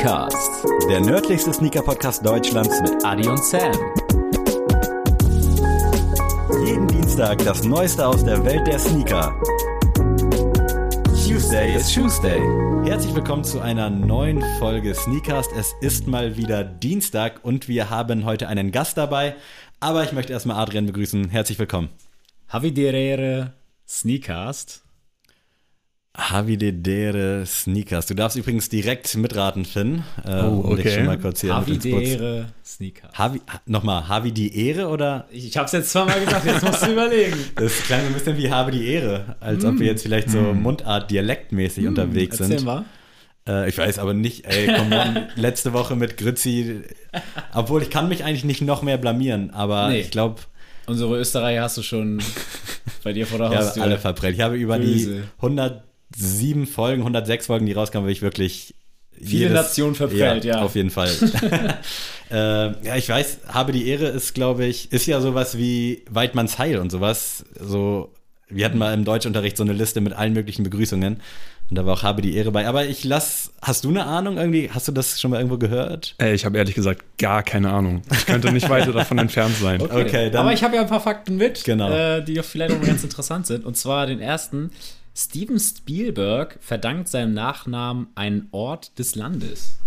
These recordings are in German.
Sneakers, Der nördlichste Sneaker-Podcast Deutschlands mit Adi und Sam. jeden Dienstag das Neueste aus der Welt der Sneaker. Tuesday ist Tuesday. Herzlich willkommen zu einer neuen Folge Sneakcast. Es ist mal wieder Dienstag und wir haben heute einen Gast dabei. Aber ich möchte erstmal Adrian begrüßen. Herzlich willkommen. Havidere Sneakast. Havidere Sneakers. Du darfst übrigens direkt mitraten, Finn. Äh, Oh, um dich okay. schon mal kurz hier Havidere Sneakast. Havi, ha- nochmal, Havi die Ehre oder? Ich, ich hab's jetzt zweimal gesagt, jetzt musst du überlegen. Das klang so ein bisschen wie Habe die Ehre, als ob wir jetzt vielleicht so Mundart-dialektmäßig unterwegs Erzähl sind. mal. Äh, ich weiß aber nicht, ey, komm on, letzte Woche mit Grützi, obwohl ich kann mich eigentlich nicht noch mehr blamieren, aber Nee. ich glaube, Unsere Österreicher hast du schon bei dir vor der ich habe Haustür. alle verbrennt. Ich habe über Böse. die 107 Folgen, 106 Folgen, die rauskamen, habe ich wirklich Viele Nationen verprellt, ja. Auf jeden Fall. äh, ja, ich weiß, habe die Ehre ist, glaube ich, ist ja sowas wie Weidmanns Heil und sowas. So, wir hatten mal im Deutschunterricht so eine Liste mit allen möglichen Begrüßungen. Und da war auch habe die Ehre bei. Aber ich lass, hast du eine Ahnung irgendwie? Hast du das schon mal irgendwo gehört? Ey, ich habe ehrlich gesagt gar keine Ahnung. Ich könnte nicht weiter davon entfernt sein. Okay, dann- Aber ich habe ja ein paar Fakten mit, Genau. äh, die doch vielleicht auch ganz interessant sind. Und zwar den ersten. Steven Spielberg verdankt seinem Nachnamen einen Ort des Landes.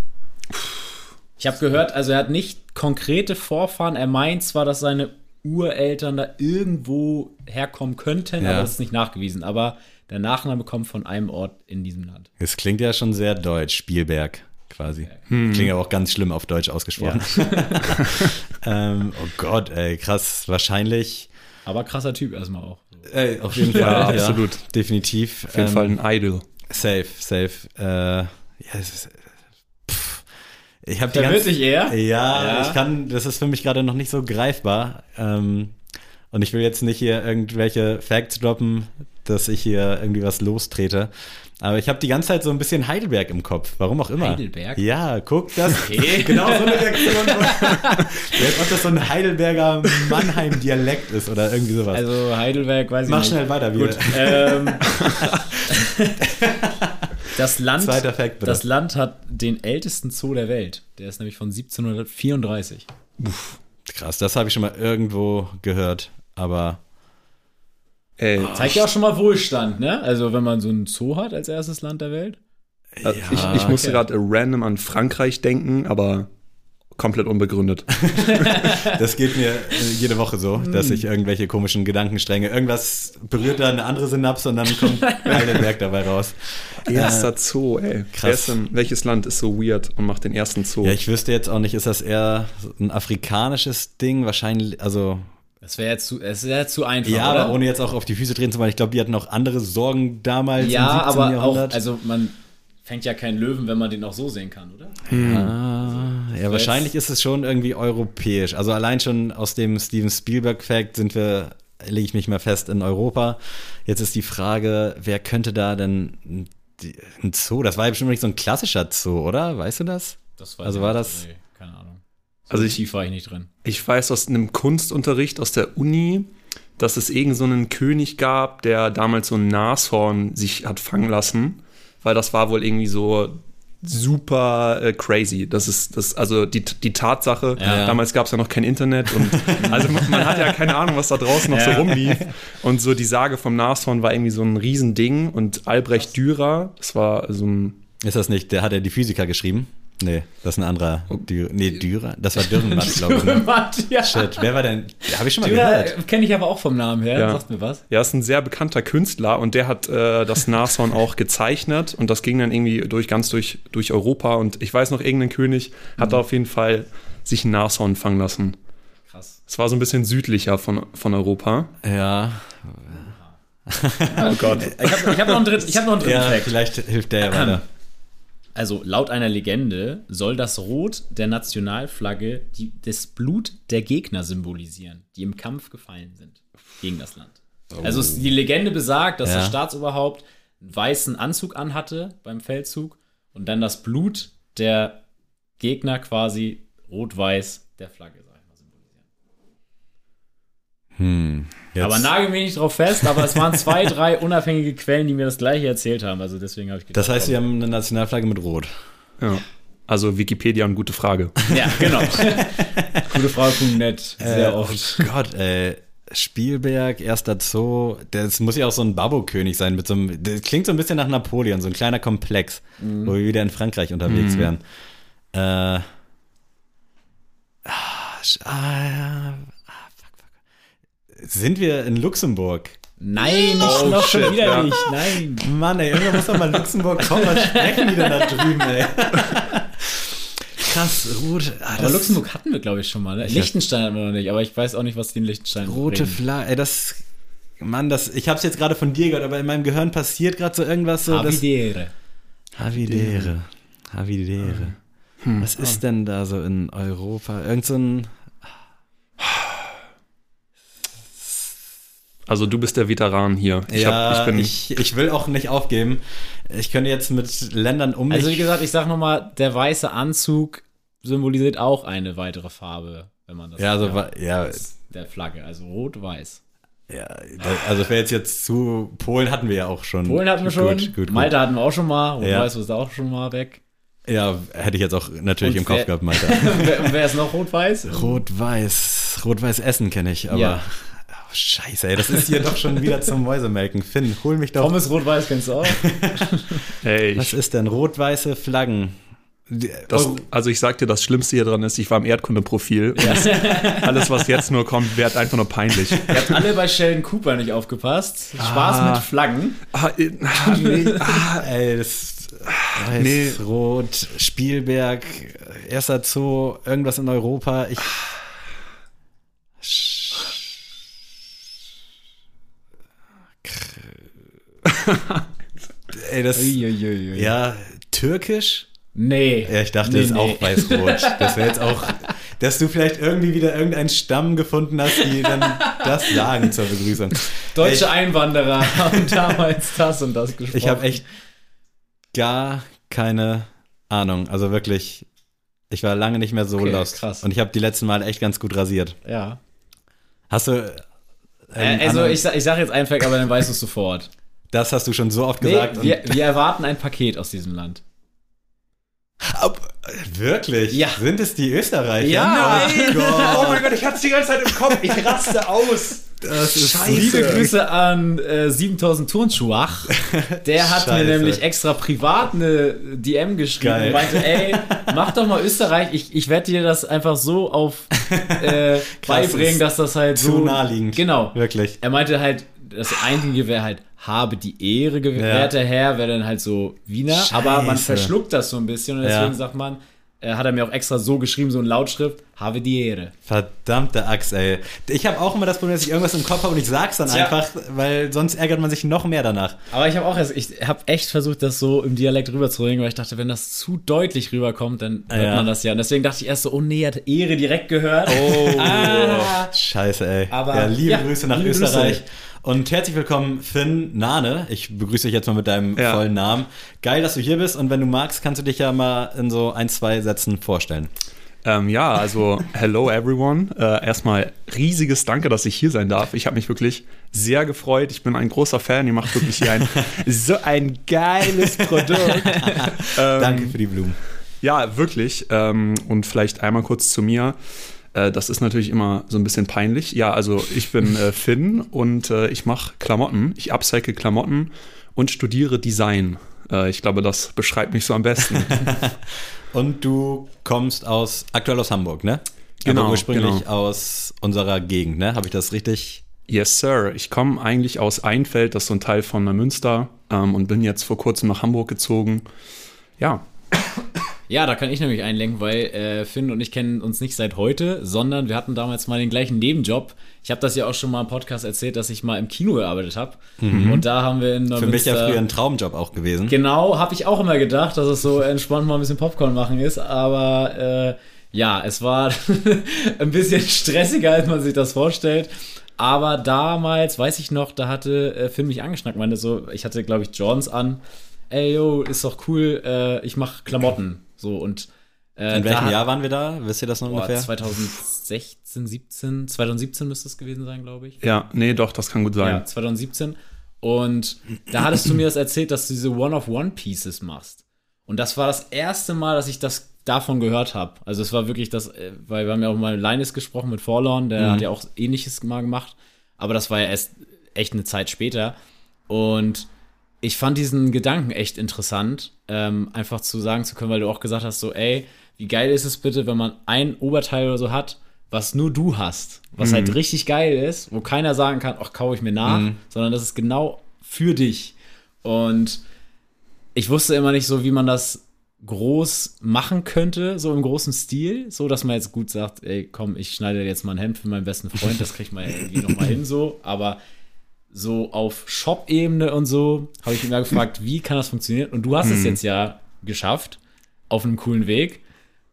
Ich habe gehört, also er hat nicht konkrete Vorfahren. Er meint zwar, dass seine Ureltern da irgendwo herkommen könnten, Ja. aber das ist nicht nachgewiesen. Aber der Nachname kommt von einem Ort in diesem Land. Es klingt ja schon sehr deutsch, Spielberg quasi. Klingt aber auch ganz schlimm auf Deutsch ausgesprochen. ähm, oh Gott, ey, krass. Wahrscheinlich. Aber krasser Typ erstmal auch. Ey, auf jeden Fall. Ja, absolut. definitiv. Auf jeden Ähm, Fall ein Idol. Safe, safe. Äh, ja, es ist, pff. ich habe die ganze, dich eher? Ja, Ja. ich kann, das ist für mich gerade noch nicht so greifbar. Ähm, und ich will jetzt nicht hier irgendwelche Facts droppen, dass ich hier irgendwie was lostrete. Aber ich habe die ganze Zeit so ein bisschen Heidelberg im Kopf. Warum auch immer. Heidelberg? Ja, guck, das Okay. genau so eine Reaktion. Als ob das so ein Heidelberger Mannheim-Dialekt ist oder irgendwie sowas. Also Heidelberg, weiß ich Mach nicht. schnell weiter, wir. Ähm, das, Land, Zweiter Fact, das Land hat den ältesten Zoo der Welt. Der ist nämlich von 1734. Krass, das habe ich schon mal irgendwo gehört. Aber Ey, Zeigt ja auch schon mal Wohlstand, ne? Also wenn man so einen Zoo hat als erstes Land der Welt. äh, ich, ich musste gerade random an Frankreich denken, aber komplett unbegründet. das geht mir äh, jede Woche so, dass Hm. ich irgendwelche komischen Gedankenstränge, irgendwas berührt da eine andere Synapse und dann kommt Heidelberg dabei raus. Erster Zoo, ey. krass. Denn, welches Land ist so weird und macht den ersten Zoo? Ja, ich wüsste jetzt auch nicht, ist das eher ein afrikanisches Ding? Wahrscheinlich, also Das wäre zu, es wäre zu einfach. ja, oder? aber ohne jetzt auch auf die Füße drehen zu wollen. Ich glaube, die hatten auch andere Sorgen damals ja, im 17. aber auch, Jahrhundert. also man fängt ja keinen Löwen, wenn man den auch so sehen kann, oder? Ah, ja, wahrscheinlich ist es schon irgendwie europäisch. Also allein schon aus dem Steven Spielberg-Fact sind wir, lege ich mich mal fest, in Europa. Jetzt ist die Frage, wer könnte da denn ein Zoo? Das war ja bestimmt nicht so ein klassischer Zoo, oder? Weißt du das? Das weiß Also ich war nicht. das- Nee. So Also ich- tief war ich nicht drin. Ich weiß aus einem Kunstunterricht aus der Uni, dass es irgend so einen König gab, der damals so ein Nashorn sich hat fangen lassen, weil das war wohl irgendwie so super äh, crazy. Das ist das also die, die Tatsache, Ja. damals gab es ja noch kein Internet und also man, man hat ja keine Ahnung, was da draußen noch so Ja. rumlief und so die Sage vom Nashorn war irgendwie so ein Riesending und Albrecht Dürer, das war so ein Ist das nicht, der hat ja die Physiker geschrieben? Nee, das ist ein anderer. Dü nee, Dürer? Das war Dürrenmatt, glaube ich. Ne? Matt, ja. Shit, wer war denn? Habe ich schon mal gehört. Ja, kenne ich aber auch vom Namen her. Ja. Sagt mir was. Ja, ist ein sehr bekannter Künstler und der hat äh, das Nashorn auch gezeichnet und das ging dann irgendwie durch ganz durch, durch Europa und ich weiß noch, irgendein König hat da auf jeden Fall sich ein Nashorn fangen lassen. Krass. Es war so ein bisschen südlicher von, von Europa. Ja, Oh Gott. Ich habe hab noch einen dritten, ich hab noch einen dritten ja Fact. vielleicht hilft der ja weiter. Also laut einer Legende soll das Rot der Nationalflagge die, das Blut der Gegner symbolisieren, die im Kampf gefallen sind gegen das Land. Also es, die Legende besagt, dass Ja. das Staatsoberhaupt einen weißen Anzug anhatte beim Feldzug und dann das Blut der Gegner quasi rot-weiß der Flagge, sag ich mal, symbolisieren. Hm, jetzt- Aber nagel mich nicht drauf fest, aber es waren zwei, drei unabhängige Quellen, die mir das gleiche erzählt haben. Also deswegen habe ich gedacht, Das heißt, wir haben eine Nationalflagge mit Rot. Ja. Also Wikipedia und gute Frage. Ja, genau. Gutefrage.net, sehr Äh, oft. Oh Gott, ey. Spielberg, erster Zoo, das muss ja auch so ein Babbo-König sein mit so einem, das klingt so ein bisschen nach Napoleon, so ein kleiner Komplex, Mhm. wo wir wieder in Frankreich unterwegs wären. Äh, ah, sch- ah, ja, ah, fuck, fuck. Sind wir in Luxemburg? Nein, nicht Oh, noch schon shit, wieder ja. nicht. Nein. Mann, ey, irgendwann muss doch mal Luxemburg kommen, was sprechen die denn da drüben, ey? Krass, rot. Ah, Aber Luxemburg hatten wir, glaube ich, schon mal. Ne? Liechtenstein hatten wir noch nicht, aber ich weiß auch nicht, was die in Liechtenstein Rote. Flagge, ey, das. Mann, das, ich hab's jetzt gerade von dir gehört, aber in meinem Gehirn passiert gerade so irgendwas so. das- Havidere. Havidere. Havidere. Was ist denn da so in Europa? Irgend so ein. Also du bist der Veteran hier. Ich, ja, hab, ich bin ich, ich will auch nicht aufgeben. Ich könnte jetzt mit Ländern um. Also wie gesagt, ich sag nochmal, der weiße Anzug symbolisiert auch eine weitere Farbe, wenn man das ja, so, ja, ja, der Flagge, also rot-weiß. ja, also wäre jetzt jetzt zu Polen hatten wir ja auch schon. Polen hatten wir schon, Gut, gut, gut. Malta hatten wir auch schon mal, Ja. rot-weiß ist auch schon mal weg. Ja, hätte ich jetzt auch natürlich Und im Kopf wer- gehabt, Malta. wer, und wer ist noch rot-weiß? Rot-Weiß. Rot-Weiß Essen kenne ich, aber. Ja. Scheiße, ey, das ist hier doch schon wieder zum Mäusemelken. Finn, hol mich doch. Pommes rot-weiß kennst du auch. Ey, Was ist denn rot-weiße Flaggen? Das, oh, also ich sag dir, das Schlimmste hier dran ist, ich war im Erdkundeprofil. Alles, was jetzt nur kommt, wird einfach nur peinlich. Ihr habt alle bei Sheldon Cooper nicht aufgepasst. Spaß Ah. mit Flaggen. Ah, äh, ah, nee. ah, ey, das weiß, Nee. rot, Spielberg, erster Zoo, irgendwas in Europa. Ich. Ey, das. Uiuiui. Ja, türkisch? Nee. Ja, ich dachte, nee, es ist nee. auch weiß-rot. Das wäre jetzt auch, dass du vielleicht irgendwie wieder irgendeinen Stamm gefunden hast, die dann das sagen zur Begrüßung. Deutsche Ich- Einwanderer haben damals das und das gesprochen. Ich habe echt gar keine Ahnung. Also wirklich, ich war lange nicht mehr so Okay, lost. krass. Und ich habe die letzten Mal echt ganz gut rasiert. Ja. Hast du. Äh, einen also ich, ich sage jetzt einen Fact, aber dann weißt du es sofort. Das hast du schon so oft Nee, gesagt. wir, wir erwarten ein Paket aus diesem Land. Ab, wirklich? Ja. Sind es die Österreicher? Ja. Oh Gott. Gott, ich hatte die ganze Zeit im Kopf. Ich raste aus. Das ist Liebe Grüße an äh, 7000 Turnschuach. Der hat mir Scheiße. nämlich extra privat eine DM geschrieben Geil. und meinte, ey, mach doch mal Österreich. Ich, ich werde dir das einfach so auf äh, beibringen, dass das halt Zu so naheliegend. Genau. Wirklich. Er meinte halt, das Einzige wäre halt, habe die Ehre, gewährter Herr, wäre dann halt so Wiener. Aber man Scheiße. verschluckt das so ein bisschen und deswegen Ja. sagt man, äh, hat er mir auch extra so geschrieben, so in Lautschrift, habe die Ehre. Verdammte Axt, ey. Ich habe auch immer das Problem, dass ich irgendwas im Kopf habe und ich sag's dann Tja. einfach, weil sonst ärgert man sich noch mehr danach. Aber ich habe auch erst, ich habe echt versucht, das so im Dialekt rüberzubringen, weil ich dachte, wenn das zu deutlich rüberkommt, dann hört Ja. man das ja. Und deswegen dachte ich erst so, oh nee, er hat Ehre direkt gehört. Oh, Ah. scheiße, ey. Aber- ja, liebe ja, Grüße nach liebe Österreich. Grüße. Und herzlich willkommen, Finn Nane. Ich begrüße dich jetzt mal mit deinem Ja. vollen Namen. Geil, dass du hier bist und wenn du magst, kannst du dich ja mal in so ein, zwei Sätzen vorstellen. Ähm, ja, also hello everyone. Äh, erstmal riesiges Danke, dass ich hier sein darf. Ich habe mich wirklich sehr gefreut. Ich bin ein großer Fan. Ihr macht wirklich hier ein so ein geiles Produkt. Ähm, Danke für die Blumen. Ja, wirklich. Ähm, und vielleicht einmal kurz zu mir. Äh, das ist natürlich immer so ein bisschen peinlich. Ja, also ich bin äh, Finn und äh, ich mache Klamotten. Ich upcycle Klamotten und studiere Design. Äh, ich glaube, das beschreibt mich so am besten. Und du kommst aus, aktuell aus Hamburg, ne? Genau, Aber ursprünglich genau. aus unserer Gegend, ne? Habe ich das richtig? yes, Sir. Ich komme eigentlich aus Einfeld, das ist so ein Teil von Münster, ähm, und bin jetzt vor kurzem nach Hamburg gezogen. Ja, Ja, da kann ich nämlich einlenken, weil äh, Finn und ich kennen uns nicht seit heute, sondern wir hatten damals mal den gleichen Nebenjob. Ich habe das ja auch schon mal im Podcast erzählt, dass ich mal im Kino gearbeitet habe. Und da haben wir in Für mich ja Neumünster- früher ein Traumjob auch gewesen. Genau, habe ich auch immer gedacht, dass es so entspannt mal ein bisschen Popcorn machen ist, aber äh, ja, es war ein bisschen stressiger, als man sich das vorstellt. Aber damals, weiß ich noch, da hatte äh, Finn mich angeschnackt, meinte so, ich hatte, glaube ich, Johns an. Ey, yo, ist doch cool, äh, ich mache Klamotten. So und äh, In welchem da hat- Jahr waren wir da? Wisst ihr das noch Boah, ungefähr? 2016, 17, 2017 müsste es gewesen sein, glaube ich. ja, nee, doch, das kann gut sein. Ja, 2017. Und da hattest du mir das erzählt, dass du diese One-of-One-Pieces machst. Und das war das erste Mal, dass ich das davon gehört habe. Also es war wirklich das, äh, weil wir haben ja auch mal Linus gesprochen mit Forlorn, der Mhm. hat ja auch ähnliches mal gemacht, aber das war ja erst echt eine Zeit später. Und ich fand diesen Gedanken echt interessant, ähm, einfach zu sagen zu können, weil du auch gesagt hast, so, ey, wie geil ist es bitte, wenn man ein Oberteil oder so hat, was nur du hast, was Mhm. halt richtig geil ist, wo keiner sagen kann, ach, kaufe ich mir nach, Mhm. sondern das ist genau für dich. Und ich wusste immer nicht so, wie man das groß machen könnte, so im großen Stil, so dass man jetzt gut sagt, ey, komm, ich schneide jetzt mal ein Hemd für meinen besten Freund, das kriegt man irgendwie noch mal hin so, aber so auf Shop-Ebene und so habe ich immer gefragt, wie kann das funktionieren? Und du hast es jetzt ja geschafft, auf einem coolen Weg.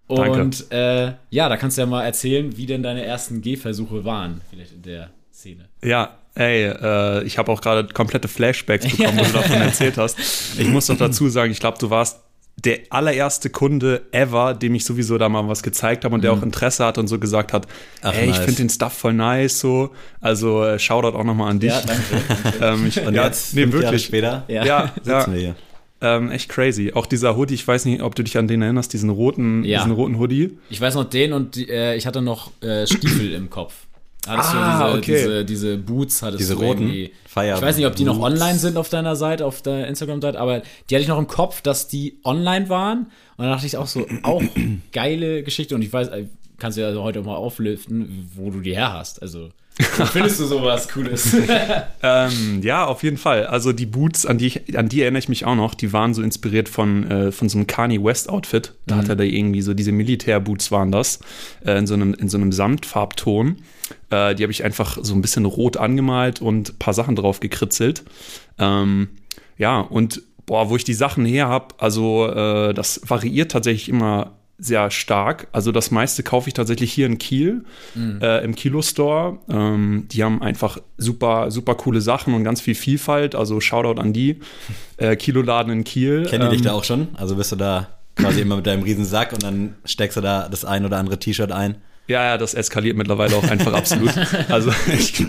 Danke. Und äh, ja, da kannst du ja mal erzählen, wie denn deine ersten Gehversuche waren, vielleicht in der Szene. Ja, ey, äh, ich habe auch gerade komplette Flashbacks bekommen, wo du davon erzählt hast. Ich muss doch dazu sagen, ich glaube, du warst der allererste Kunde ever, dem ich sowieso da mal was gezeigt habe und der auch Interesse hat und so gesagt hat, Ach, ey, ich nice. finde den Stuff voll nice, so. Also äh, Shoutout auch nochmal an dich. Ja, danke. ähm, ich, Und ja, jetzt, nee, fünf Jahre wirklich. später, Ja. Ja, sitzen wir hier. ähm, echt crazy. Auch dieser Hoodie, ich weiß nicht, ob du dich an den erinnerst, diesen roten, Ja. diesen roten Hoodie. Ich weiß noch den und äh, ich hatte noch äh, Stiefel im Kopf. Hattest Ah, du okay. diese, diese, diese Boots, hattest Diese du roten. Fire Ich weiß nicht, ob die noch Boots. online sind auf deiner Seite, auf der Instagram-Seite, aber die hatte ich noch im Kopf, dass die online waren. Und dann dachte ich auch so, auch geile Geschichte. Und ich weiß, äh, kannst du ja heute auch mal auflüften, wo du die her hast. Also, findest du sowas Cooles? Ähm, ja, auf jeden Fall. Also die Boots, an die, ich, an die erinnere ich mich auch noch, die waren so inspiriert von, äh, von so einem Kanye West Outfit. Da hat er da irgendwie so, diese Militärboots waren das, äh, in, so einem, in so einem Samtfarbton. Äh, die habe ich einfach so ein bisschen rot angemalt und ein paar Sachen drauf gekritzelt. Ähm, ja, und boah, wo ich die Sachen her habe, also äh, das variiert tatsächlich immer sehr stark. Also das meiste kaufe ich tatsächlich hier in Kiel, äh, im Kilo-Store. Ähm, die haben einfach super, super coole Sachen und ganz viel Vielfalt. Also Shoutout an die. Äh, Kiloladen in Kiel. Kennen die dich Ähm, da auch schon? Also bist du da quasi immer mit deinem riesen Sack und dann steckst du da das ein oder andere T-Shirt ein? Ja, ja, das eskaliert mittlerweile auch einfach absolut. Also ich,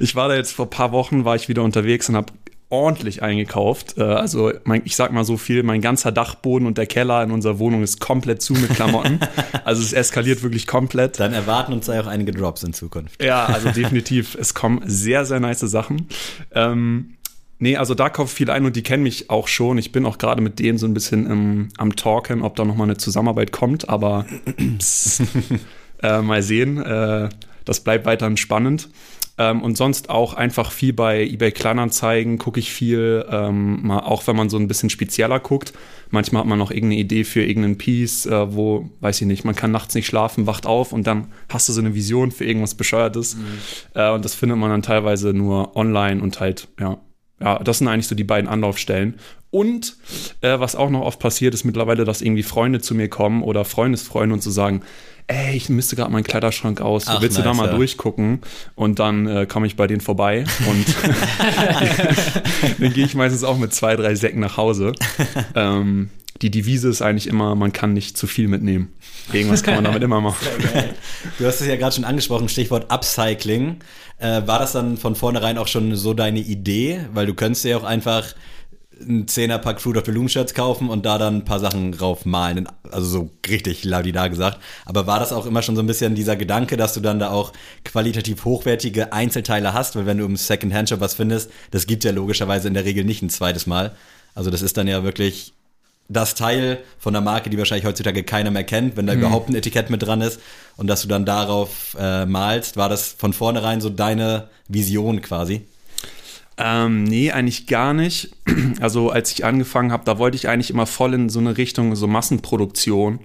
ich war da jetzt vor ein paar Wochen, war ich wieder unterwegs und habe ordentlich eingekauft. Äh, Also mein, ich sag mal so viel, mein ganzer Dachboden und der Keller in unserer Wohnung ist komplett zu mit Klamotten. Also es eskaliert wirklich komplett. Dann erwarten uns da auch einige Drops in Zukunft. Ja, also definitiv. Es kommen sehr, sehr nice Sachen. Ähm, nee, also da kaufe ich viel ein und die kennen mich auch schon. Ich bin auch gerade mit denen so ein bisschen im, am Talken, ob da nochmal eine Zusammenarbeit kommt, aber pss, äh, mal sehen. Äh, das bleibt weiterhin spannend. Ähm, und sonst auch einfach viel bei eBay Kleinanzeigen gucke ich viel, ähm, mal, auch wenn man so ein bisschen spezieller guckt. Manchmal hat man noch irgendeine Idee für irgendeinen Piece, äh, wo, weiß ich nicht, man kann nachts nicht schlafen, wacht auf und dann hast du so eine Vision für irgendwas Bescheuertes. Äh, und das findet man dann teilweise nur online und halt, ja. Ja, das sind eigentlich so die beiden Anlaufstellen. Und äh, was auch noch oft passiert, ist mittlerweile, dass irgendwie Freunde zu mir kommen oder Freundesfreunde und so sagen, ey, ich müsste gerade meinen Kleiderschrank aus, Ach, willst du da nice, mal ja. durchgucken? Und dann äh, komme ich bei denen vorbei und dann gehe ich meistens auch mit zwei, drei Säcken nach Hause. Ähm, die Devise ist eigentlich immer, man kann nicht zu viel mitnehmen. Irgendwas kann man damit immer machen. Du hast es ja gerade schon angesprochen, Stichwort Upcycling. Äh, war das dann von vornherein auch schon so deine Idee? Weil du könntest ja auch einfach einen Zehnerpack Fruit of the Loom Shirts kaufen und da dann ein paar Sachen raufmalen. Also so richtig ladida gesagt. Aber war das auch immer schon so ein bisschen dieser Gedanke, dass du dann da auch qualitativ hochwertige Einzelteile hast? Weil wenn du im Second-Hand-Shop was findest, das gibt ja logischerweise in der Regel nicht ein zweites Mal. Also das ist dann ja wirklich das Teil von der Marke, die wahrscheinlich heutzutage keiner mehr kennt, wenn da überhaupt ein Etikett mit dran ist und dass du dann darauf äh, malst, war das von vornherein so deine Vision quasi? Ähm, nee, eigentlich gar nicht. Also als ich angefangen habe, da wollte ich eigentlich immer voll in so eine Richtung, so Massenproduktion,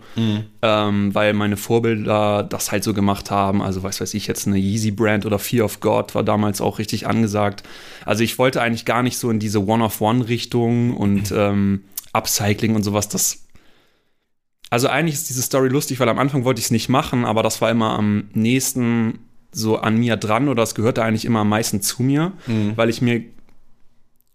ähm, weil meine Vorbilder das halt so gemacht haben. Also was weiß ich jetzt, eine Yeezy Brand oder Fear of God war damals auch richtig angesagt. Also ich wollte eigentlich gar nicht so in diese One-of-One-Richtung und ähm, Upcycling und sowas. Das also eigentlich ist diese Story lustig, weil am Anfang wollte ich es nicht machen, aber das war immer am nächsten so an mir dran oder es gehörte eigentlich immer am meisten zu mir, weil ich mir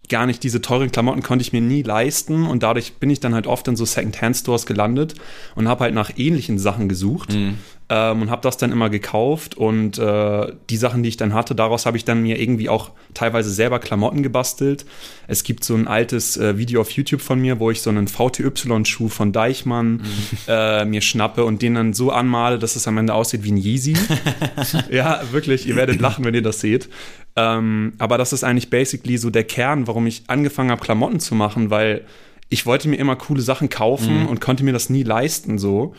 gar nicht diese teuren Klamotten konnte ich mir nie leisten und dadurch bin ich dann halt oft in so Second-Hand-Stores gelandet und habe halt nach ähnlichen Sachen gesucht Mhm. ähm, und habe das dann immer gekauft und äh, die Sachen, die ich dann hatte, daraus habe ich dann mir irgendwie auch teilweise selber Klamotten gebastelt. Es gibt so ein altes äh, Video auf YouTube von mir, wo ich so einen VTY-Schuh von Deichmann äh, mir schnappe und den dann so anmale, dass es am Ende aussieht wie ein Yeezy. ja, wirklich, ihr werdet lachen, wenn ihr das seht. Ähm, aber das ist eigentlich basically so der Kern, warum ich angefangen habe, Klamotten zu machen, weil ich wollte mir immer coole Sachen kaufen und konnte mir das nie leisten so.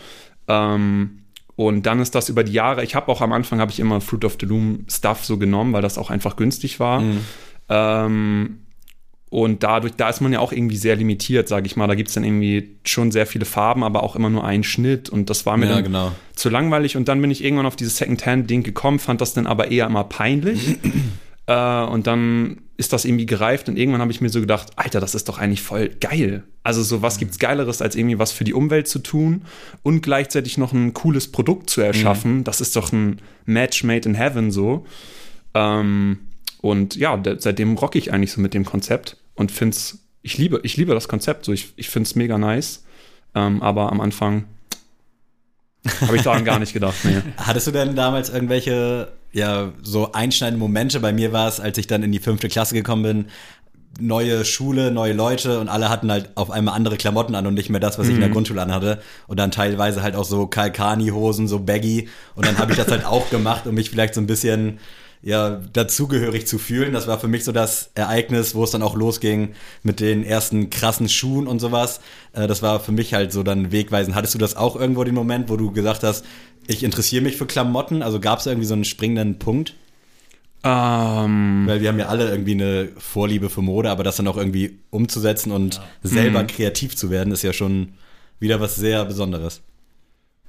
Ähm, und dann ist das über die Jahre, ich habe auch am Anfang, habe ich immer Fruit of the Loom Stuff so genommen, weil das auch einfach günstig war. Ähm, und dadurch, da ist man ja auch irgendwie sehr limitiert, sage ich mal. Da gibt es dann irgendwie schon sehr viele Farben, aber auch immer nur einen Schnitt. Und das war mir Ja, dann genau. zu langweilig. Und dann bin ich irgendwann auf dieses Second-Hand-Ding gekommen, fand das dann aber eher immer peinlich. äh, und dann ist das irgendwie gereift. Und irgendwann habe ich mir so gedacht, Alter, das ist doch eigentlich voll geil. Also so, was gibt's Geileres, als irgendwie was für die Umwelt zu tun und gleichzeitig noch ein cooles Produkt zu erschaffen. Das ist doch ein Match made in heaven so. Ähm, und ja, de- seitdem rocke ich eigentlich so mit dem Konzept und find's, ich liebe, ich liebe das Konzept, so ich, ich finde es mega nice. Ähm, aber am Anfang habe ich daran gar nicht gedacht. Nee. Hattest du denn damals irgendwelche, ja, so einschneidende Momente? Bei mir war es, als ich dann in die fünfte Klasse gekommen bin, neue Schule, neue Leute und alle hatten halt auf einmal andere Klamotten an und nicht mehr das, was ich in der Grundschule anhatte. Und dann teilweise halt auch so Kalkani-Hosen, so baggy. Und dann habe ich das halt auch gemacht, um mich vielleicht so ein bisschen ja, dazugehörig zu fühlen. Das war für mich so das Ereignis, wo es dann auch losging mit den ersten krassen Schuhen und sowas. Äh, Das war für mich halt so dann wegweisend. Hattest du das auch irgendwo den Moment, wo du gesagt hast, ich interessiere mich für Klamotten? Also gab es irgendwie so einen springenden Punkt? Ähm, Weil wir haben ja alle irgendwie eine Vorliebe für Mode, aber das dann auch irgendwie umzusetzen und selber kreativ zu werden, ist ja schon wieder was sehr Besonderes.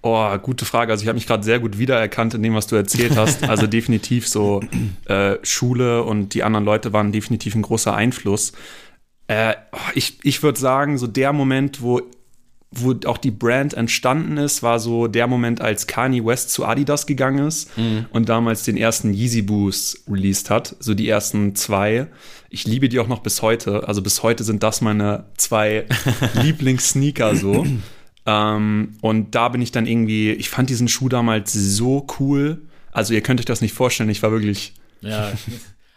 Oh, gute Frage. Also ich habe mich gerade sehr gut wiedererkannt in dem, was du erzählt hast. Also definitiv so äh, Schule und die anderen Leute waren definitiv ein großer Einfluss. Äh, oh, ich ich würde sagen, so der Moment, wo, wo auch die Brand entstanden ist, war so der Moment, als Kanye West zu Adidas gegangen ist und damals den ersten Yeezy Boost released hat. So die ersten zwei. Ich liebe die auch noch bis heute. Also bis heute sind das meine zwei Lieblingssneaker so. Ähm, und da bin ich dann irgendwie, ich fand diesen Schuh damals so cool. Also ihr könnt euch das nicht vorstellen, ich war wirklich, Ja.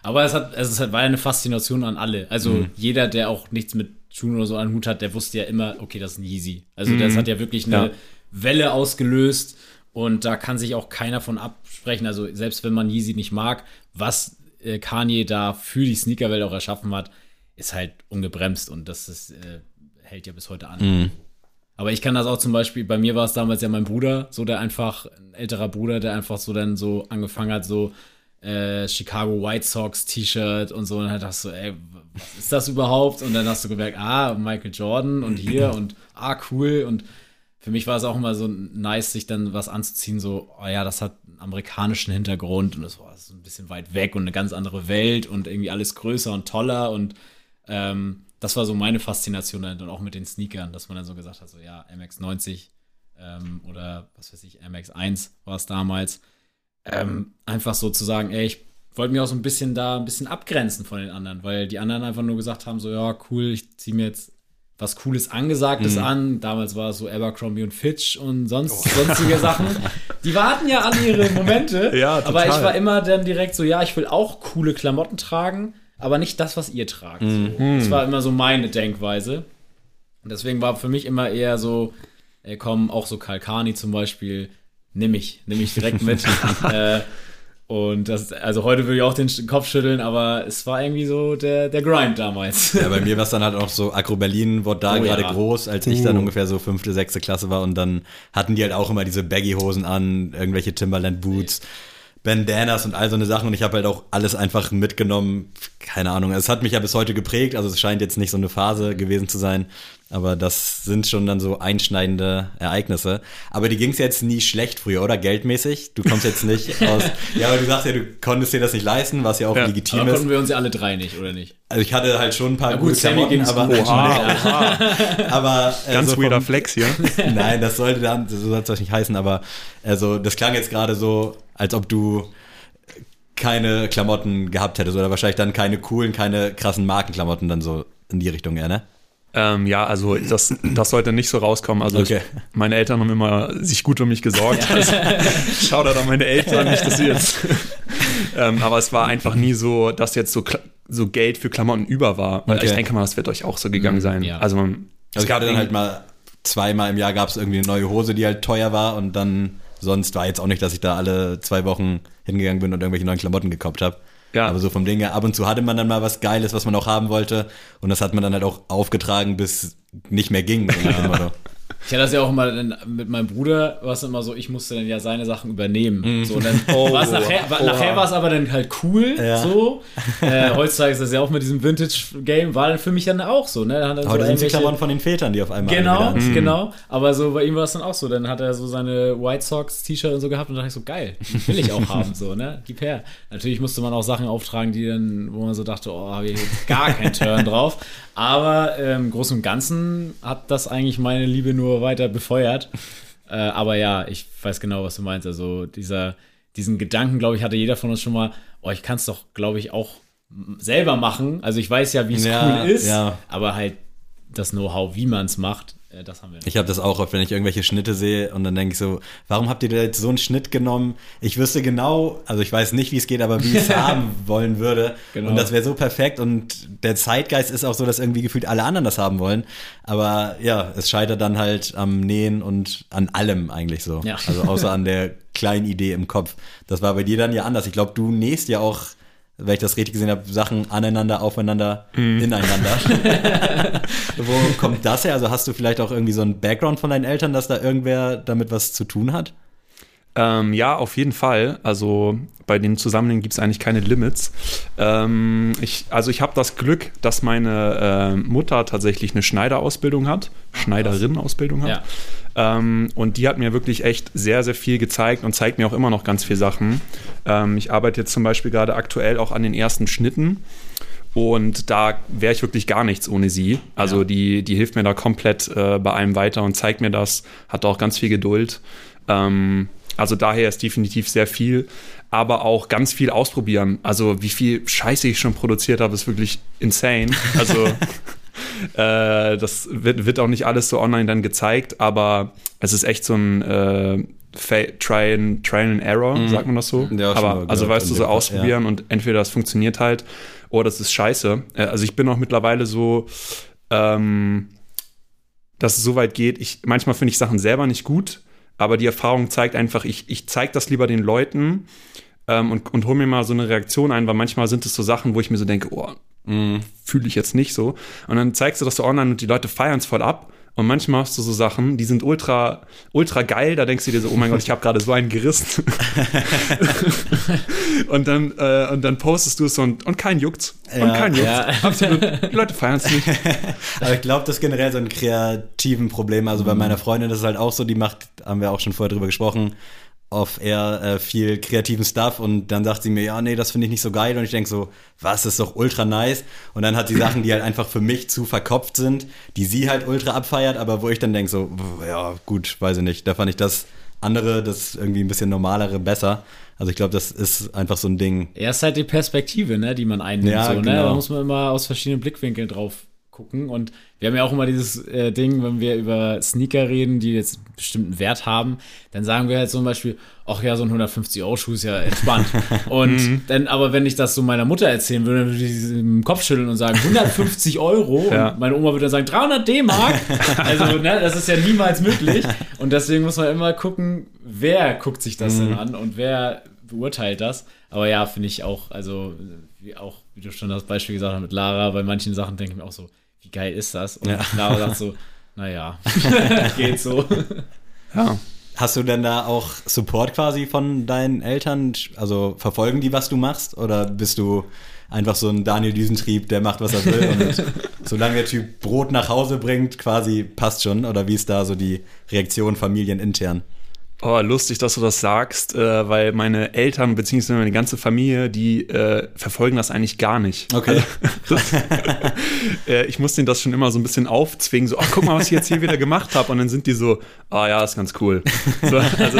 Aber es hat, also es hat, war ja eine Faszination an alle. Also jeder, der auch nichts mit Schuhen oder so an Hut hat, der wusste ja immer, okay, das ist ein Yeezy. Also das hat ja wirklich eine Ja. Welle ausgelöst und da kann sich auch keiner von absprechen. Also selbst wenn man Yeezy nicht mag, was äh, Kanye da für die Sneakerwelt auch erschaffen hat, ist halt ungebremst und das ist, äh, hält ja bis heute an. Aber ich kann das auch zum Beispiel, bei mir war es damals ja mein Bruder, so der einfach, ein älterer Bruder, der einfach so dann so angefangen hat, so äh, Chicago White Sox T-Shirt und so. Und dann dachtest du, ey, was ist das überhaupt? Und dann hast du gemerkt, ah, Michael Jordan und hier und ah, cool. Und für mich war es auch immer so nice, sich dann was anzuziehen, so, oh ja, das hat einen amerikanischen Hintergrund und das war so ein bisschen weit weg und eine ganz andere Welt und irgendwie alles größer und toller und ähm, das war so meine Faszination dann auch mit den Sneakern, dass man dann so gesagt hat, so ja, MX90 ähm, oder was weiß ich, MX1 war es damals. Ähm, einfach so zu sagen, ey, ich wollte mich auch so ein bisschen da ein bisschen abgrenzen von den anderen, weil die anderen einfach nur gesagt haben, so ja, cool, ich ziehe mir jetzt was Cooles Angesagtes Mhm. an. Damals war es so Abercrombie und Fitch und sonst, sonstige Sachen. Die warten ja alle ihre Momente. Ja, Aber ich total. war immer dann direkt so, ja, ich will auch coole Klamotten tragen, aber nicht das, was ihr tragt. So. Das war immer so meine Denkweise. Und deswegen war für mich immer eher so, ey, komm, auch so Kalkani zum Beispiel, nimm ich, nimm ich direkt mit. äh, und das, also heute würde ich auch den Kopf schütteln, aber es war irgendwie so der, der Grind damals. Ja, bei mir war es dann halt auch so, Agro Berlin wurde da Oh, gerade ja. groß, als ich dann ungefähr so fünfte, sechste Klasse war und dann hatten die halt auch immer diese Baggy-Hosen an, irgendwelche Timberland-Boots, Bandanas und all so eine Sachen und ich habe halt auch alles einfach mitgenommen, keine Ahnung, es hat mich ja bis heute geprägt, also es scheint jetzt nicht so eine Phase gewesen zu sein, aber das sind schon dann so einschneidende Ereignisse. Aber die ging es jetzt nie schlecht früher, oder? Geldmäßig? Du kommst jetzt nicht aus, ja, aber du sagst ja, du konntest dir das nicht leisten, was ja auch Ja. legitim Aber ist. konnten wir uns ja alle drei nicht, oder nicht? Also ich hatte halt schon ein paar gut, gute Klamotten, aber, gut. oha, aber äh, ganz so weirder vom- Flex hier. Nein, das sollte dann, so soll es nicht heißen, aber also das klang jetzt gerade so, als ob du keine Klamotten gehabt hättest oder wahrscheinlich dann keine coolen, keine krassen Markenklamotten dann so in die Richtung eher, ne? Ähm, ja, also das, das sollte nicht so rauskommen. Also Okay. ich, meine Eltern haben immer sich gut um mich gesorgt. Also, schau da an meine Eltern, nicht, dass sie jetzt. ähm, aber es war einfach nie so, dass jetzt so, so Geld für Klamotten über war. Weil Okay. ich denke mal, das wird euch auch so gegangen sein. ja. Also man. Also ich hatte dann halt mal zweimal im Jahr gab es irgendwie eine neue Hose, die halt teuer war und dann sonst war jetzt auch nicht, dass ich da alle zwei Wochen hingegangen bin und irgendwelche neuen Klamotten gekauft habe. Ja. Aber so vom Ding her, ab und zu hatte man dann mal was Geiles, was man auch haben wollte und das hat man dann halt auch aufgetragen, bis nicht mehr ging. So. Ich hatte das ja auch immer dann mit meinem Bruder, war es immer so, ich musste dann ja seine Sachen übernehmen. So, und dann Oh, nachher, war, oha. nachher war es aber dann halt cool, Ja. so. Äh, heutzutage ist das ja auch mit diesem Vintage-Game, war dann für mich dann auch so, ne? Dann er so Heute sind irgendwelche- Klamotten von den Vätern, die auf einmal Genau, sind. genau. Aber so bei ihm war es dann auch so. Dann hat er so seine White Sox T-Shirt und so gehabt und da dachte ich so, geil, will ich auch haben, so, ne? Gib her. Natürlich musste man auch Sachen auftragen, die dann, wo man so dachte, oh, habe ich gar keinen Turn drauf. Aber ähm, im Großen und Ganzen hat das eigentlich meine Liebe nur weiter befeuert. Äh, aber ja, ich weiß genau, was du meinst. Also dieser, diesen Gedanken, glaube ich, hatte jeder von uns schon mal, oh, ich kann es doch, glaube ich, auch selber machen. Also ich weiß ja, wie es Ja, cool ist, ja. aber halt das Know-how, wie man es macht, äh, das haben wir nicht. Ich habe das auch oft, wenn ich irgendwelche Schnitte sehe und dann denke ich so, warum habt ihr da jetzt so einen Schnitt genommen? Ich wüsste genau, also ich weiß nicht, wie es geht, aber wie ich es haben wollen würde. Genau. Und das wäre so perfekt und der Zeitgeist ist auch so, dass irgendwie gefühlt alle anderen das haben wollen. Aber ja, es scheitert dann halt am Nähen und an allem eigentlich so. Ja. Also außer an der kleinen Idee im Kopf. Das war bei dir dann ja anders. Ich glaube, du nähst ja auch, wenn ich das richtig gesehen habe, Sachen aneinander, aufeinander, ineinander. Wo kommt das her? Also hast du vielleicht auch irgendwie so einen Background von deinen Eltern, dass da irgendwer damit was zu tun hat? Ähm, ja, auf jeden Fall. Also bei den Zusammenhängen gibt es eigentlich keine Limits. Ähm, ich, also ich habe das Glück, dass meine äh, Mutter tatsächlich eine Schneiderausbildung hat, Schneiderin-Ausbildung hat. Ja. Ähm, und die hat mir wirklich echt sehr, sehr viel gezeigt und zeigt mir auch immer noch ganz viele Sachen. Ähm, ich arbeite jetzt zum Beispiel gerade aktuell auch an den ersten Schnitten. Und da wäre ich wirklich gar nichts ohne sie. Also Ja. die, die hilft mir da komplett äh, bei allem weiter und zeigt mir das, hat auch ganz viel Geduld. Ähm, also daher ist definitiv sehr viel, aber auch ganz viel ausprobieren. Also wie viel Scheiße ich schon produziert habe, ist wirklich insane. Also äh, das wird, wird auch nicht alles so online dann gezeigt, aber es ist echt so ein äh, Try and, Trial and Error, sagt man das so? Mhm. Ja, aber also weißt du, so ausprobieren und entweder das funktioniert halt oder das ist scheiße. Äh, Also ich bin auch mittlerweile so, ähm, dass es so weit geht, ich, manchmal finde ich Sachen selber nicht gut, aber die Erfahrung zeigt einfach, ich, ich zeige das lieber den Leuten ähm, und, und hole mir mal so eine Reaktion ein, weil manchmal sind es so Sachen, wo ich mir so denke, oh, fühle ich jetzt nicht so. Und dann zeigst du das so online und die Leute feiern es voll ab. Und manchmal hast du so Sachen, die sind ultra, ultra geil, da denkst du dir so, oh mein Gott, ich habe gerade so einen gerissen. und, dann, äh, und dann postest du es und, und kein juckt's. Und Ja. kein juckt's. Ja. Absolut. Die Leute feiern es nicht. Aber ich glaube, das ist generell so ein kreativen Problem. Also bei meiner Freundin ist es halt auch so, die macht, haben wir auch schon vorher drüber gesprochen, auf eher äh, viel kreativen Stuff und dann sagt sie mir, ja, nee, das finde ich nicht so geil und ich denke so, was, ist doch ultra nice und dann hat sie Sachen, die halt einfach für mich zu verkopft sind, die sie halt ultra abfeiert, aber wo ich dann denke so, ja, gut, weiß ich nicht, da fand ich das andere, das irgendwie ein bisschen normalere besser. Also ich glaube, das ist einfach so ein Ding. Er ist halt die Perspektive, ne, die man einnimmt. Ja, so, ne? genau. Da muss man immer aus verschiedenen Blickwinkeln drauf gucken. Und wir haben ja auch immer dieses äh, Ding, wenn wir über Sneaker reden, die jetzt einen bestimmten Wert haben, dann sagen wir halt zum Beispiel, ach ja, so ein 150-Euro-Schuh ist ja entspannt. und dann, aber wenn ich das so meiner Mutter erzählen würde, würde ich sie im Kopf schütteln und sagen, 150 Euro. Ja. Und meine Oma würde dann sagen, 300 D-Mark. also, ne, das ist ja niemals möglich. Und deswegen muss man immer gucken, wer guckt sich das denn an und wer beurteilt das. Aber ja, finde ich auch, also wie auch, wie du schon das Beispiel gesagt hast mit Lara, bei manchen Sachen denke ich mir auch so, wie geil ist das? Und Ja. Lara sagt so, naja, geht so. Ja. Hast du denn da auch Support quasi von deinen Eltern? Also verfolgen die, was du machst? Oder bist du einfach so ein Daniel Düsentrieb, der macht, was er will? Und solange der Typ Brot nach Hause bringt, quasi passt schon? Oder wie ist da so die Reaktion familienintern? Oh, lustig, dass du das sagst, äh, weil meine Eltern bzw. meine ganze Familie, die äh, verfolgen das eigentlich gar nicht. Okay. Also, das, äh, ich muss denen das schon immer so ein bisschen aufzwingen, so, ach, guck mal, was ich jetzt hier wieder gemacht habe. Und dann sind die so, ah ja, ist ganz cool. So, also,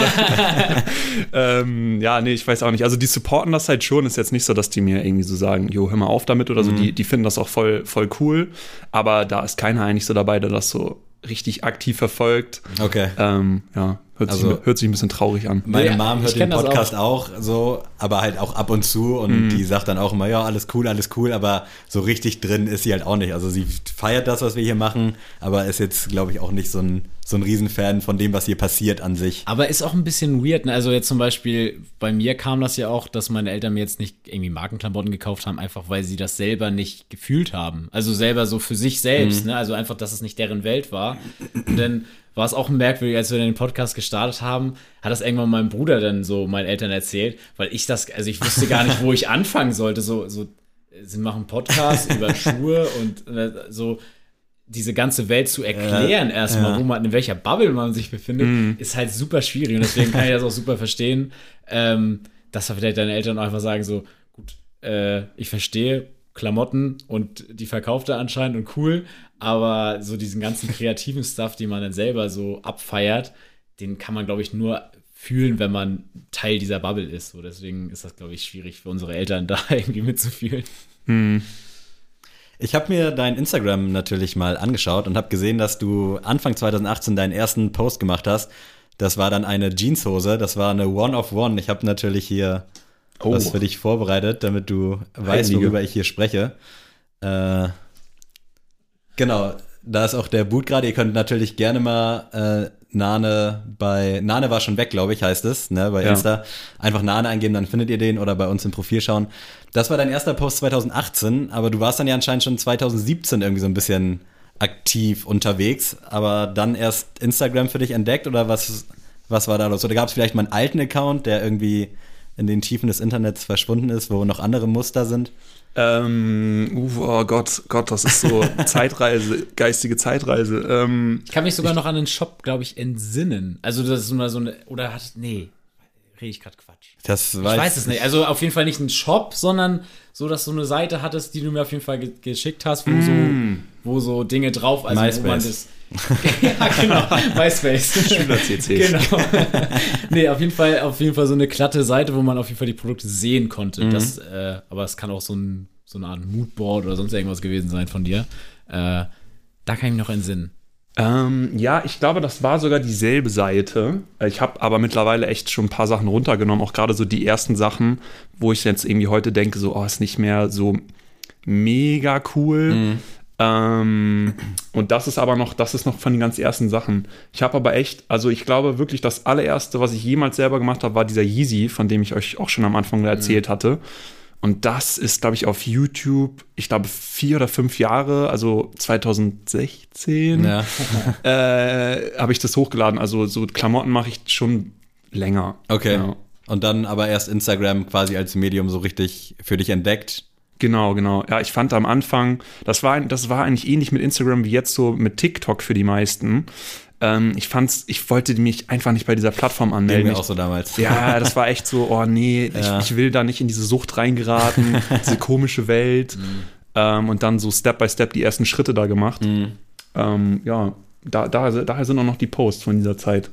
ähm, ja, nee, ich weiß auch nicht. Also die supporten das halt schon. Ist jetzt nicht so, dass die mir irgendwie so sagen, jo, hör mal auf damit oder so. Die, die finden das auch voll, voll cool. Aber da ist keiner eigentlich so dabei, der das so richtig aktiv verfolgt. Okay. Ähm, ja, hört, Also- sich, hört sich ein bisschen traurig an. Meine Ja, Mom hört den Podcast auch. so, aber halt auch ab und zu und die sagt dann auch immer, ja, alles cool, alles cool, aber so richtig drin ist sie halt auch nicht. Also sie feiert das, was wir hier machen, aber ist jetzt, glaube ich, auch nicht so ein, so ein Riesenfan von dem, was hier passiert an sich. Aber ist auch ein bisschen weird. Ne? Also jetzt zum Beispiel, bei mir kam das ja auch, dass meine Eltern mir jetzt nicht irgendwie Markenklamotten gekauft haben, einfach weil sie das selber nicht gefühlt haben. Also selber so für sich selbst. Ne? Also einfach, dass es nicht deren Welt war. Und dann war es auch merkwürdig, als wir den Podcast gestartet haben, hat das irgendwann meinem Bruder dann so meinen Eltern erzählt, weil ich das, also ich wusste gar nicht, wo ich anfangen sollte. So, so sie machen Podcast über Schuhe und äh, so diese ganze Welt zu erklären erstmal, ja. wo man, in welcher Bubble man sich befindet, ist halt super schwierig. Und deswegen kann ich das auch super verstehen, ähm, dass da vielleicht deine Eltern einfach sagen so, gut, äh, ich verstehe Klamotten und die verkauft er anscheinend und cool, aber so diesen ganzen kreativen Stuff, die man dann selber so abfeiert, den kann man, glaube ich, nur fühlen, wenn man Teil dieser Bubble ist. So, deswegen ist das, glaube ich, schwierig für unsere Eltern da irgendwie mitzufühlen. Ich habe mir dein Instagram natürlich mal angeschaut und habe gesehen, dass du Anfang 2018 deinen ersten Post gemacht hast. Das war dann eine Jeanshose, das war eine One of One. Ich habe natürlich hier Oh. was für dich vorbereitet, damit du weißt, Heilige. worüber ich hier spreche. Äh, genau, da ist auch der Boot gerade. Ihr könnt natürlich gerne mal äh, Nane bei Nane war schon weg, glaube ich, heißt es, ne, bei Ja. Insta. Einfach Nane eingeben, dann findet ihr den oder bei uns im Profil schauen. Das war dein erster Post 2018, aber du warst dann ja anscheinend schon 2017 irgendwie so ein bisschen aktiv unterwegs, aber dann erst Instagram für dich entdeckt oder was, was war da los? Oder gab es vielleicht mal einen alten Account, der irgendwie in den Tiefen des Internets verschwunden ist, wo noch andere Muster sind? Ähm, uh, oh Gott, Gott, das ist so Zeitreise, geistige Zeitreise. Ähm, Ich kann mich sogar noch an den Shop, glaube ich, entsinnen. Also das ist mal so eine, oder hat, nee, rede ich gerade Quatsch. Das Ich weiß es nicht. Also auf jeden Fall nicht ein Shop, sondern so, dass du eine Seite hattest, die du mir auf jeden Fall ge geschickt hast, wo, so, wo so Dinge drauf, also wo man MySpace. das. ja, genau. MySpace. Schüler-CCs. genau. nee, auf jeden Fall, auf jeden Fall so eine glatte Seite, wo man auf jeden Fall die Produkte sehen konnte. Das, äh, aber es kann auch so, ein, so eine Art Moodboard oder sonst irgendwas gewesen sein von dir. Äh, da kann ich mich noch entsinnen. Ähm, ja, ich glaube, das war sogar dieselbe Seite. Ich habe aber mittlerweile echt schon ein paar Sachen runtergenommen, auch gerade so die ersten Sachen, wo ich jetzt irgendwie heute denke, so, oh, ist nicht mehr so mega cool. Ähm, und das ist aber noch, das ist noch von den ganz ersten Sachen. Ich habe aber echt, also ich glaube wirklich, das allererste, was ich jemals selber gemacht habe, war dieser Yeezy, von dem ich euch auch schon am Anfang erzählt hatte. Und das ist, glaube ich, auf YouTube, ich glaube, vier oder fünf Jahre, also 2016 Ja. äh, habe ich das hochgeladen. Also so Klamotten mache ich schon länger. Okay. Ja. Und dann aber erst Instagram quasi als Medium so richtig für dich entdeckt. Genau, genau. Ja, ich fand am Anfang, das war, das war eigentlich ähnlich mit Instagram wie jetzt so mit TikTok für die meisten. Ähm, ich fand's, ich wollte mich einfach nicht bei dieser Plattform Ging anmelden. mir Ich- auch so damals. Ja, das war echt so, oh nee, Ja. ich, ich will da nicht in diese Sucht reingeraten, diese komische Welt. Ähm, und dann so Step by Step die ersten Schritte da gemacht. Ähm, ja, da, da, daher sind auch noch die Posts von dieser Zeit.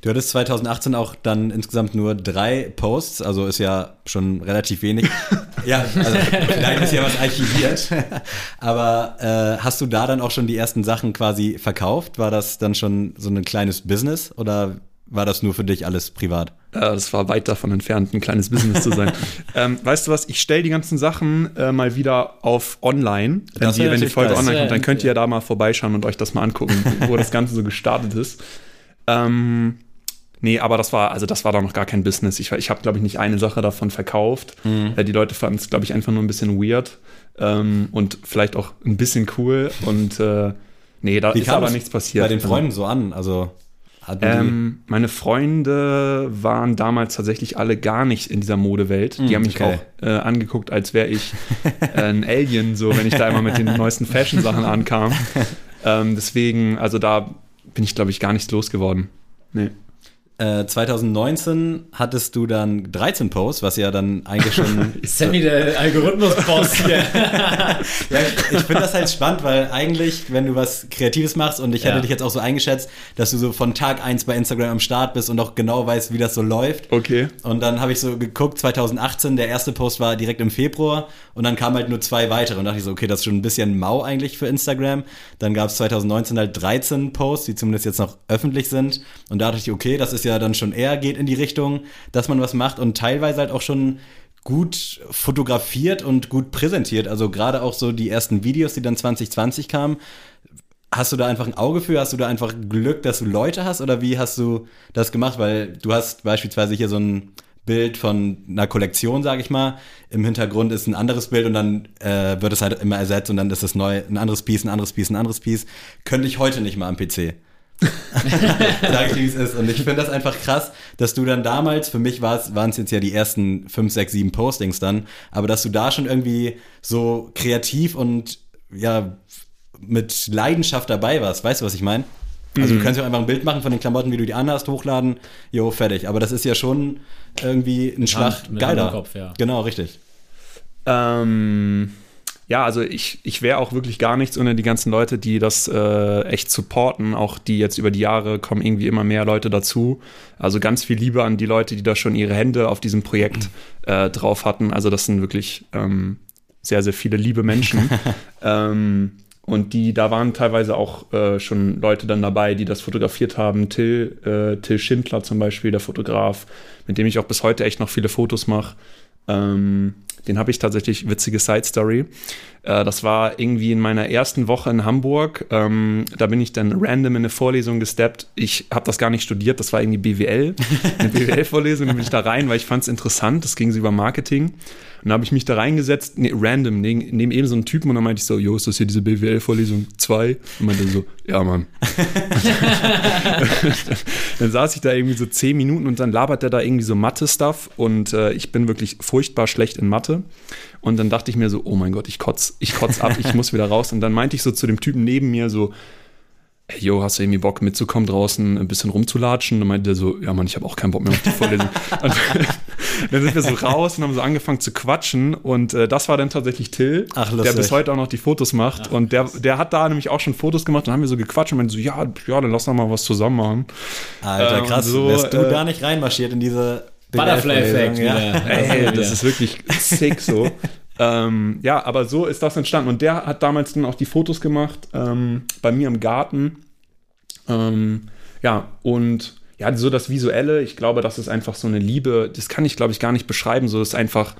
Du hattest 2018 auch dann insgesamt nur drei Posts, also ist ja schon relativ wenig. ja, also vielleicht ist ja was archiviert. Aber äh, hast du da dann auch schon die ersten Sachen quasi verkauft? War das dann schon so ein kleines Business oder war das nur für dich alles privat? Äh, das war weit davon entfernt, ein kleines Business zu sein. ähm, weißt du was, ich stelle die ganzen Sachen äh, mal wieder auf online, wenn, die, wenn die Folge geil. online kommt, dann könnt ihr ja da mal vorbeischauen und euch das mal angucken, wo das Ganze so gestartet ist. Ähm, nee, aber das war, also das war doch noch gar kein Business. Ich, ich habe, glaube ich, nicht eine Sache davon verkauft. Mhm. Äh, die Leute fanden es, glaube ich, einfach nur ein bisschen weird ähm, und vielleicht auch ein bisschen cool und äh, nee, da ist kam aber nichts passiert. Bei den Also- Freunden so an, also ähm, meine Freunde waren damals tatsächlich alle gar nicht in dieser Modewelt. Die Hm, haben mich okay. auch äh, angeguckt, als wäre ich äh, ein Alien, so wenn ich da immer mit den neuesten Fashion-Sachen ankam. Ähm, deswegen, also da bin ich, glaube ich, gar nichts losgeworden. Nee. Äh, 2019 hattest du dann 13 Posts, was ja dann eigentlich schon. Sammy, der Algorithmus-Boss hier. ja, ich, ich finde das halt spannend, weil eigentlich, wenn du was Kreatives machst und ich hätte Ja. dich jetzt auch so eingeschätzt, dass du so von Tag 1 bei Instagram am Start bist und auch genau weißt, wie das so läuft. Okay. Und dann habe ich so geguckt, 2018, der erste Post war direkt im Februar und dann kamen halt nur zwei weitere und dachte ich so, okay, das ist schon ein bisschen mau eigentlich für Instagram. Dann gab es 2019 halt 13 Posts, die zumindest jetzt noch öffentlich sind und da dachte ich, okay, das ist ja dann schon eher geht in die Richtung, dass man was macht und teilweise halt auch schon gut fotografiert und gut präsentiert. Also gerade auch so die ersten Videos, die dann 2020 kamen. Hast du da einfach ein Auge für? Hast du da einfach Glück, dass du Leute hast? Oder wie hast du das gemacht? Weil du hast beispielsweise hier so ein Bild von einer Kollektion, sage ich mal. Im Hintergrund ist ein anderes Bild und dann äh, wird es halt immer ersetzt und dann ist es neu, ein anderes Piece, ein anderes Piece, ein anderes Piece. Könnte ich heute nicht mal am PC. Sag ich, wie es ist. Und ich finde das einfach krass, dass du dann damals, für mich waren es jetzt ja die ersten 5, 6, 7 Postings dann, aber dass du da schon irgendwie so kreativ und ja, mit Leidenschaft dabei warst. Weißt du, was ich meine? Also du kannst ja einfach ein Bild machen von den Klamotten, wie du die anhast, hochladen, jo, fertig. Aber das ist ja schon irgendwie ein Schlag geiler. Kopf, ja. Genau, richtig. Ähm, ja, also ich, ich wäre auch wirklich gar nichts ohne die ganzen Leute, die das äh, echt supporten. Auch die jetzt über die Jahre kommen irgendwie immer mehr Leute dazu. Also ganz viel Liebe an die Leute, die da schon ihre Hände auf diesem Projekt äh, drauf hatten. Also das sind wirklich ähm, sehr, sehr viele liebe Menschen. ähm, und die, da waren teilweise auch äh, schon Leute dann dabei, die das fotografiert haben. Till, äh, Till Schindler zum Beispiel, der Fotograf, mit dem ich auch bis heute echt noch viele Fotos mache. Ähm, den habe ich tatsächlich, witzige Side Story. Äh, das war irgendwie in meiner ersten Woche in Hamburg. Ähm, da bin ich dann random in eine Vorlesung gesteppt. Ich habe das gar nicht studiert, das war irgendwie BWL. Eine BWL-Vorlesung, da bin ich da rein, weil ich fand es interessant. Das ging so über Marketing. Und da habe ich mich da reingesetzt, nee, random, neben, neben eben so einen Typen und dann meinte ich so, jo, ist das hier diese BWL-Vorlesung 2? Und meinte so, ja, Mann. dann saß ich da irgendwie so zehn Minuten und dann labert er da irgendwie so Mathe-Stuff und äh, ich bin wirklich furchtbar schlecht in Mathe. Und dann dachte ich mir so, oh mein Gott, ich kotz, ich kotz ab, ich muss wieder raus. Und dann meinte ich so zu dem Typen neben mir so, ey, yo, hast du irgendwie Bock mitzukommen draußen, ein bisschen rumzulatschen? Und dann meinte der so, ja Mann, ich habe auch keinen Bock mehr auf die Vorlesung. und dann sind wir so raus und haben so angefangen zu quatschen und äh, das war dann tatsächlich Till, Ach, der bis heute auch noch die Fotos macht und der, der hat da nämlich auch schon Fotos gemacht und haben wir so gequatscht und meinte so, ja, ja, dann lass doch mal was zusammen machen. Alter, Ähm, krass. so, Wärst du äh, da nicht reinmarschiert in diese Butterfly-Effekt ja. Ey, das ist wirklich sick so. ähm, ja, aber so ist das entstanden. Und der hat damals dann auch die Fotos gemacht ähm, bei mir im Garten. Ähm, ja, und ja, so das Visuelle, ich glaube, das ist einfach so eine Liebe, das kann ich, glaube ich, gar nicht beschreiben. So das ist einfach,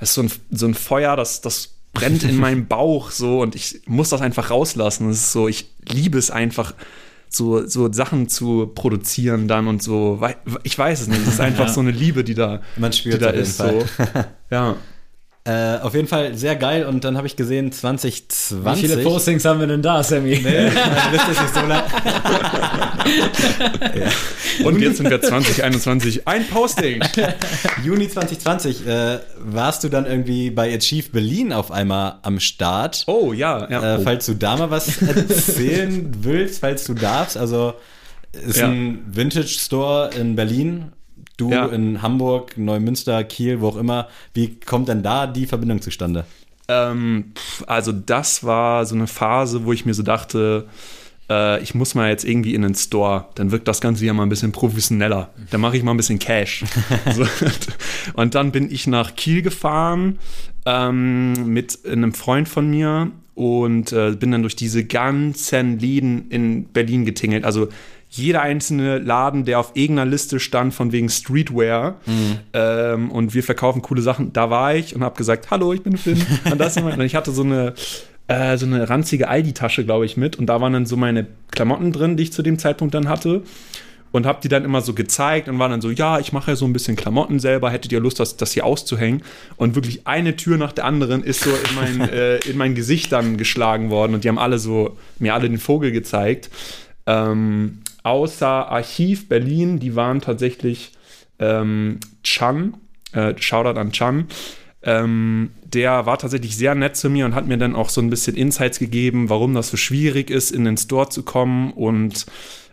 das ist so ein, so ein Feuer, das, das brennt in meinem Bauch so und ich muss das einfach rauslassen. Das ist so, ich liebe es einfach, so, so Sachen zu produzieren dann und so. Ich weiß es nicht. Es ist einfach Ja. so eine Liebe, die da, Man die spürt da auf jeden ist. So. Ja. Äh, auf jeden Fall sehr geil und dann habe ich gesehen 2020. Wie viele Postings haben wir denn da, Sammy? Nee, meine Liste ist nicht so lang. Und jetzt sind wir 2021. Ein Posting. Juni 2020 äh, warst du dann irgendwie bei Achieve Berlin auf einmal am Start. Oh, ja. ja. Äh, oh. falls du da mal was erzählen willst, falls du darfst. Also ist Ja. ein Vintage Store in Berlin. Du Ja. in Hamburg, Neumünster, Kiel, wo auch immer. Wie kommt denn da die Verbindung zustande? Ähm, also das war so eine Phase, wo ich mir so dachte, äh, ich muss mal jetzt irgendwie in den Store, dann wirkt das Ganze ja mal ein bisschen professioneller. Dann mache ich mal ein bisschen Cash. so. Und dann bin ich nach Kiel gefahren ähm, mit einem Freund von mir und äh, bin dann durch diese ganzen Läden in Berlin getingelt. Also jeder einzelne Laden, der auf irgendeiner Liste stand von wegen Streetwear ähm, und wir verkaufen coole Sachen, da war ich und habe gesagt, hallo, ich bin Finn. Und, das und ich hatte so eine, äh, so eine ranzige Aldi-Tasche, glaube ich, mit und da waren dann so meine Klamotten drin, die ich zu dem Zeitpunkt dann hatte und habe die dann immer so gezeigt und war dann so, ja, ich mache ja so ein bisschen Klamotten selber, hättet ihr Lust, das, das hier auszuhängen? Und wirklich eine Tür nach der anderen ist so in mein, äh, in mein Gesicht dann geschlagen worden und die haben alle so, mir alle den Vogel gezeigt. Ähm, außer Archiv Berlin, die waren tatsächlich ähm, Chan, äh, Shoutout an Chan, ähm, der war tatsächlich sehr nett zu mir und hat mir dann auch so ein bisschen Insights gegeben, warum das so schwierig ist, in den Store zu kommen und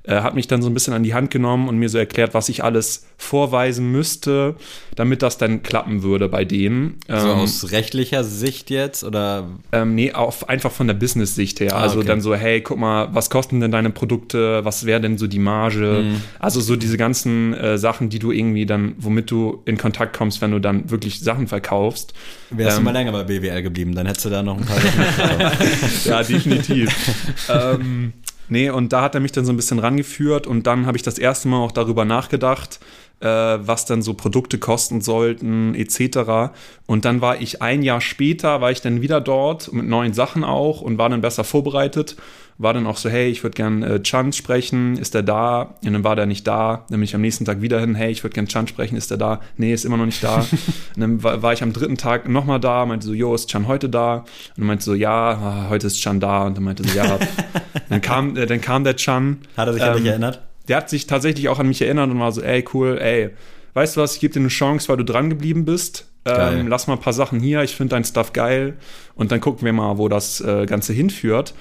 äh, hat mich dann so ein bisschen an die Hand genommen und mir so erklärt, was ich alles vorweisen müsste, damit das dann klappen würde bei denen. So Ähm, aus rechtlicher Sicht jetzt oder ähm, nee, auf, einfach von der Business-Sicht her. Ah, also okay. dann so, hey, guck mal, was kosten denn deine Produkte? Was wäre denn so die Marge? Mhm. Also so diese ganzen äh, Sachen, die du irgendwie dann, womit du in Kontakt kommst, wenn du dann wirklich Sachen verkaufst. wärst Ähm, du mal länger bei BWL geblieben, dann hättest du da noch ein paar Sachen ja, definitiv. ähm, nee, und da hat er mich dann so ein bisschen rangeführt und dann habe ich das erste Mal auch darüber nachgedacht, äh, was dann so Produkte kosten sollten, etc. Und dann war ich ein Jahr später, war ich dann wieder dort mit neuen Sachen auch und war dann besser vorbereitet. War dann auch so, hey, ich würde gern äh, Chan sprechen, ist der da? Und dann war der nicht da. Dann bin ich am nächsten Tag wieder hin, hey, ich würde gern Chan sprechen, ist der da? Nee, ist immer noch nicht da. und dann war, war ich am dritten Tag nochmal da, meinte so, jo, ist Chan heute da? Und dann meinte so, ja, ah, heute ist Chan da. Und dann meinte so, ja. dann, kam, äh, dann kam der Chan. Hat er sich an dich Ähm, erinnert? Der hat sich tatsächlich auch an mich erinnert und war so, ey, cool, ey, weißt du was, ich gebe dir eine Chance, weil du dran geblieben bist. Ähm, lass mal ein paar Sachen hier, ich finde dein Stuff geil. Und dann gucken wir mal, wo das äh, Ganze hinführt.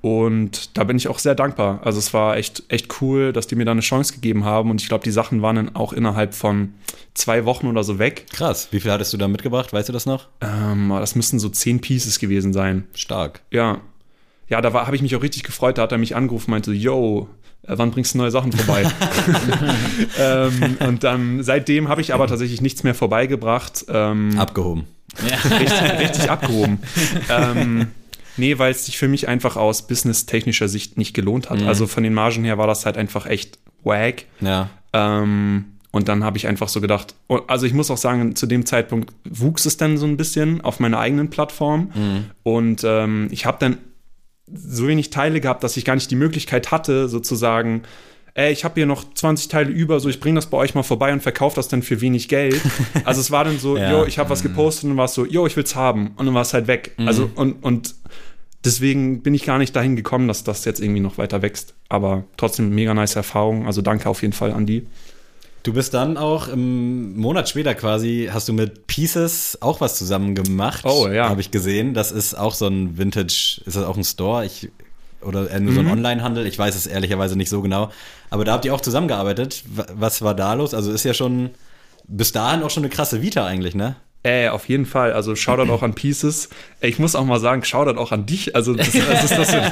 Und da bin ich auch sehr dankbar. Also es war echt, echt cool, dass die mir da eine Chance gegeben haben. Und ich glaube, die Sachen waren dann auch innerhalb von zwei Wochen oder so weg. Krass. Wie viel hattest du da mitgebracht? Weißt du das noch? Ähm, das müssten so zehn Pieces gewesen sein. Stark. Ja. Ja, da habe ich mich auch richtig gefreut. Da hat er mich angerufen, meinte, yo, äh, wann bringst du neue Sachen vorbei? ähm, und dann seitdem habe ich aber tatsächlich nichts mehr vorbeigebracht. Ähm, Abgehoben. richtig, richtig abgehoben. ähm, nee, weil es sich für mich einfach aus businesstechnischer Sicht nicht gelohnt hat. Also von den Margen her war das halt einfach echt wack. Ja. Ähm, und dann habe ich einfach so gedacht, oh, also ich muss auch sagen, zu dem Zeitpunkt wuchs es dann so ein bisschen auf meiner eigenen Plattform. Und ähm, ich habe dann so wenig Teile gehabt, dass ich gar nicht die Möglichkeit hatte, sozusagen, ey, ich habe hier noch 20 Teile über, so ich bringe das bei euch mal vorbei und verkaufe das dann für wenig Geld. Also es war dann so, Ja. ich habe was gepostet und dann war es so, jo, ich will's haben. Und dann war es halt weg. Also und, und deswegen bin ich gar nicht dahin gekommen, dass das jetzt irgendwie noch weiter wächst. Aber trotzdem mega nice Erfahrung. Also danke auf jeden Fall an die. Du bist dann auch im Monat später quasi, hast du mit Pieces auch was zusammen gemacht. Oh, ja. Habe ich gesehen. Das ist auch so ein Vintage, ist das auch ein Store? Ich, oder nur so ein Mhm. Online-Handel? Ich weiß es ehrlicherweise nicht so genau. Aber da habt ihr auch zusammengearbeitet. Wa- Was war da los? Also ist ja schon bis dahin auch schon eine krasse Vita eigentlich, ne? Äh, auf jeden Fall. Also Shoutout auch an Pieces. Ey, Ich muss auch mal sagen, Shoutout auch an dich. Also das, was ist das für,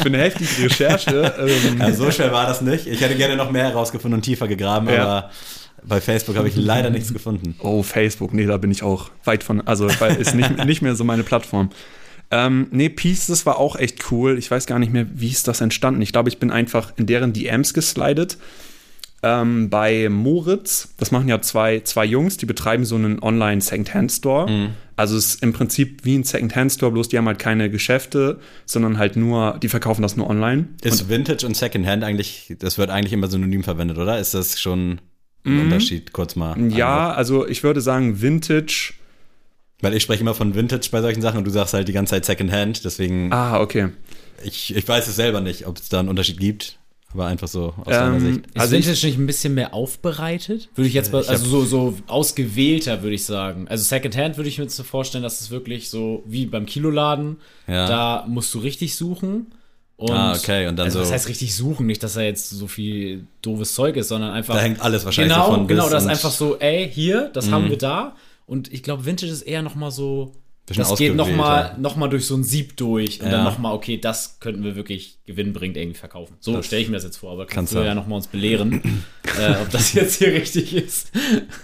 für eine heftige Recherche? Ähm, Ja, so schwer war das nicht. Ich hätte gerne noch mehr herausgefunden und tiefer gegraben, Ja. aber bei Facebook habe ich leider nichts gefunden. Oh, Facebook, nee, da bin ich auch weit von, also ist nicht, nicht mehr so meine Plattform. Ähm, nee, Pieces war auch echt cool. Ich weiß gar nicht mehr, wie ist das entstanden. Ich glaube, ich bin einfach in deren DMs geslidet. Ähm, bei Moritz, das machen ja zwei, zwei Jungs, die betreiben so einen Online-Second-Hand-Store. Also es ist im Prinzip wie ein Second-Hand-Store, bloß die haben halt keine Geschäfte, sondern halt nur, die verkaufen das nur online. Ist Vintage und Secondhand eigentlich, das wird eigentlich immer synonym verwendet, oder? Ist das schon ein Unterschied, kurz mal? Ja, also ich würde sagen, Vintage. Weil ich spreche immer von Vintage bei solchen Sachen und du sagst halt die ganze Zeit Secondhand, deswegen, Ah, okay. ich, ich weiß es selber nicht, ob es da einen Unterschied gibt, aber einfach so aus Ähm, Sicht. Ist Also ich- Vintage nicht ein bisschen mehr aufbereitet? Würde ich jetzt mal, Ich also so, so ausgewählter, würde ich sagen. Also Secondhand würde ich mir so vorstellen, dass es wirklich so wie beim Kiloladen, Ja. da musst du richtig suchen. Und, Ah, okay, und dann also so- Das heißt richtig suchen, nicht, dass da jetzt so viel doofes Zeug ist, sondern einfach. Da hängt alles wahrscheinlich genau, davon Genau, das ist Mhm. einfach so, ey, hier, das haben wir da. Und ich glaube, Vintage ist eher noch mal so. Das geht noch mal, ausgewählter. noch mal durch so ein Sieb durch und Ja. dann noch mal, okay, das könnten wir wirklich gewinnbringend irgendwie verkaufen. So stelle ich mir das jetzt vor, aber kannst kannst du ja noch mal uns belehren, äh, ob das jetzt hier richtig ist.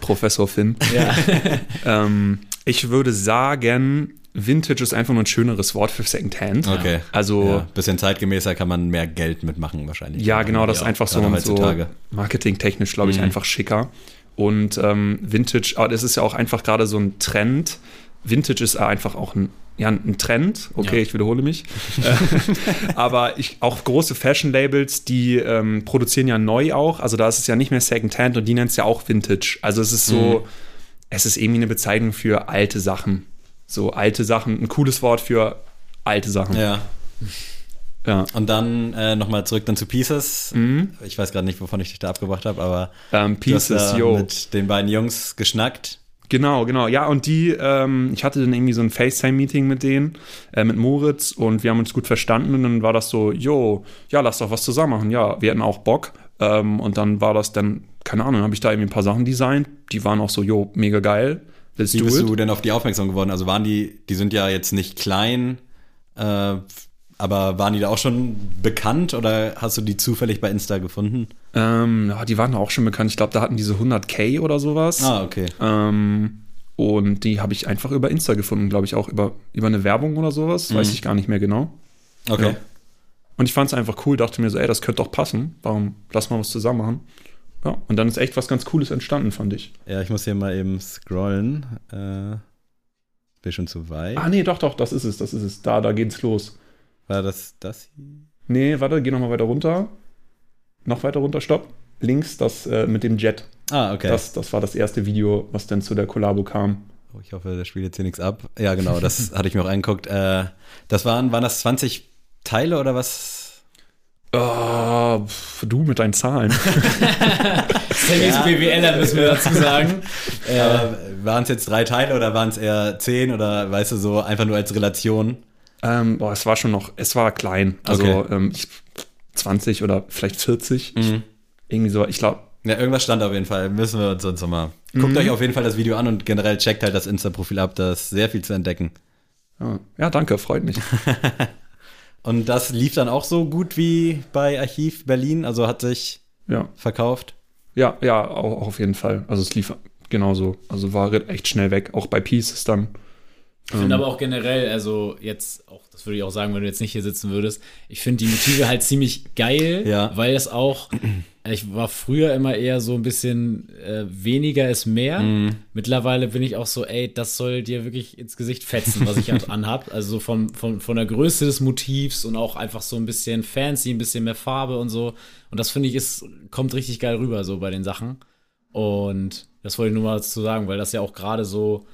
Professor Finn. Ja. Ähm, ich würde sagen, Vintage ist einfach nur ein schöneres Wort für Secondhand. Okay. Also, Ja, ja, bisschen zeitgemäßer kann man mehr Geld mitmachen wahrscheinlich. genau, das ist Ja, einfach so, so marketingtechnisch, glaube ich, Mhm. einfach schicker. Und ähm, Vintage, aber das ist ja auch einfach gerade so ein Trend. Vintage ist einfach auch ein, ja, ein Trend. Okay, Ja. ich wiederhole mich. Äh, aber ich, auch große Fashion-Labels, die ähm, produzieren ja neu auch. Also da ist es ja nicht mehr Secondhand und die nennt es ja auch Vintage. Also es ist so, es ist irgendwie eine Bezeichnung für alte Sachen. So alte Sachen, ein cooles Wort für alte Sachen. Ja. Ja. Und dann äh, nochmal zurück dann zu Pieces. Mhm. Ich weiß gerade nicht, wovon ich dich da abgebracht habe, aber Ähm, du hast Pieces, yo. mit den beiden Jungs geschnackt. Genau, genau. Ja, und die, ähm, ich hatte dann irgendwie so ein FaceTime-Meeting mit denen, äh, mit Moritz, und wir haben uns gut verstanden. Und dann war das so, jo, ja, lass doch was zusammen machen. Ja, wir hatten auch Bock. Ähm, und dann war das dann, keine Ahnung, habe ich da irgendwie ein paar Sachen designt. Die waren auch so, jo, mega geil. Let's Wie bist it. du denn auf die aufmerksam geworden? Also waren die, die sind ja jetzt nicht klein, äh, aber waren die da auch schon bekannt oder hast du die zufällig bei Insta gefunden? Ähm, ja, die waren auch schon bekannt. Ich glaube, da hatten diese 100k oder sowas. Ah, okay. Ähm, und die habe ich einfach über Insta gefunden, glaube ich, auch über, über eine Werbung oder sowas. Mhm. Weiß ich gar nicht mehr genau. Okay. Ja. Und ich fand es einfach cool, dachte mir so, ey, das könnte doch passen. Warum lass mal was zusammen machen? Ja, und dann ist echt was ganz Cooles entstanden, fand ich. Ja, ich muss hier mal eben scrollen. Äh, bin schon zu weit. Ah, nee, doch, doch, das ist es, das ist es. Da, da geht's los. War das das hier? Nee, warte, geh nochmal weiter runter. Noch weiter runter, stopp. Links das äh, mit dem Jet. Ah, okay. Das, das war das erste Video, was dann zu der Kollabo kam. Oh, ich hoffe, das spielt jetzt hier nichts ab. Ja, genau, das hatte ich mir auch angeguckt. Äh, das waren, waren das 20 Teile oder was? Uh, du mit deinen Zahlen. Semmys ja. BWLer müssen wir dazu sagen. Äh, waren es jetzt drei Teile oder waren es eher zehn oder weißt du so einfach nur als Relation? Ähm, boah, es war schon noch, es war klein. Also okay. ähm, ich, 20 oder vielleicht 40. Mhm. Ich, irgendwie so, ich glaube. Ja, irgendwas stand auf jeden Fall. Müssen wir uns sonst nochmal. Guckt mhm. euch auf jeden Fall das Video an und generell checkt halt das Insta-Profil ab. Da ist sehr viel zu entdecken. Ja, ja danke, freut mich. und das lief dann auch so gut wie bei Archiv Berlin? Also hat sich ja. verkauft? Ja, ja, auch, auch auf jeden Fall. Also es lief genauso. Also war echt schnell weg. Auch bei Pieces dann. Ich finde ähm. aber auch generell, also jetzt auch, das würde ich auch sagen, wenn du jetzt nicht hier sitzen würdest, ich finde die Motive halt ziemlich geil, ja. weil es auch, ich war früher immer eher so ein bisschen äh, weniger ist mehr. Mm. Mittlerweile bin ich auch so, ey, das soll dir wirklich ins Gesicht fetzen, was ich halt anhab. Also so von, von, von der Größe des Motivs und auch einfach so ein bisschen fancy, ein bisschen mehr Farbe und so. Und das finde ich, ist, kommt richtig geil rüber, so bei den Sachen. Und das wollte ich nur mal dazu sagen, weil das ja auch gerade so,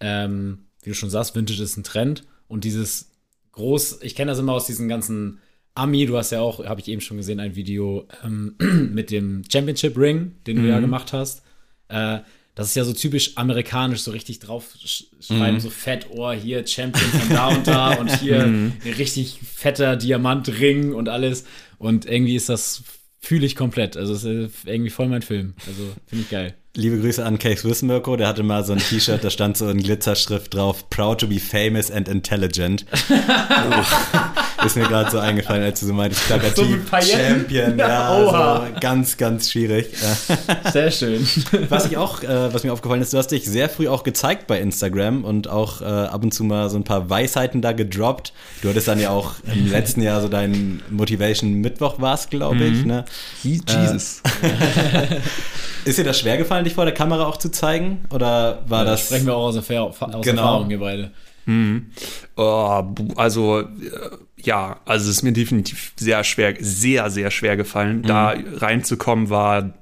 ähm, wie du schon sagst, Vintage ist ein Trend und dieses groß, ich kenne das immer aus diesen ganzen Ami, du hast ja auch, habe ich eben schon gesehen, ein Video ähm, mit dem Championship Ring, den du mhm. ja gemacht hast. Äh, das ist ja so typisch amerikanisch, so richtig drauf schreiben, mhm. so Fettohr, hier Champion von da und da und hier mhm. ein richtig fetter Diamantring und alles. Und irgendwie ist das, fühle ich komplett. Also es ist irgendwie voll mein Film. Also finde ich geil. Liebe Grüße an Case Swiss Mirko, der hatte mal so ein T-Shirt, da stand so in Glitzerschrift drauf, proud to be famous and intelligent. ist mir gerade so eingefallen, als du so meintest, plakativ, so Champion, ja, ja so ganz, ganz schwierig. Sehr schön. Was ich auch, äh, was mir aufgefallen ist, du hast dich sehr früh auch gezeigt bei Instagram und auch äh, ab und zu mal so ein paar Weisheiten da gedroppt. Du hattest dann ja auch im letzten Jahr so dein Motivation Mittwoch warst, glaube ich, mhm. ne? Jesus. Äh, ist dir das schwer gefallen, dich vor der Kamera auch zu zeigen? Oder war ja, das. Sprechen wir auch aus, Erfahr aus genau. Erfahrung, wir beide. Mhm. Oh, also, äh, ja, also es ist mir definitiv sehr schwer, sehr, sehr schwer gefallen. Mhm. Da reinzukommen war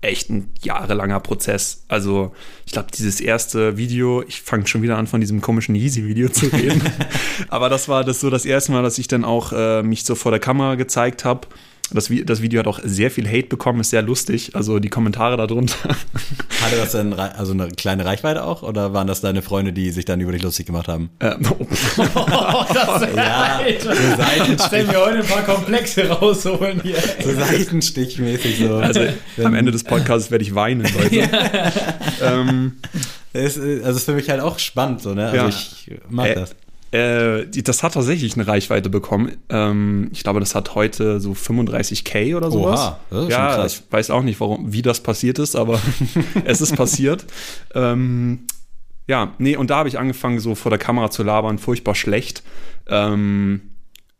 echt ein jahrelanger Prozess. Also, ich glaube, dieses erste Video, ich fange schon wieder an, von diesem komischen Yeezy-Video zu reden. Aber das war das so das erste Mal, dass ich dann auch äh, mich so vor der Kamera gezeigt habe. Das, das, Video hat auch sehr viel Hate bekommen, ist sehr lustig. Also die Kommentare darunter. Hatte das denn also eine kleine Reichweite auch? Oder waren das deine Freunde, die sich dann über dich lustig gemacht haben? Ähm, oh. das ist ja, so Seitenstich. wir heute ein paar Komplexe rausholen hier. So Seitenstichmäßig so. Also am Ende des Podcasts werde ich weinen, Leute. ja. ähm, es, also ist für mich halt auch spannend, so, ne? Also ja. ich mag äh, das. Äh, das hat tatsächlich eine Reichweite bekommen. Ähm, ich glaube, das hat heute so 35k oder sowas. Oha, das ist ja, ich weiß auch nicht, warum, wie das passiert ist, aber es ist passiert. Ähm, ja, nee, und da habe ich angefangen, so vor der Kamera zu labern, furchtbar schlecht. Ähm,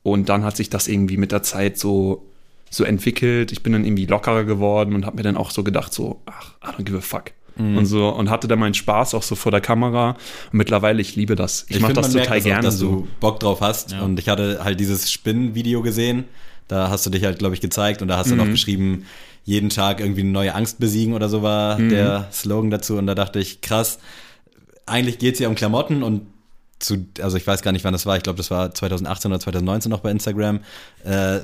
und dann hat sich das irgendwie mit der Zeit so, so entwickelt. Ich bin dann irgendwie lockerer geworden und habe mir dann auch so gedacht, so, ach, I don't give a fuck mhm. und so und hatte da meinen Spaß auch so vor der Kamera. Und mittlerweile, ich liebe das. Ich, ich mache das total gerne. Auch, dass so. du Bock drauf hast. Ja. Und ich hatte halt dieses Spinnenvideo gesehen. Da hast du dich halt, glaube ich, gezeigt und da hast du mhm. noch geschrieben, jeden Tag irgendwie eine neue Angst besiegen oder so war mhm. der Slogan dazu. Und da dachte ich, krass, eigentlich geht es ja um Klamotten und zu, also ich weiß gar nicht, wann das war, ich glaube, das war 2018 oder 2019 noch bei Instagram. Äh,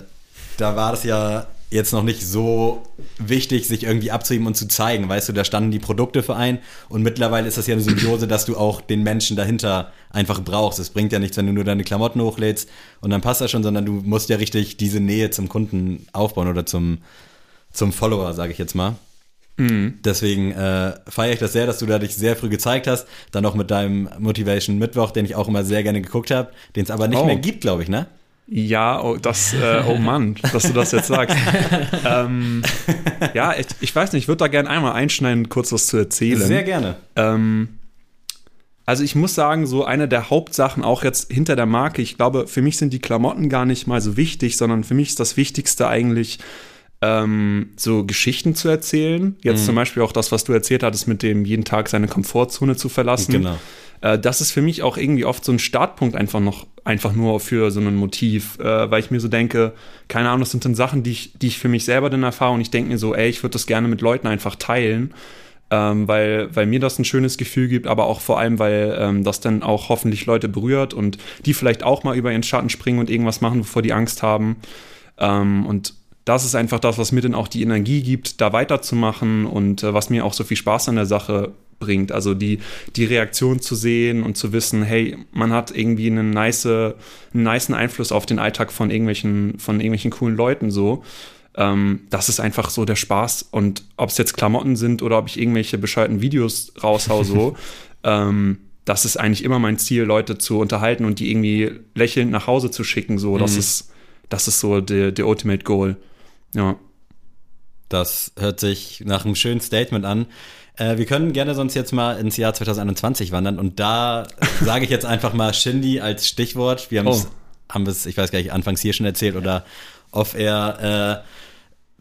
da war das ja jetzt noch nicht so wichtig, sich irgendwie abzuheben und zu zeigen. Weißt du, da standen die Produkte für ein und mittlerweile ist das ja eine Symbiose, dass du auch den Menschen dahinter einfach brauchst. Es bringt ja nichts, wenn du nur deine Klamotten hochlädst und dann passt das schon, sondern du musst ja richtig diese Nähe zum Kunden aufbauen oder zum, zum Follower, sage ich jetzt mal. Mhm. Deswegen äh, feiere ich das sehr, dass du da dich sehr früh gezeigt hast. Dann auch mit deinem Motivation Mittwoch, den ich auch immer sehr gerne geguckt habe, den es aber nicht Oh. mehr gibt, glaube ich, ne? Ja, oh, das, äh, oh Mann, dass du das jetzt sagst. ähm, ja, ich, ich weiß nicht, ich würde da gerne einmal einschneiden, kurz was zu erzählen. Sehr gerne. Ähm, also ich muss sagen, so eine der Hauptsachen auch jetzt hinter der Marke, ich glaube, für mich sind die Klamotten gar nicht mal so wichtig, sondern für mich ist das Wichtigste eigentlich, ähm, so Geschichten zu erzählen. Jetzt Mhm. zum Beispiel auch das, was du erzählt hattest, mit dem jeden Tag seine Komfortzone zu verlassen. Genau. Äh, das ist für mich auch irgendwie oft so ein Startpunkt einfach noch, einfach nur für so ein Motiv, äh, weil ich mir so denke, keine Ahnung, das sind dann Sachen, die ich, die ich für mich selber dann erfahre und ich denke mir so, ey, ich würde das gerne mit Leuten einfach teilen, ähm, weil, weil mir das ein schönes Gefühl gibt, aber auch vor allem, weil ähm, das dann auch hoffentlich Leute berührt und die vielleicht auch mal über ihren Schatten springen und irgendwas machen, bevor die Angst haben. Ähm, und das ist einfach das, was mir dann auch die Energie gibt, da weiterzumachen und äh, was mir auch so viel Spaß an der Sache bringt. Also die, die Reaktion zu sehen und zu wissen, hey, man hat irgendwie einen nice, einen Einfluss auf den Alltag von irgendwelchen, von irgendwelchen coolen Leuten so. Ähm, das ist einfach so der Spaß. Und ob es jetzt Klamotten sind oder ob ich irgendwelche bescheuerten Videos raushau, so, ähm, das ist eigentlich immer mein Ziel, Leute zu unterhalten und die irgendwie lächelnd nach Hause zu schicken. So, das Mhm. ist, das ist so der, der Ultimate Goal. Ja. Das hört sich nach einem schönen Statement an. Äh, wir können gerne sonst jetzt mal ins Jahr 2021 wandern und da sage ich jetzt einfach mal Shindy als Stichwort. Wir haben es, Oh. haben es, ich weiß gar nicht, anfangs hier schon erzählt oder off-air.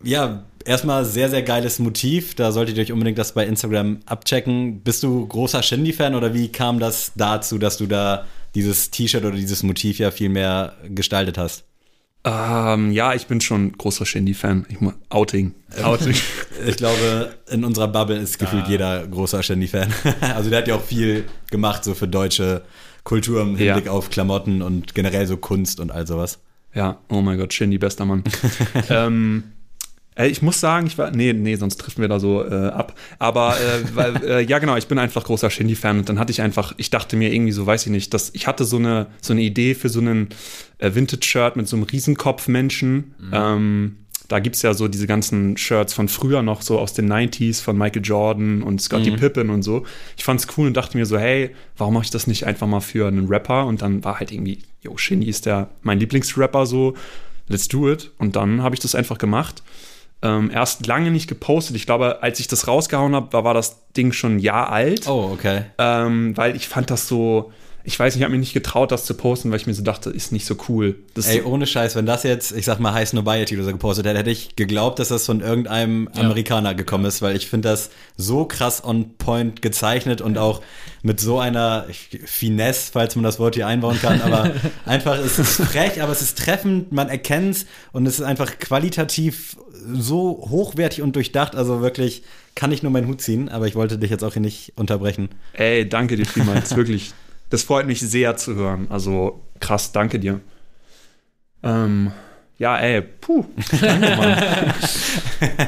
Äh, ja, erstmal sehr, sehr geiles Motiv. Da solltet ihr euch unbedingt das bei Instagram abchecken. Bist du großer Shindy-Fan oder wie kam das dazu, dass du da dieses T-Shirt oder dieses Motiv ja viel mehr gestaltet hast? Ähm, ja, ich bin schon großer Shindy-Fan. Ich muss Outing. Outing. Ich glaube, in unserer Bubble ist gefühlt jeder großer Shindy-Fan. Also der hat ja auch viel gemacht, so für deutsche Kultur im Ja. Hinblick auf Klamotten und generell so Kunst und all sowas. Ja, oh mein Gott, Shindy, bester Mann. ähm, äh, ich muss sagen, ich war, nee, nee, sonst trifft wir da so äh, ab. Aber äh, weil, äh, ja, genau, ich bin einfach großer Shindy-Fan und dann hatte ich einfach, ich dachte mir irgendwie so, weiß ich nicht, dass ich hatte so eine so eine Idee für so einen äh, Vintage-Shirt mit so einem Riesenkopf-Menschen. Ähm, da gibt's ja so diese ganzen Shirts von früher noch, so aus den 90s von Michael Jordan und Scottie Pippen und so. Ich fand's cool und dachte mir so, hey, warum mache ich das nicht einfach mal für einen Rapper? Und dann war halt irgendwie, yo, Shindy ist der mein Lieblingsrapper so, let's do it. Und dann habe ich das einfach gemacht. Ähm, erst lange nicht gepostet. Ich glaube, als ich das rausgehauen habe, war, war das Ding schon ein Jahr alt. Oh, okay. Ähm, weil ich fand das so, ich weiß nicht, ich habe mich nicht getraut, das zu posten, weil ich mir so dachte, ist nicht so cool. Das Ey, ohne Scheiß, wenn das jetzt, ich sag mal, High Snobiety oder so gepostet hätte, hätte ich geglaubt, dass das von irgendeinem Amerikaner gekommen ist, weil ich finde das so krass on point gezeichnet und auch mit so einer Finesse, falls man das Wort hier einbauen kann, aber einfach, es ist frech, aber es ist treffend, man erkennt's und es ist einfach qualitativ so hochwertig und durchdacht, also wirklich kann ich nur meinen Hut ziehen, aber ich wollte dich jetzt auch hier nicht unterbrechen. Ey, danke dir vielmals, wirklich. Das freut mich sehr zu hören. Also krass, danke dir. Ähm, ja, ey, puh. Danke, Mann.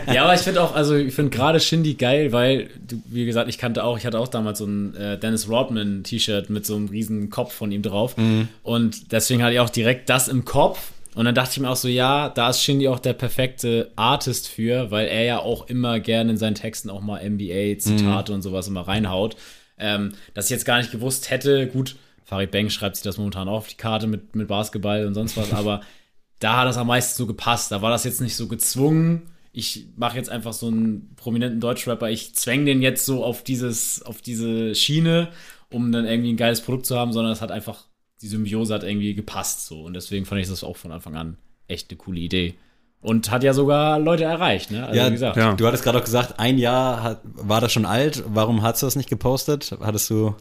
Ja, aber ich finde auch, also ich finde gerade Shindy geil, weil, du, wie gesagt, ich kannte auch, ich hatte auch damals so ein äh, Dennis Rodman T-Shirt mit so einem riesen Kopf von ihm drauf. Und deswegen hatte ich auch direkt das im Kopf. Und dann dachte ich mir auch so, ja, da ist Shindy auch der perfekte Artist für, weil er ja auch immer gerne in seinen Texten auch mal NBA-Zitate und sowas immer reinhaut. Ähm, dass ich jetzt gar nicht gewusst hätte, gut, Farid Bang schreibt sich das momentan auch auf die Karte mit, mit Basketball und sonst was, aber da hat das am meisten so gepasst. Da war das jetzt nicht so gezwungen. Ich mache jetzt einfach so einen prominenten Deutschrapper, ich zwäng den jetzt so auf dieses, auf diese Schiene, um dann irgendwie ein geiles Produkt zu haben, sondern es hat einfach, die Symbiose hat irgendwie gepasst so. Und deswegen fand ich das auch von Anfang an echt eine coole Idee. Und hat ja sogar Leute erreicht, ne? Also ja, wie gesagt. ja. du hattest gerade auch gesagt, ein Jahr hat, war das schon alt. Warum hast du das nicht gepostet? Hattest du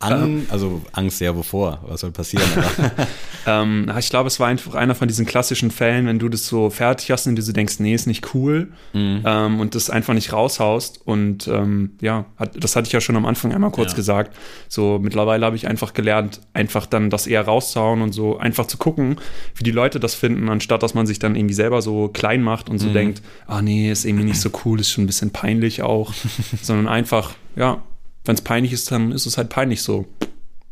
Ang also Angst ja wovor, was soll passieren? ähm, ich glaube, es war einfach einer von diesen klassischen Fällen, wenn du das so fertig hast und du so denkst, nee, ist nicht cool mhm. ähm, und das einfach nicht raushaust. Und ähm, ja, hat, das hatte ich ja schon am Anfang einmal kurz ja. gesagt. So mittlerweile habe ich einfach gelernt, einfach dann das eher rauszuhauen und so einfach zu gucken, wie die Leute das finden, anstatt dass man sich dann irgendwie selber so klein macht und so mhm. denkt, ah nee, ist irgendwie nicht so cool, ist schon ein bisschen peinlich auch, sondern einfach, ja, wenn es peinlich ist, dann ist es halt peinlich so.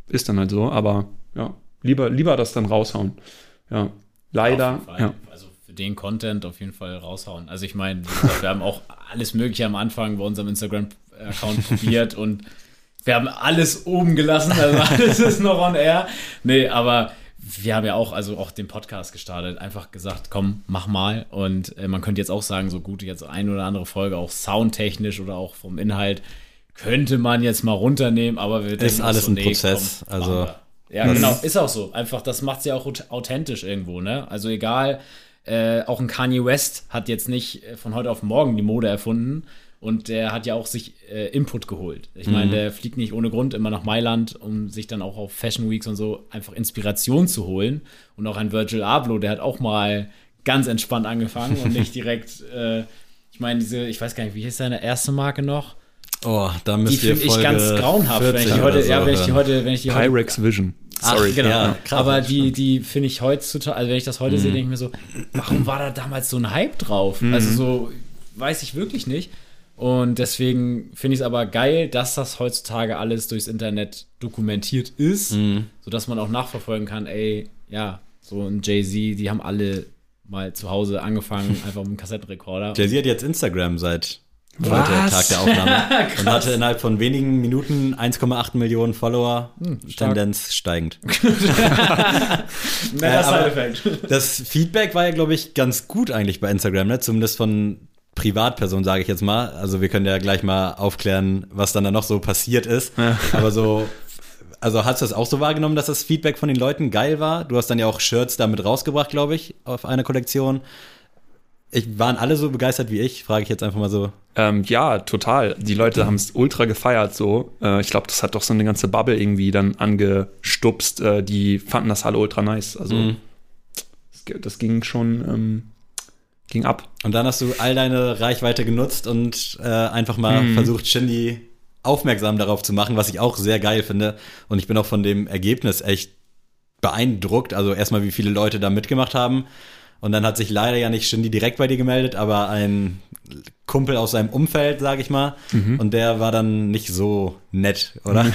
Ist dann halt so, aber ja, lieber, lieber das dann raushauen. Ja, leider. Ja. Also für den Content auf jeden Fall raushauen. Also ich meine, wir haben auch alles Mögliche am Anfang bei unserem Instagram-Account probiert und wir haben alles oben gelassen, also alles ist noch on air. Nee, aber wir haben ja auch, also auch den Podcast gestartet, einfach gesagt, komm, mach mal. Und äh, man könnte jetzt auch sagen, so gut jetzt eine oder andere Folge, auch soundtechnisch oder auch vom Inhalt, könnte man jetzt mal runternehmen, aber wir Ist alles so, ein nee, Prozess. Komm, also. Ja, genau, ist auch so. Einfach, das macht es ja auch authentisch irgendwo, ne? Also egal, äh, auch ein Kanye West hat jetzt nicht äh, von heute auf morgen die Mode erfunden und der hat ja auch sich äh, Input geholt. Ich meine, mhm. der fliegt nicht ohne Grund immer nach Mailand, um sich dann auch auf Fashion Weeks und so einfach Inspiration zu holen. Und auch ein Virgil Abloh, der hat auch mal ganz entspannt angefangen und nicht direkt, äh, ich meine, diese, ich weiß gar nicht, wie hieß seine erste Marke noch? Oh, da müsst die finde ich ganz grauenhaft, wenn ich die heute, so ja, wenn ich die heute, wenn ich die Pyrex heute, Vision. Sorry. Ach, genau. Ja, krass, Aber die, die finde ich heutzutage, also wenn ich das heute mhm. sehe, denke ich mir so, warum war da damals so ein Hype drauf? Mhm. Also so, weiß ich wirklich nicht. Und deswegen finde ich es aber geil, dass das heutzutage alles durchs Internet dokumentiert ist, mhm. sodass man auch nachverfolgen kann, ey, ja, so ein Jay-Z, die haben alle mal zu Hause angefangen, einfach mit einem Kassettenrekorder. Jay-Z hat jetzt Instagram seit Heute, Tag der Aufnahme. und hatte innerhalb von wenigen Minuten 1,8 Millionen Follower. Hm, Tendenz steigend. ja, das Feedback war ja, glaube ich, ganz gut eigentlich bei Instagram, ne? Zumindest von Privatpersonen, sage ich jetzt mal. Also wir können ja gleich mal aufklären, was dann da noch so passiert ist. Ja. Aber so, also hast du das auch so wahrgenommen, dass das Feedback von den Leuten geil war? Du hast dann ja auch Shirts damit rausgebracht, glaube ich, auf eine Kollektion. Ich, waren alle so begeistert wie ich? Frage ich jetzt einfach mal so. Ähm, ja, total. Die Leute haben es ultra gefeiert so. Äh, ich glaube, das hat doch so eine ganze Bubble irgendwie dann angestupst. Äh, die fanden das alle ultra nice. Also mhm. das, das, ging schon ähm, ging ab. Und dann hast du all deine Reichweite genutzt und äh, einfach mal mhm. versucht, Shindy aufmerksam darauf zu machen, was ich auch sehr geil finde. Und ich bin auch von dem Ergebnis echt beeindruckt. Also erstmal, wie viele Leute da mitgemacht haben. Und dann hat sich leider ja nicht Shindy direkt bei dir gemeldet, aber ein Kumpel aus seinem Umfeld, sag ich mal. Mhm. Und der war dann nicht so nett, oder?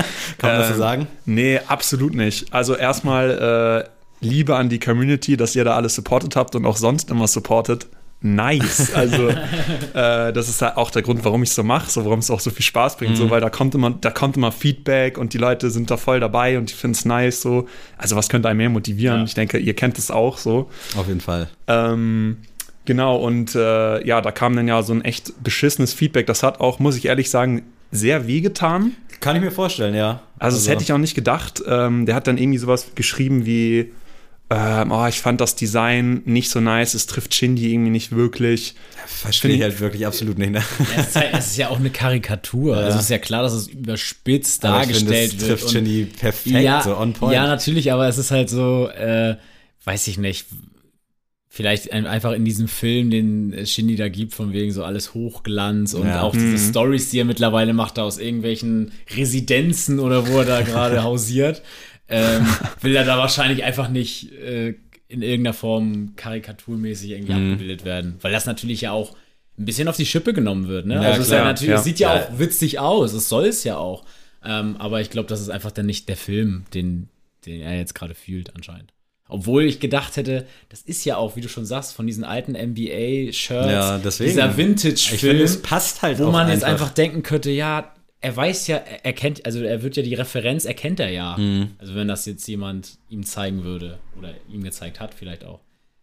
Kann man das so ähm, sagen? Nee, absolut nicht. Also erstmal äh, Liebe an die Community, dass ihr da alles supportet habt und auch sonst immer supportet nice. Also äh, das ist auch der Grund, warum ich es so mache, so warum es auch so viel Spaß bringt, mhm. so weil da kommt immer, da kommt immer Feedback und die Leute sind da voll dabei und die finden es nice. So, also was könnte einen mehr motivieren? Ja. Ich denke, ihr kennt es auch so. Auf jeden Fall. Ähm, genau und äh, ja, da kam dann ja so ein echt beschissenes Feedback. Das hat auch, muss ich ehrlich sagen, sehr wehgetan. Kann ich mir vorstellen, ja. Also, also. das hätte ich auch nicht gedacht. Ähm, der hat dann irgendwie sowas geschrieben wie ähm, oh, ich fand das Design nicht so nice, es trifft Shindy irgendwie nicht wirklich. Verstehe ich halt wirklich absolut nicht. Ne? Ja, es, ist halt, es, ist ja auch eine Karikatur. Ja. Also es ist ja klar, dass es überspitzt aber dargestellt ich find, das trifft Shindy perfekt, ja, so on point. Ja, natürlich, aber es ist halt so, äh, weiß ich nicht, vielleicht einfach in diesem Film, den Shindy da gibt, von wegen so alles Hochglanz und ja. auch diese mhm. Stories, die er mittlerweile macht, da aus irgendwelchen Residenzen oder wo er da gerade hausiert ähm, will er da wahrscheinlich einfach nicht äh, in irgendeiner Form karikaturmäßig irgendwie mhm. abgebildet werden. Weil das natürlich ja auch ein bisschen auf die Schippe genommen wird. Ne? Ja, also es, ja natürlich, ja. es sieht ja, ja, auch witzig aus, es soll es ja auch. Ähm, aber ich glaube, das ist einfach dann nicht der Film, den, den er jetzt gerade fühlt, anscheinend. Obwohl ich gedacht hätte, das ist ja auch, wie du schon sagst, von diesen alten NBA-Shirts, ja, dieser Vintage-Film, passt halt wo man einfach. jetzt einfach denken könnte, ja, er weiß ja, er kennt, also er wird ja die Referenz, erkennt er ja. Mhm. Also wenn das jetzt jemand ihm zeigen würde oder ihm gezeigt hat, vielleicht auch.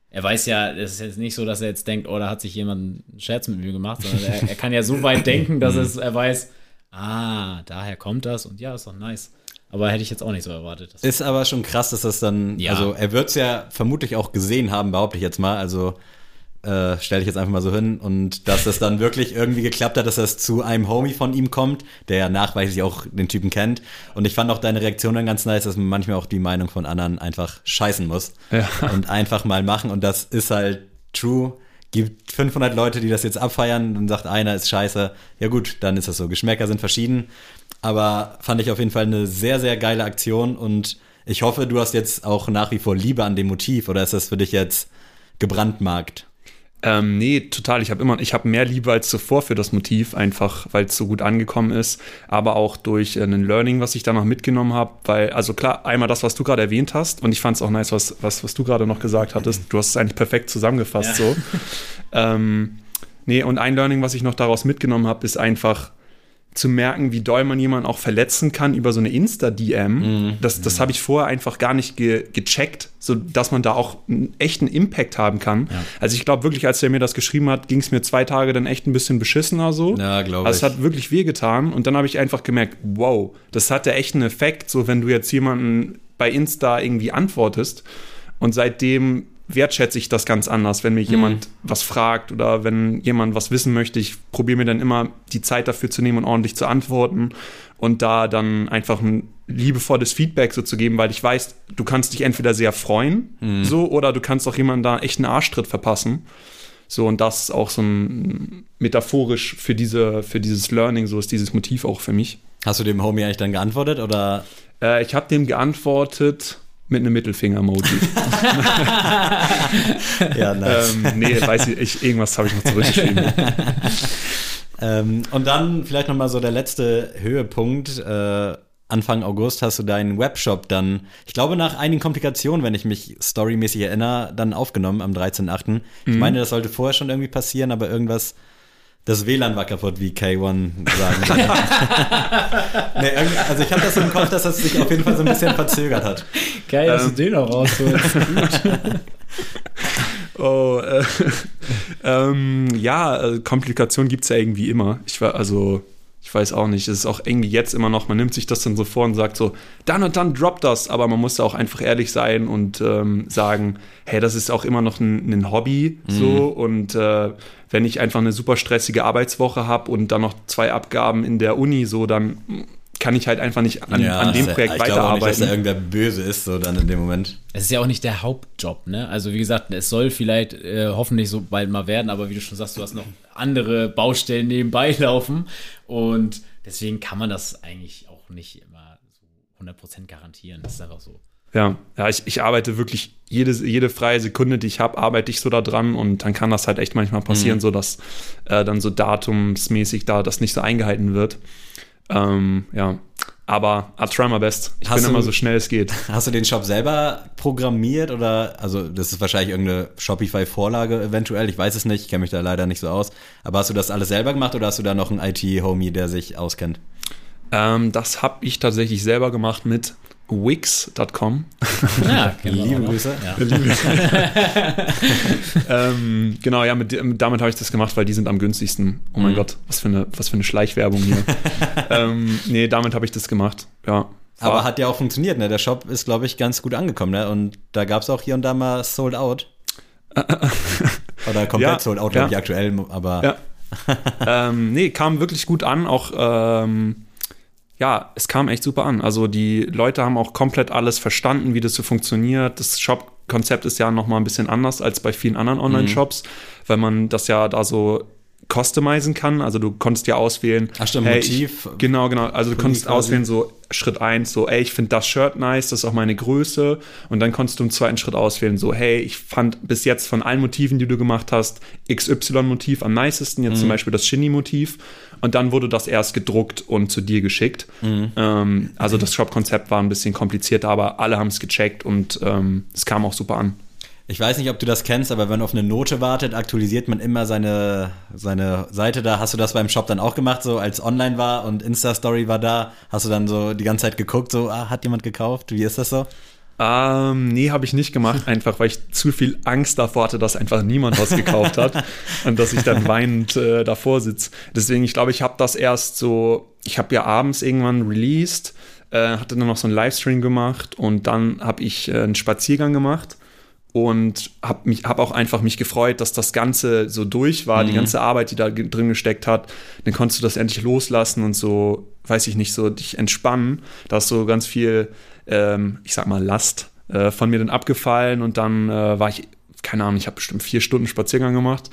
Er weiß ja, es ist jetzt nicht so, dass er jetzt denkt, oh, da hat sich jemand einen Scherz mit mir gemacht, sondern er, er kann ja so weit denken, dass es, er weiß, ah, daher kommt das und ja, ist doch nice. Aber hätte ich jetzt auch nicht so erwartet. Ist aber schon krass, dass das dann, ja. also er wird es ja vermutlich auch gesehen haben, behaupte ich jetzt mal. Also äh, stelle ich jetzt einfach mal so hin. Und dass es dann wirklich irgendwie geklappt hat, dass das zu einem Homie von ihm kommt, der ja nachweislich auch den Typen kennt. Und ich fand auch deine Reaktion dann ganz nice, dass man manchmal auch die Meinung von anderen einfach scheißen muss. Ja. Und einfach mal machen. Und das ist halt true. Gibt 500 Leute, die das jetzt abfeiern, dann sagt einer ist scheiße. Ja gut, dann ist das so. Geschmäcker sind verschieden. Aber fand ich auf jeden Fall eine sehr, sehr geile Aktion und ich hoffe, du hast jetzt auch nach wie vor Liebe an dem Motiv oder ist das für dich jetzt gebrandmarkt? Ähm, nee, total. Ich habe immer, ich habe mehr Liebe als zuvor für das Motiv, einfach weil es so gut angekommen ist, aber auch durch äh, ein Learning, was ich da noch mitgenommen habe, weil, also klar, einmal das, was du gerade erwähnt hast, und ich fand es auch nice, was, was, was du gerade noch gesagt hattest. Du hast es eigentlich perfekt zusammengefasst Ja. so. ähm, nee, und ein Learning, was ich noch daraus mitgenommen habe, ist einfach zu merken, wie doll man jemanden auch verletzen kann über so eine Insta-DM. Das, das habe ich vorher einfach gar nicht ge gecheckt, so dass man da auch einen echten Impact haben kann. Also ich glaube wirklich, als er mir das geschrieben hat, ging es mir zwei Tage dann echt ein bisschen beschissener so. Ja, glaube Also es ich. hat wirklich wehgetan und dann habe ich einfach gemerkt, wow, das hat ja echt einen Effekt, so wenn du jetzt jemanden bei Insta irgendwie antwortest und seitdem wertschätze ich das ganz anders, wenn mir jemand was fragt oder wenn jemand was wissen möchte. Ich probiere mir dann immer die Zeit dafür zu nehmen und ordentlich zu antworten und da dann einfach ein liebevolles Feedback so zu geben, weil ich weiß, du kannst dich entweder sehr freuen, so, oder du kannst auch jemanden da echt einen Arschtritt verpassen. So, und das ist auch so ein metaphorisch für diese, für dieses Learning, so ist dieses Motiv auch für mich. Hast du dem Homie eigentlich dann geantwortet oder? Äh, ich habe dem geantwortet mit einem Mittelfinger-Emoji. Ja, nice. ähm, nee, weiß ich, ich irgendwas habe ich noch zurückgeschrieben. Ähm, und dann vielleicht noch mal so der letzte Höhepunkt. Äh, Anfang August hast du deinen Webshop dann, ich glaube nach einigen Komplikationen, wenn ich mich storymäßig erinnere, dann aufgenommen am 13.8. Ich meine, das sollte vorher schon irgendwie passieren, aber irgendwas, das WLAN war kaputt, wie K1 sagen. nee, irgendwie- also ich habe das so im Kopf, dass das sich auf jeden Fall so ein bisschen verzögert hat. Geil, dass Ähm. du den auch rausholst. Oh, äh, ähm, ja, äh, Komplikationen gibt es ja irgendwie immer. Ich war, also, ich weiß auch nicht, es ist auch irgendwie jetzt immer noch, man nimmt sich das dann so vor und sagt so, dann und dann droppt das, aber man muss da auch einfach ehrlich sein und ähm, sagen, hey, das ist auch immer noch ein, ein Hobby so und äh, wenn ich einfach eine super stressige Arbeitswoche habe und dann noch zwei Abgaben in der Uni so, dann kann ich halt einfach nicht an, an dem Projekt ich glaube auch nicht, dass da weiterarbeiten. irgendwer böse ist, so dann in dem Moment. Es ist ja auch nicht der Hauptjob, ne? Also wie gesagt, es soll vielleicht äh, hoffentlich so bald mal werden, aber wie du schon sagst, du hast noch andere Baustellen nebenbei laufen und deswegen kann man das eigentlich auch nicht immer so 100% garantieren. Das ist einfach so. Ja, ja ich, ich arbeite wirklich jede, jede freie Sekunde, die ich habe, arbeite ich so da dran und dann kann das halt echt manchmal passieren, so dass äh, dann so datumsmäßig da das nicht so eingehalten wird. Ähm, ja, aber I try my best. Ich Hast bin du- immer so schnell es geht. Hast du den Shop selber programmiert oder, also das ist wahrscheinlich irgendeine Shopify-Vorlage eventuell, ich weiß es nicht, ich kenne mich da leider nicht so aus, aber hast du das alles selber gemacht oder hast du da noch einen IT-Homie, der sich auskennt? Ähm, das habe ich tatsächlich selber gemacht mit Wix.com. Ja, genau. Liebe Grüße. Ja. ähm, genau, ja, mit, dem- damit habe ich das gemacht, weil die sind am günstigsten. Oh mein Gott, was für eine, was für eine Schleichwerbung hier. ähm, nee, damit habe ich das gemacht. Ja. Aber War- hat ja auch funktioniert, ne? Der Shop ist, glaube ich, ganz gut angekommen, ne? Und da gab es auch hier und da mal Sold Out. Oder komplett Ja, Sold Out, glaube ja. ich, aktuell, aber Ja. ähm, nee, kam wirklich gut an. Auch, ähm, ja, es kam echt super an. Also die Leute haben auch komplett alles verstanden, wie das so funktioniert. Das Shop-Konzept ist ja noch mal ein bisschen anders als bei vielen anderen Online-Shops, weil man das ja da so customizen kann. Also du konntest ja auswählen. Ach stimmt, hey, Motiv. Ich, genau, genau. Also du konntest quasi. auswählen, so Schritt 1, so, ey, ich finde das Shirt nice, das ist auch meine Größe. Und dann konntest du im zweiten Schritt auswählen, so, hey, ich fand bis jetzt von allen Motiven, die du gemacht hast, XY-Motiv am nicesten, jetzt Mhm. zum Beispiel das Shinny-Motiv. Und dann wurde das erst gedruckt und zu dir geschickt. Mhm. Ähm, also das Shop-Konzept war ein bisschen komplizierter, aber alle haben es gecheckt und ähm, es kam auch super an. Ich weiß nicht, ob du das kennst, aber wenn man auf eine Note wartet, aktualisiert man immer seine, seine Seite da. Hast du das beim Shop dann auch gemacht, so als online war und Insta-Story war da? Hast du dann so die ganze Zeit geguckt, so, ah, hat jemand gekauft? Wie ist das so? Ähm, nee, habe ich nicht gemacht, einfach weil ich zu viel Angst davor hatte, dass einfach niemand was gekauft hat und dass ich dann weinend äh, davor sitze. Deswegen, ich glaube, ich habe das erst so, ich habe ja abends irgendwann released, äh, hatte dann noch so einen Livestream gemacht und dann habe ich äh, einen Spaziergang gemacht und habe mich hab auch einfach mich gefreut, dass das Ganze so durch war, die ganze Arbeit, die da drin gesteckt hat. Dann konntest du das endlich loslassen und so, weiß ich nicht, so dich entspannen. Da ist so ganz viel, ähm, ich sag mal, Last äh, von mir dann abgefallen und dann äh, war ich keine Ahnung, ich habe bestimmt vier Stunden Spaziergang gemacht.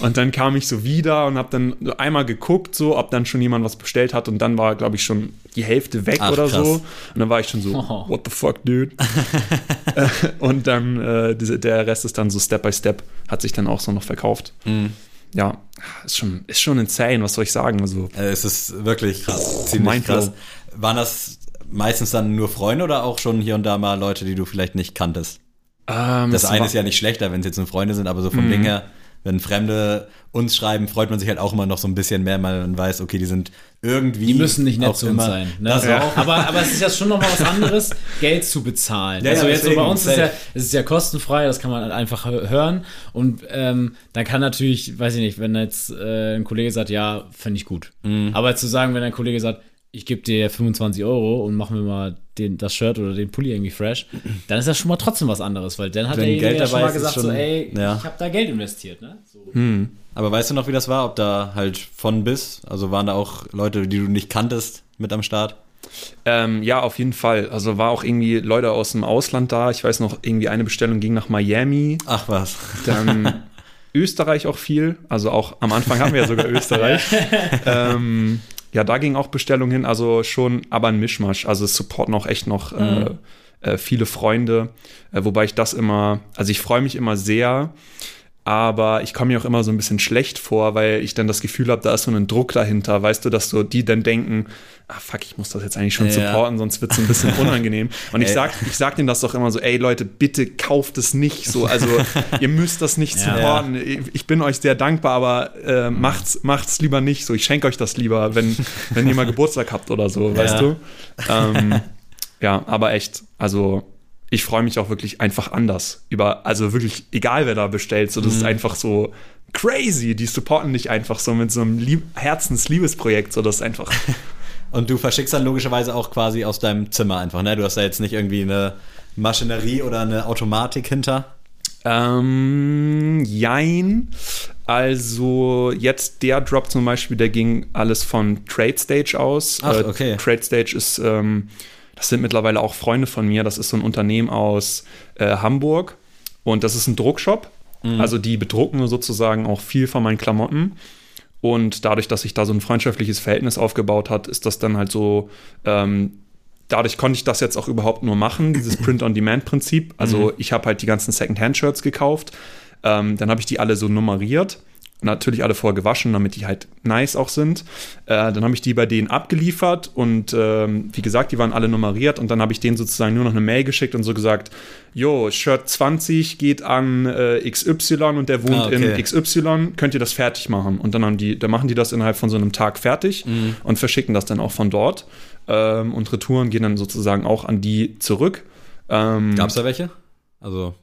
Und dann kam ich so wieder und habe dann einmal geguckt, so, ob dann schon jemand was bestellt hat. Und dann war, glaube ich, schon die Hälfte weg Ach, oder krass. so. Und dann war ich schon so, Oh. what the fuck, dude? Äh, und dann, äh, der Rest ist dann so Step by Step, hat sich dann auch so noch verkauft. Mhm. Ja, ist schon, ist schon insane, was soll ich sagen? Also, Äh, Es ist wirklich krass, ziemlich krass. Waren das meistens dann nur Freunde oder auch schon hier und da mal Leute, die du vielleicht nicht kanntest? Ähm, Das eine ist ja nicht schlechter, wenn es jetzt nur Freunde sind, aber so vom Mhm. Ding her, wenn Fremde uns schreiben, freut man sich halt auch immer noch so ein bisschen mehr, weil man weiß, okay, die sind irgendwie. Die müssen nicht nett zu uns sein. Ne? Das Ja. auch. Aber, aber es ist ja schon noch mal was anderes, Geld zu bezahlen. Ja, also ja, jetzt so bei uns ist ja, es ist ja kostenfrei, das kann man einfach hö- hören. Und ähm, dann kann natürlich, weiß ich nicht, wenn jetzt äh, ein Kollege sagt, ja, finde ich gut. Mhm. Aber zu sagen, wenn ein Kollege sagt, ich gebe dir 25 Euro und mach mir mal den, das Shirt oder den Pulli irgendwie fresh, dann ist das schon mal trotzdem was anderes, weil dann hat Wenn derjenige Geld ja schon dabei mal gesagt, so, schon- ey, ja. ich habe da Geld investiert. Ne? So. Aber weißt du noch, wie das war? Ob da halt von bis? Also waren da auch Leute, die du nicht kanntest, mit am Start? Ähm, ja, auf jeden Fall. Also war auch irgendwie Leute aus dem Ausland da. Ich weiß noch, irgendwie eine Bestellung ging nach Miami. Ach was. Dann Österreich auch viel. Also auch am Anfang haben wir ja sogar Österreich. ähm, ja, da ging auch Bestellung hin. Also schon, aber ein Mischmasch. Also es supporten auch echt noch äh, äh, viele Freunde. Äh, wobei ich das immer, also ich freue mich immer sehr. Aber ich komme mir auch immer so ein bisschen schlecht vor, weil ich dann das Gefühl habe, da ist so ein Druck dahinter, weißt du, dass so die dann denken, ah fuck, ich muss das jetzt eigentlich schon Ja. supporten, sonst wird es ein bisschen unangenehm. Und ich sag, ich sag denen das doch immer so, ey Leute, bitte kauft es nicht so. Also ihr müsst das nicht Ja. supporten. Ich- bin euch sehr dankbar, aber äh, macht's, macht's lieber nicht so. Ich schenke euch das lieber, wenn, wenn ihr mal Geburtstag habt oder so, weißt du? Ähm, ja, aber echt, also ich freue mich auch wirklich einfach anders über, also wirklich, egal wer da bestellt, so das Mhm. ist einfach so crazy. Die supporten dich einfach so mit so einem Lieb Herzensliebesprojekt, so das ist einfach. Und du verschickst dann logischerweise auch quasi aus deinem Zimmer einfach, ne? Du hast da jetzt nicht irgendwie eine Maschinerie oder eine Automatik hinter. Ähm, jein. Also jetzt der Drop zum Beispiel, der ging alles von TradeStage aus. Ach, Äh, okay. TradeStage ist, ähm, das sind mittlerweile auch Freunde von mir. Das ist so ein Unternehmen aus äh, Hamburg und das ist ein Druckshop. Also die bedrucken sozusagen auch viel von meinen Klamotten. Und dadurch, dass sich da so ein freundschaftliches Verhältnis aufgebaut hat, ist das dann halt so, ähm, dadurch konnte ich das jetzt auch überhaupt nur machen, dieses Print-on-Demand-Prinzip. Also ich habe halt die ganzen Second-Hand-Shirts gekauft. Ähm, dann habe ich die alle so nummeriert. Natürlich alle vorher gewaschen, damit die halt nice auch sind. Äh, dann habe ich die bei denen abgeliefert und ähm, wie gesagt, die waren alle nummeriert und dann habe ich denen sozusagen nur noch eine Mail geschickt und so gesagt, jo, Shirt 20 geht an äh, XY und der wohnt Ah, okay. in XY, könnt ihr das fertig machen? Und dann haben die, dann machen die das innerhalb von so einem Tag fertig Mhm. und verschicken das dann auch von dort. Ähm, und Retouren gehen dann sozusagen auch an die zurück. Ähm, Gab's da welche? Also,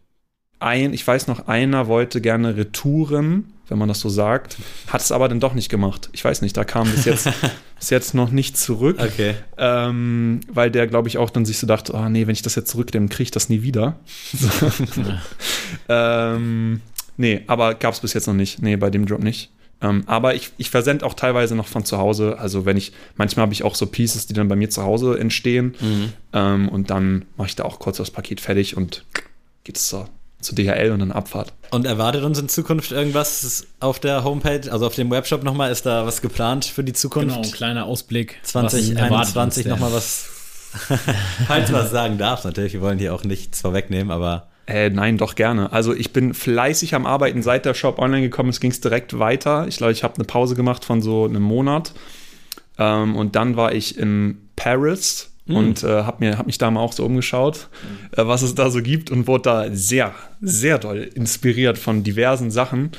ein, ich weiß noch, einer wollte gerne Retouren, wenn man das so sagt, hat es aber dann doch nicht gemacht. Ich weiß nicht, da kam bis jetzt, bis jetzt noch nicht zurück, okay. ähm, weil der, glaube ich, auch dann sich so dachte, oh nee, wenn ich das jetzt zurücknehme, kriege ich das nie wieder. Ähm, nee, aber gab es bis jetzt noch nicht. Nee, bei dem Drop nicht. Ähm, aber ich, ich versende auch teilweise noch von zu Hause. Also wenn ich, manchmal habe ich auch so Pieces, die dann bei mir zu Hause entstehen. Ähm, und dann mache ich da auch kurz das Paket fertig und geht es zur, zur DHL und dann Abfahrt. Und erwartet uns in Zukunft irgendwas auf der Homepage, also auf dem Webshop nochmal? Ist da was geplant für die Zukunft? Genau, ein kleiner Ausblick. was erwartet uns 2021 denn? nochmal was. Falls du was sagen darfst, natürlich. Wir wollen hier auch nichts vorwegnehmen, aber Äh, nein, doch gerne. Also ich bin fleißig am Arbeiten. Seit der Shop online gekommen ist, ging es direkt weiter. Ich glaube, ich habe eine Pause gemacht von so einem Monat. Ähm, und dann war ich in Paris und äh, habe mir hab mich da mal auch so umgeschaut, äh, was es da so gibt und wurde da sehr, sehr doll inspiriert von diversen Sachen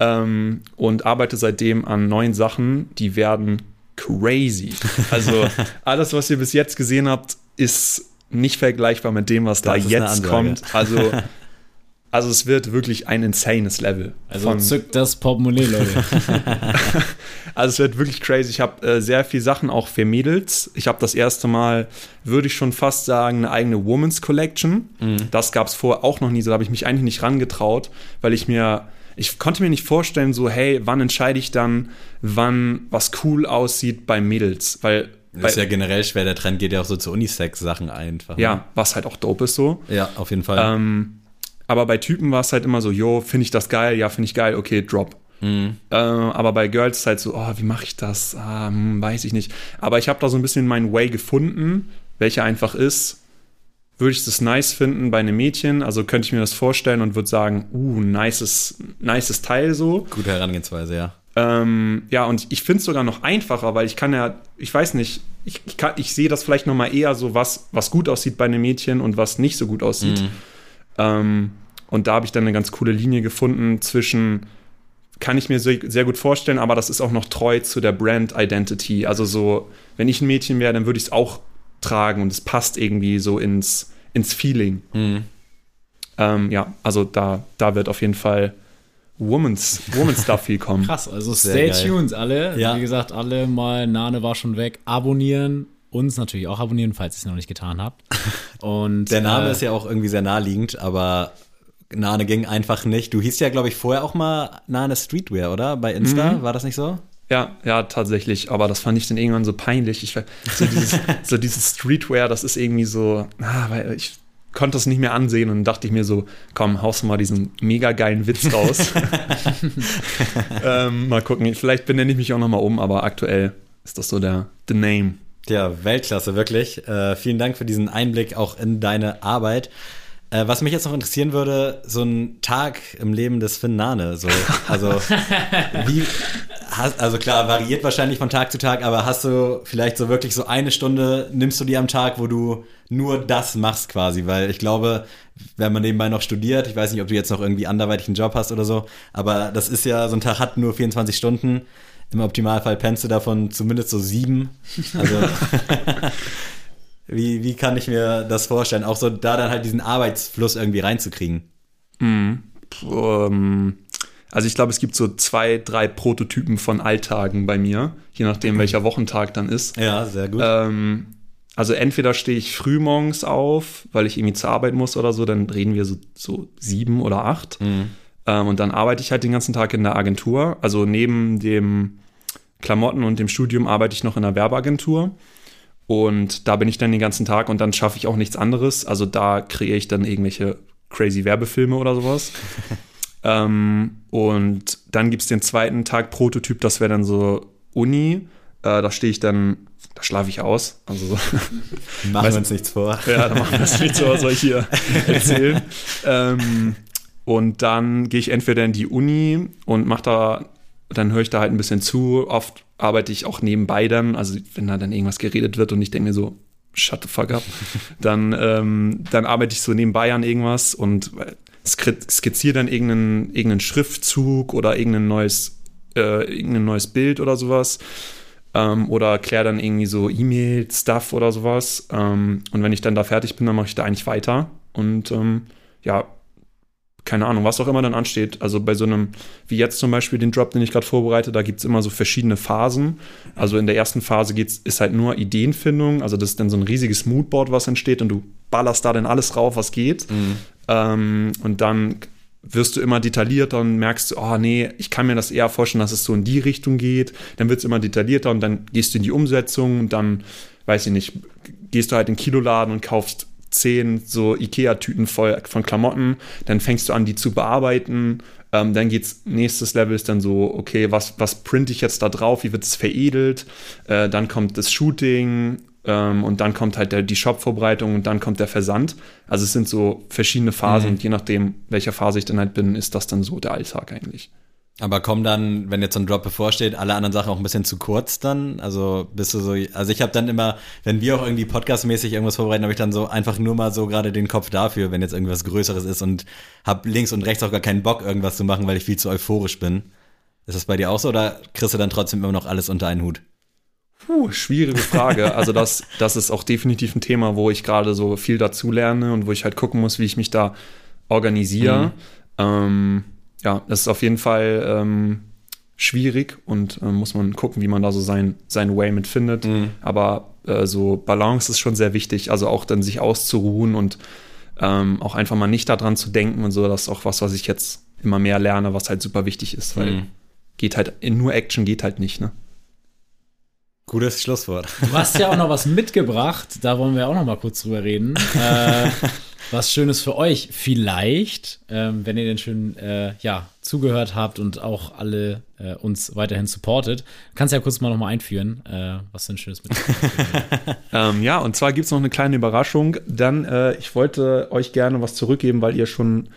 ähm, und arbeite seitdem an neuen Sachen, die werden crazy. Also alles, was ihr bis jetzt gesehen habt, ist nicht vergleichbar mit dem, was da Das eine jetzt kommt. Also Also es wird wirklich ein insanes Level. Also zückt das Portemonnaie, Leute. Also es wird wirklich crazy. Ich habe äh, sehr viel Sachen auch für Mädels. Ich habe das erste Mal, würde ich schon fast sagen, eine eigene Women's Collection. Das gab es vorher auch noch nie. So da habe ich mich eigentlich nicht rangetraut, weil ich mir, ich konnte mir nicht vorstellen, so hey, wann entscheide ich dann, wann was cool aussieht bei Mädels, weil Das ist ja generell schwer, der Trend geht ja auch so zu Unisex-Sachen einfach. ne? ja, was halt auch dope ist so. Ja, auf jeden Fall. Ähm, aber bei Typen war es halt immer so, jo, finde ich das geil? Ja, finde ich geil, okay, drop. Mhm. Äh, aber bei Girls ist halt so, oh, wie mache ich das? Ah, hm, weiß ich nicht. Aber ich habe da so ein bisschen meinen Way gefunden, welcher einfach ist. Würde ich das nice finden bei einem Mädchen? Also könnte ich mir das vorstellen und würde sagen, uh, nices, nices Teil so. Gute Herangehensweise, ja. Ähm, ja, und ich finde es sogar noch einfacher, weil ich kann ja, ich weiß nicht, ich, ich, kann- ich sehe das vielleicht noch mal eher so, was, was gut aussieht bei einem Mädchen und was nicht so gut aussieht. Ähm, und da habe ich dann eine ganz coole Linie gefunden zwischen, kann ich mir sehr, sehr gut vorstellen, aber das ist auch noch treu zu der Brand Identity. Also so, wenn ich ein Mädchen wäre, dann würde ich es auch tragen und es passt irgendwie so ins, ins Feeling. Mhm. Ähm, ja, also da, da wird auf jeden Fall Woman's, Woman's Stuff viel kommen. Krass, also Sehr stay geil. tuned alle. Ja. Wie gesagt, alle mal Nane war schon weg. Abonnieren. Uns natürlich auch abonnieren, falls ihr es noch nicht getan habt. Und Der Name äh, ist ja auch irgendwie sehr naheliegend, aber Nane ging einfach nicht. Du hieß ja, glaube ich, vorher auch mal Nane Streetwear, oder? Bei Insta, war das nicht so? Ja, ja, tatsächlich. Aber das fand ich dann irgendwann so peinlich. Ich, so, dieses, so dieses Streetwear, das ist irgendwie so, ah, weil ich konnte das nicht mehr ansehen und dachte ich mir so, komm, haust du mal diesen mega geilen Witz raus. ähm, mal gucken, vielleicht benenne ich mich auch noch mal um, aber aktuell ist das so der the name. Ja, Weltklasse, wirklich. Äh, vielen Dank für diesen Einblick auch in deine Arbeit. Äh, was mich jetzt noch interessieren würde, so ein Tag im Leben des Finn Nane. So, also, wie, hast, also klar, variiert wahrscheinlich von Tag zu Tag, aber hast du vielleicht so wirklich so eine Stunde, nimmst du dir am Tag, wo du nur das machst quasi? Weil ich glaube, wenn man nebenbei noch studiert, ich weiß nicht, ob du jetzt noch irgendwie anderweitig einen Job hast oder so, aber das ist ja, so ein Tag hat nur 24 Stunden. Im Optimalfall pennst du davon zumindest so sieben. Also, wie, wie kann ich mir das vorstellen? Auch so da dann halt diesen Arbeitsfluss irgendwie reinzukriegen. Ähm, also ich glaube, es gibt so zwei, drei Prototypen von Alltagen bei mir, je nachdem, welcher Wochentag dann ist. Ja, sehr gut. Ähm, also entweder stehe ich früh morgens auf, weil ich irgendwie zur Arbeit muss oder so, dann reden wir so, so sieben oder acht. Ähm, und dann arbeite ich halt den ganzen Tag in der Agentur. Also neben dem Klamotten und dem Studium arbeite ich noch in einer Werbeagentur. Und da bin ich dann den ganzen Tag und dann schaffe ich auch nichts anderes. Also da kreiere ich dann irgendwelche crazy Werbefilme oder sowas. ähm, und dann gibt es den zweiten Tag Prototyp, das wäre dann so Uni. Äh, da stehe ich dann, da schlafe ich aus. Also so. Machen wir uns nichts vor. Ja, dann machen wir das nicht so, was soll ich hier erzählen. ähm, und dann gehe ich entweder in die Uni und mache da, dann höre ich da halt ein bisschen zu. Oft arbeite ich auch nebenbei dann, also wenn da dann irgendwas geredet wird und ich denke mir so, shut the fuck up, dann, ähm, dann arbeite ich so nebenbei an irgendwas und skri- skizziere dann irgendeinen, irgendeinen Schriftzug oder irgendein neues, äh, irgendein neues Bild oder sowas ähm, oder kläre dann irgendwie so E-Mail-Stuff oder sowas. Ähm, und wenn ich dann da fertig bin, dann mache ich da eigentlich weiter. Und ähm, ja, keine Ahnung, was auch immer dann ansteht. Also bei so einem, wie jetzt zum Beispiel den Drop, den ich gerade vorbereite, da gibt es immer so verschiedene Phasen. Also in der ersten Phase geht's, ist halt nur Ideenfindung. Also das ist dann so ein riesiges Moodboard, was entsteht und du ballerst da dann alles rauf, was geht. Ähm, und dann wirst du immer detaillierter und merkst, du, oh nee, ich kann mir das eher vorstellen, dass es so in die Richtung geht. Dann wird es immer detaillierter und dann gehst du in die Umsetzung und dann, weiß ich nicht, gehst du halt in den Kiloladen und kaufst zehn so Ikea-Tüten voll von Klamotten. Dann fängst du an, die zu bearbeiten. Ähm, dann geht's, nächstes Level ist dann so, okay, was, was printe ich jetzt da drauf? Wie wird es veredelt? Äh, dann kommt das Shooting, ähm, und dann kommt halt der, die Shop-Vorbereitung und dann kommt der Versand. Also es sind so verschiedene Phasen und je nachdem, welcher Phase ich dann halt bin, ist das dann so der Alltag eigentlich. Aber kommen dann, wenn jetzt so ein Drop bevorsteht, alle anderen Sachen auch ein bisschen zu kurz dann? Also bist du so, also ich habe dann immer, wenn wir auch irgendwie podcastmäßig irgendwas vorbereiten, habe ich dann so einfach nur mal so gerade den Kopf dafür, wenn jetzt irgendwas Größeres ist und habe links und rechts auch gar keinen Bock, irgendwas zu machen, weil ich viel zu euphorisch bin. Ist das bei dir auch so oder kriegst du dann trotzdem immer noch alles unter einen Hut? Puh, schwierige Frage. Also das, das ist auch definitiv ein Thema, wo ich gerade so viel dazu lerne und wo ich halt gucken muss, wie ich mich da organisiere. Mhm. Ähm, ja, das ist auf jeden Fall ähm, schwierig und äh, muss man gucken, wie man da so sein, sein Way mit findet. Mhm. Aber äh, so Balance ist schon sehr wichtig, also auch dann sich auszuruhen und ähm, auch einfach mal nicht daran zu denken und so, das ist auch was, was ich jetzt immer mehr lerne, was halt super wichtig ist, weil mhm. geht halt, nur Action geht halt nicht, ne? Gutes Schlusswort. Du hast ja auch noch was mitgebracht, da wollen wir auch noch mal kurz drüber reden. äh, was Schönes für euch. Vielleicht, ähm, wenn ihr denn schön äh, ja, zugehört habt und auch alle äh, uns weiterhin supportet, kannst du ja kurz mal nochmal einführen, äh, was denn Schönes mit. ähm, ja, und zwar gibt es noch eine kleine Überraschung. Dann, äh, ich wollte euch gerne was zurückgeben, weil ihr schon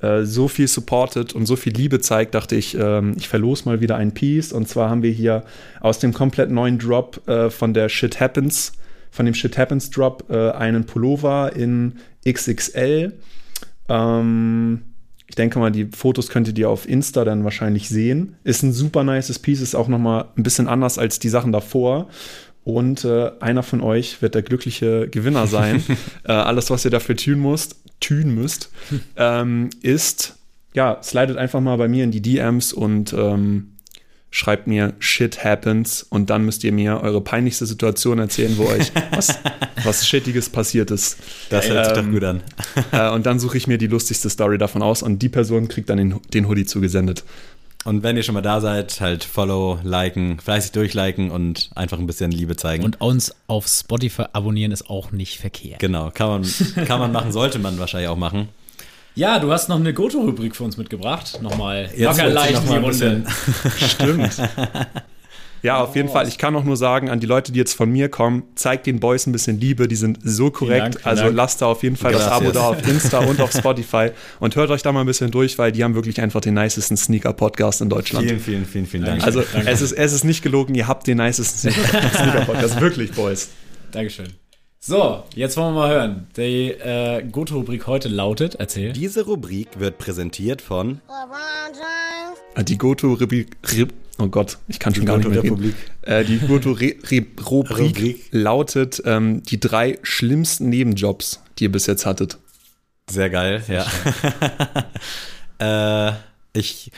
äh, so viel supportet und so viel Liebe zeigt, dachte ich, ähm, ich verlose mal wieder ein Piece. Und zwar haben wir hier aus dem komplett neuen Drop äh, von der Shit Happens von dem Shit Happens Drop äh, einen Pullover in XXL. Ähm, ich denke mal, die Fotos könntet ihr auf Insta dann wahrscheinlich sehen. Ist ein super nices Piece, ist auch noch mal ein bisschen anders als die Sachen davor. Und äh, einer von euch wird der glückliche Gewinner sein. äh, alles, was ihr dafür tun müsst, tun müsst, ähm, ist, ja, slidet einfach mal bei mir in die DMs und ähm, schreibt mir Shit happens und dann müsst ihr mir eure peinlichste Situation erzählen, wo euch was, was Shittiges passiert ist. Das hört sich ähm, doch gut an. Äh, und dann suche ich mir die lustigste Story davon aus und die Person kriegt dann den, den Hoodie zugesendet. Und wenn ihr schon mal da seid, halt Follow, liken, fleißig durchliken und einfach ein bisschen Liebe zeigen. Und uns auf Spotify abonnieren ist auch nicht verkehrt. Genau, kann man, kann man machen, sollte man wahrscheinlich auch machen. Ja, du hast noch eine Goto-Rubrik für uns mitgebracht. Nochmal locker leicht noch die Runde. Stimmt. Ja, auf jeden Fall. Ich kann auch nur sagen an die Leute, die jetzt von mir kommen, zeigt den Boys ein bisschen Liebe. Die sind so korrekt. Dank, also Dank. lasst da auf jeden Fall Gracias. das Abo da auf Insta und auf Spotify und hört euch da mal ein bisschen durch, weil die haben wirklich einfach den nicesten Sneaker-Podcast in Deutschland. Vielen, vielen, vielen, vielen Dank. Also es ist, es ist nicht gelogen, ihr habt den nicesten Sneaker-Podcast. wirklich, Boys. Dankeschön. So, jetzt wollen wir mal hören. Die äh, Goto-Rubrik heute lautet, erzähl. Diese Rubrik wird präsentiert von ah, Die Goto-Rubrik, oh Gott, ich kann schon die gar nicht mehr reden. Äh, die Goto-Rubrik lautet ähm, die drei schlimmsten Nebenjobs, die ihr bis jetzt hattet. Sehr geil, ja. äh, ich,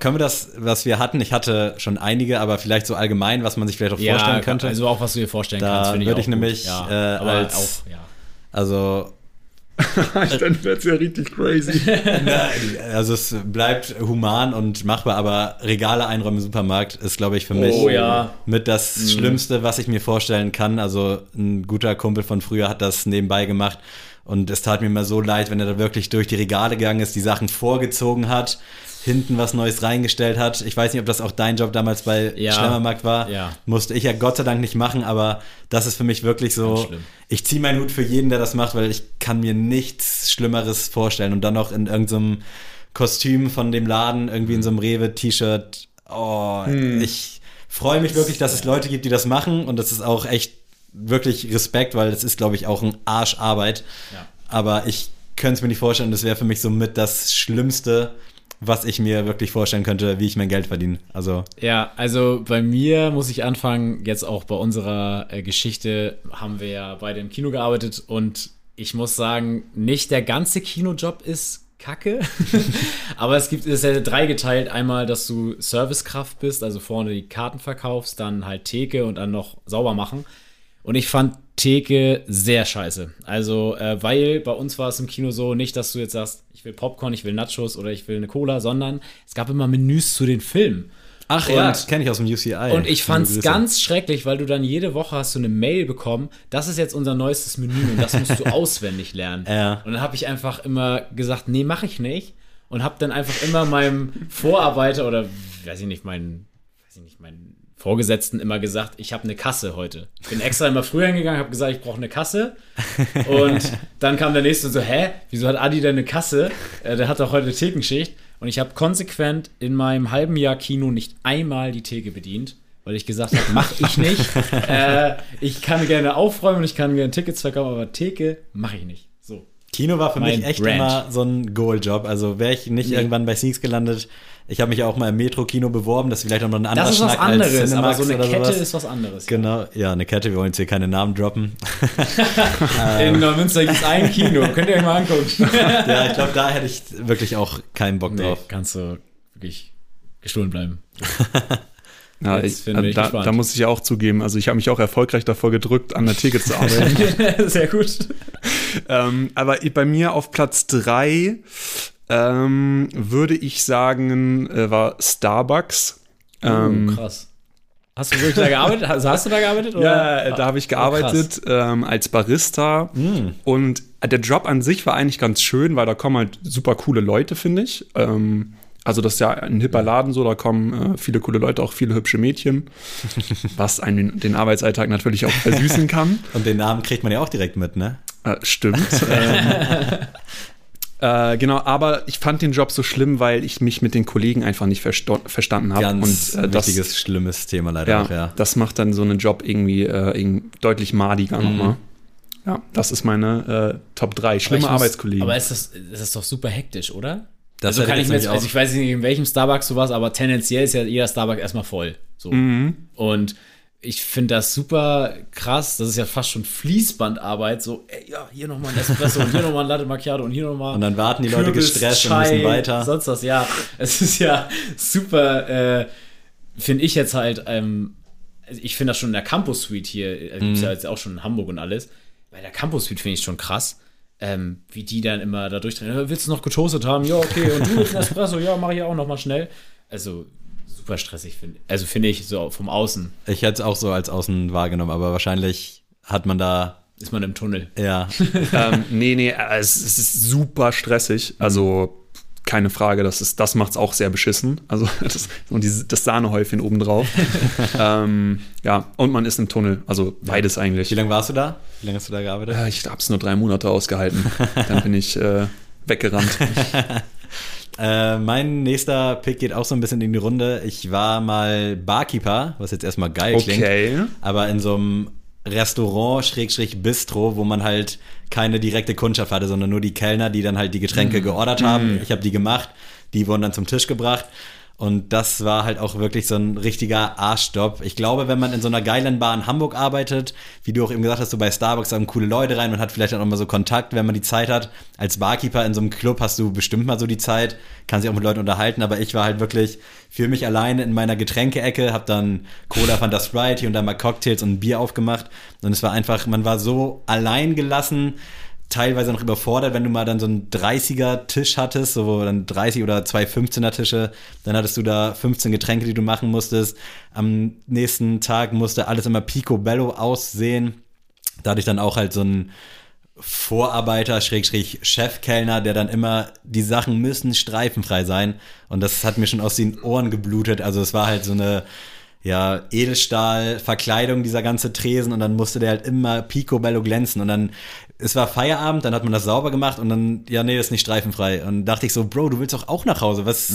können wir das, was wir hatten, ich hatte schon einige, aber vielleicht so allgemein, was man sich vielleicht auch ja, vorstellen könnte. Also auch, was du dir vorstellen da kannst, finde ich würde ich nämlich ja, äh, als, auch, ja. also dann wird es ja richtig crazy. also es bleibt human und machbar, aber Regale einräumen im Supermarkt ist, glaube ich, für mich oh, ja. mit das mhm. Schlimmste, was ich mir vorstellen kann. Also ein guter Kumpel von früher hat das nebenbei gemacht und es tat mir immer so leid, wenn er da wirklich durch die Regale gegangen ist, die Sachen vorgezogen hat hinten was Neues reingestellt hat. Ich weiß nicht, ob das auch dein Job damals bei ja. Schlemmermarkt war. Ja. Musste ich ja Gott sei Dank nicht machen, aber das ist für mich wirklich so. Ich ziehe meinen Hut für jeden, der das macht, weil ich kann mir nichts Schlimmeres vorstellen. Und dann noch in irgendeinem Kostüm von dem Laden, irgendwie in so einem Rewe-T-Shirt. Oh, hm. ich freue mich wirklich, dass es Leute gibt, die das machen. Und das ist auch echt wirklich Respekt, weil das ist, glaube ich, auch ein Arscharbeit. Ja. Aber ich könnte es mir nicht vorstellen, das wäre für mich so mit das Schlimmste, was ich mir wirklich vorstellen könnte, wie ich mein Geld verdiene. Also ja, also bei mir muss ich anfangen. Jetzt auch bei unserer äh, Geschichte haben wir ja beide im Kino gearbeitet und ich muss sagen, nicht der ganze Kinojob ist Kacke. Aber es gibt, es ist ja dreigeteilt. Einmal, dass du Servicekraft bist, also vorne die Karten verkaufst, dann halt Theke und dann noch sauber machen. Und ich fand Theke sehr scheiße. Also, äh, weil bei uns war es im Kino so, nicht, dass du jetzt sagst, ich will Popcorn, ich will Nachos oder ich will eine Cola, sondern es gab immer Menüs zu den Filmen. Ach und, ja, kenne ich aus dem UCI. Und ich fand es ganz schrecklich, weil du dann jede Woche hast du eine Mail bekommen, das ist jetzt unser neuestes Menü und das musst du auswendig lernen. Ja. Und dann habe ich einfach immer gesagt, nee, mache ich nicht. Und habe dann einfach immer meinem Vorarbeiter oder, weiß ich nicht, meinen, weiß ich nicht, meinen Vorgesetzten immer gesagt, ich habe eine Kasse heute. Ich bin extra immer früher hingegangen, habe gesagt, ich brauche eine Kasse. Und dann kam der nächste so, hä, wieso hat Adi denn eine Kasse? Äh, der hat doch heute Thekenschicht. Und ich habe konsequent in meinem halben Jahr Kino nicht einmal die Theke bedient, weil ich gesagt habe, mache ich nicht. äh, ich kann gerne aufräumen und ich kann gerne Tickets verkaufen, aber Theke mache ich nicht. So. Kino war für mich Mein echt Rant. immer so ein Goal-Job. Also wäre ich nicht irgendwann bei Sneaks gelandet. Ich habe mich ja auch mal im Metro-Kino beworben, das ist vielleicht auch noch ein anderer Das ist was Schnack anderes, aber so eine Kette sowas. ist was anderes. Genau, ja, eine Kette, wir wollen jetzt hier keine Namen droppen. In Neumünster gibt es ein Kino, könnt ihr euch mal angucken. ja, ich glaube, da hätte ich wirklich auch keinen Bock nee, drauf. kannst du wirklich gestohlen bleiben. Ja, ich, bin ich da, muss ich ja auch zugeben, also ich habe mich auch erfolgreich davor gedrückt, an der Theke zu arbeiten. Sehr gut. ähm, aber bei mir auf Platz drei ähm, würde ich sagen, äh, war Starbucks. Ähm, oh, krass. Hast du wirklich da gearbeitet? Also hast du da gearbeitet? Oder? Ja, äh, da habe ich gearbeitet ähm, als Barista und der Job an sich war eigentlich ganz schön, weil da kommen halt super coole Leute, finde ich. Ähm, also das ist ja ein hipper Laden so, da kommen äh, viele coole Leute, auch viele hübsche Mädchen, was einen den Arbeitsalltag natürlich auch versüßen kann. Und den Namen kriegt man ja auch direkt mit, ne? Äh, stimmt. ähm, äh, genau, aber ich fand den Job so schlimm, weil ich mich mit den Kollegen einfach nicht versto- verstanden habe. Ganz Und äh, das, wichtiges, schlimmes Thema leider ja, auch, ja. das macht dann so einen Job irgendwie, äh, irgendwie deutlich madiger nochmal. Ja, das ist meine äh, Top 3. Aber ich Schlimme muss- Arbeitskollegen. Aber ist das, ist das doch super hektisch, oder? Das also kann ich mir jetzt also ich weiß nicht, in welchem Starbucks du warst, aber tendenziell ist ja jeder Starbucks erstmal voll. So. Mhm. Und ich finde das super krass. Das ist ja fast schon Fließbandarbeit. So, ey, ja, hier nochmal ein Espresso und hier nochmal ein Latte Macchiato und hier nochmal. Und dann warten die Leute gestresst und müssen weiter. Sonst was, ja. Es ist ja super, äh, finde ich jetzt halt, ähm, also ich finde das schon in der Campus Suite hier, äh, gibt's Mhm. ja jetzt auch schon in Hamburg und alles. Bei der Campus Suite finde ich schon krass. Ähm, wie die dann immer da durchdrehen. "Ja, Willst du noch getoastet haben? Ja, okay. Und du willst einen Espresso? Ja, mache ich auch nochmal schnell. Also super stressig, finde Also finde ich so vom Außen Ich hätte es auch so als Außen wahrgenommen, aber wahrscheinlich hat man da, ist man im Tunnel. ja, ähm, nee, nee, äh, es, es ist super stressig. Also keine Frage, das, ist, das macht es auch sehr beschissen. Also das, und diese, das Sahnehäufchen obendrauf. ähm, ja, und man ist im Tunnel. Also beides eigentlich. Wie lange warst du da? Wie lange hast du da gearbeitet? Äh, Ich habe es nur drei Monate ausgehalten. Dann bin ich äh, weggerannt. Äh, mein nächster Pick geht auch so ein bisschen in die Runde. Ich war mal Barkeeper, was jetzt erstmal geil klingt. Okay. Aber in so einem Restaurant, Schrägstrich Bistro, wo man halt keine direkte Kundschaft hatte, sondern nur die Kellner, die dann halt die Getränke geordert haben. Ich habe die gemacht, die wurden dann zum Tisch gebracht. Und das war halt auch wirklich so ein richtiger Arschjob. Ich glaube, wenn man in so einer geilen Bar in Hamburg arbeitet, wie du auch eben gesagt hast, so bei Starbucks haben coole Leute rein und hat vielleicht auch mal so Kontakt, wenn man die Zeit hat. Als Barkeeper in so einem Club hast du bestimmt mal so die Zeit, kann sich auch mit Leuten unterhalten, aber ich war halt wirklich für mich alleine in meiner Getränkeecke, hab dann Cola, Fanta Sprite, hier und da mal Cocktails und Bier aufgemacht und es war einfach, man war so allein gelassen, teilweise noch überfordert, wenn du mal dann so einen 30er Tisch hattest, so dann 30 oder zwei 15er Tische, dann hattest du da 15 Getränke, die du machen musstest. Am nächsten Tag musste alles immer picobello aussehen. Da hatte ich dann auch halt so einen Vorarbeiter, Schrägstrich Chefkellner, der dann immer, die Sachen müssen streifenfrei sein. Und das hat mir schon aus den Ohren geblutet. Also es war halt so eine, ja, Edelstahl-Verkleidung, dieser ganze Tresen. Und dann musste der halt immer picobello glänzen. Und dann, es war Feierabend, dann hat man das sauber gemacht und dann, ja, nee, das ist nicht streifenfrei. Und dachte ich so, Bro, du willst doch auch nach Hause. Was,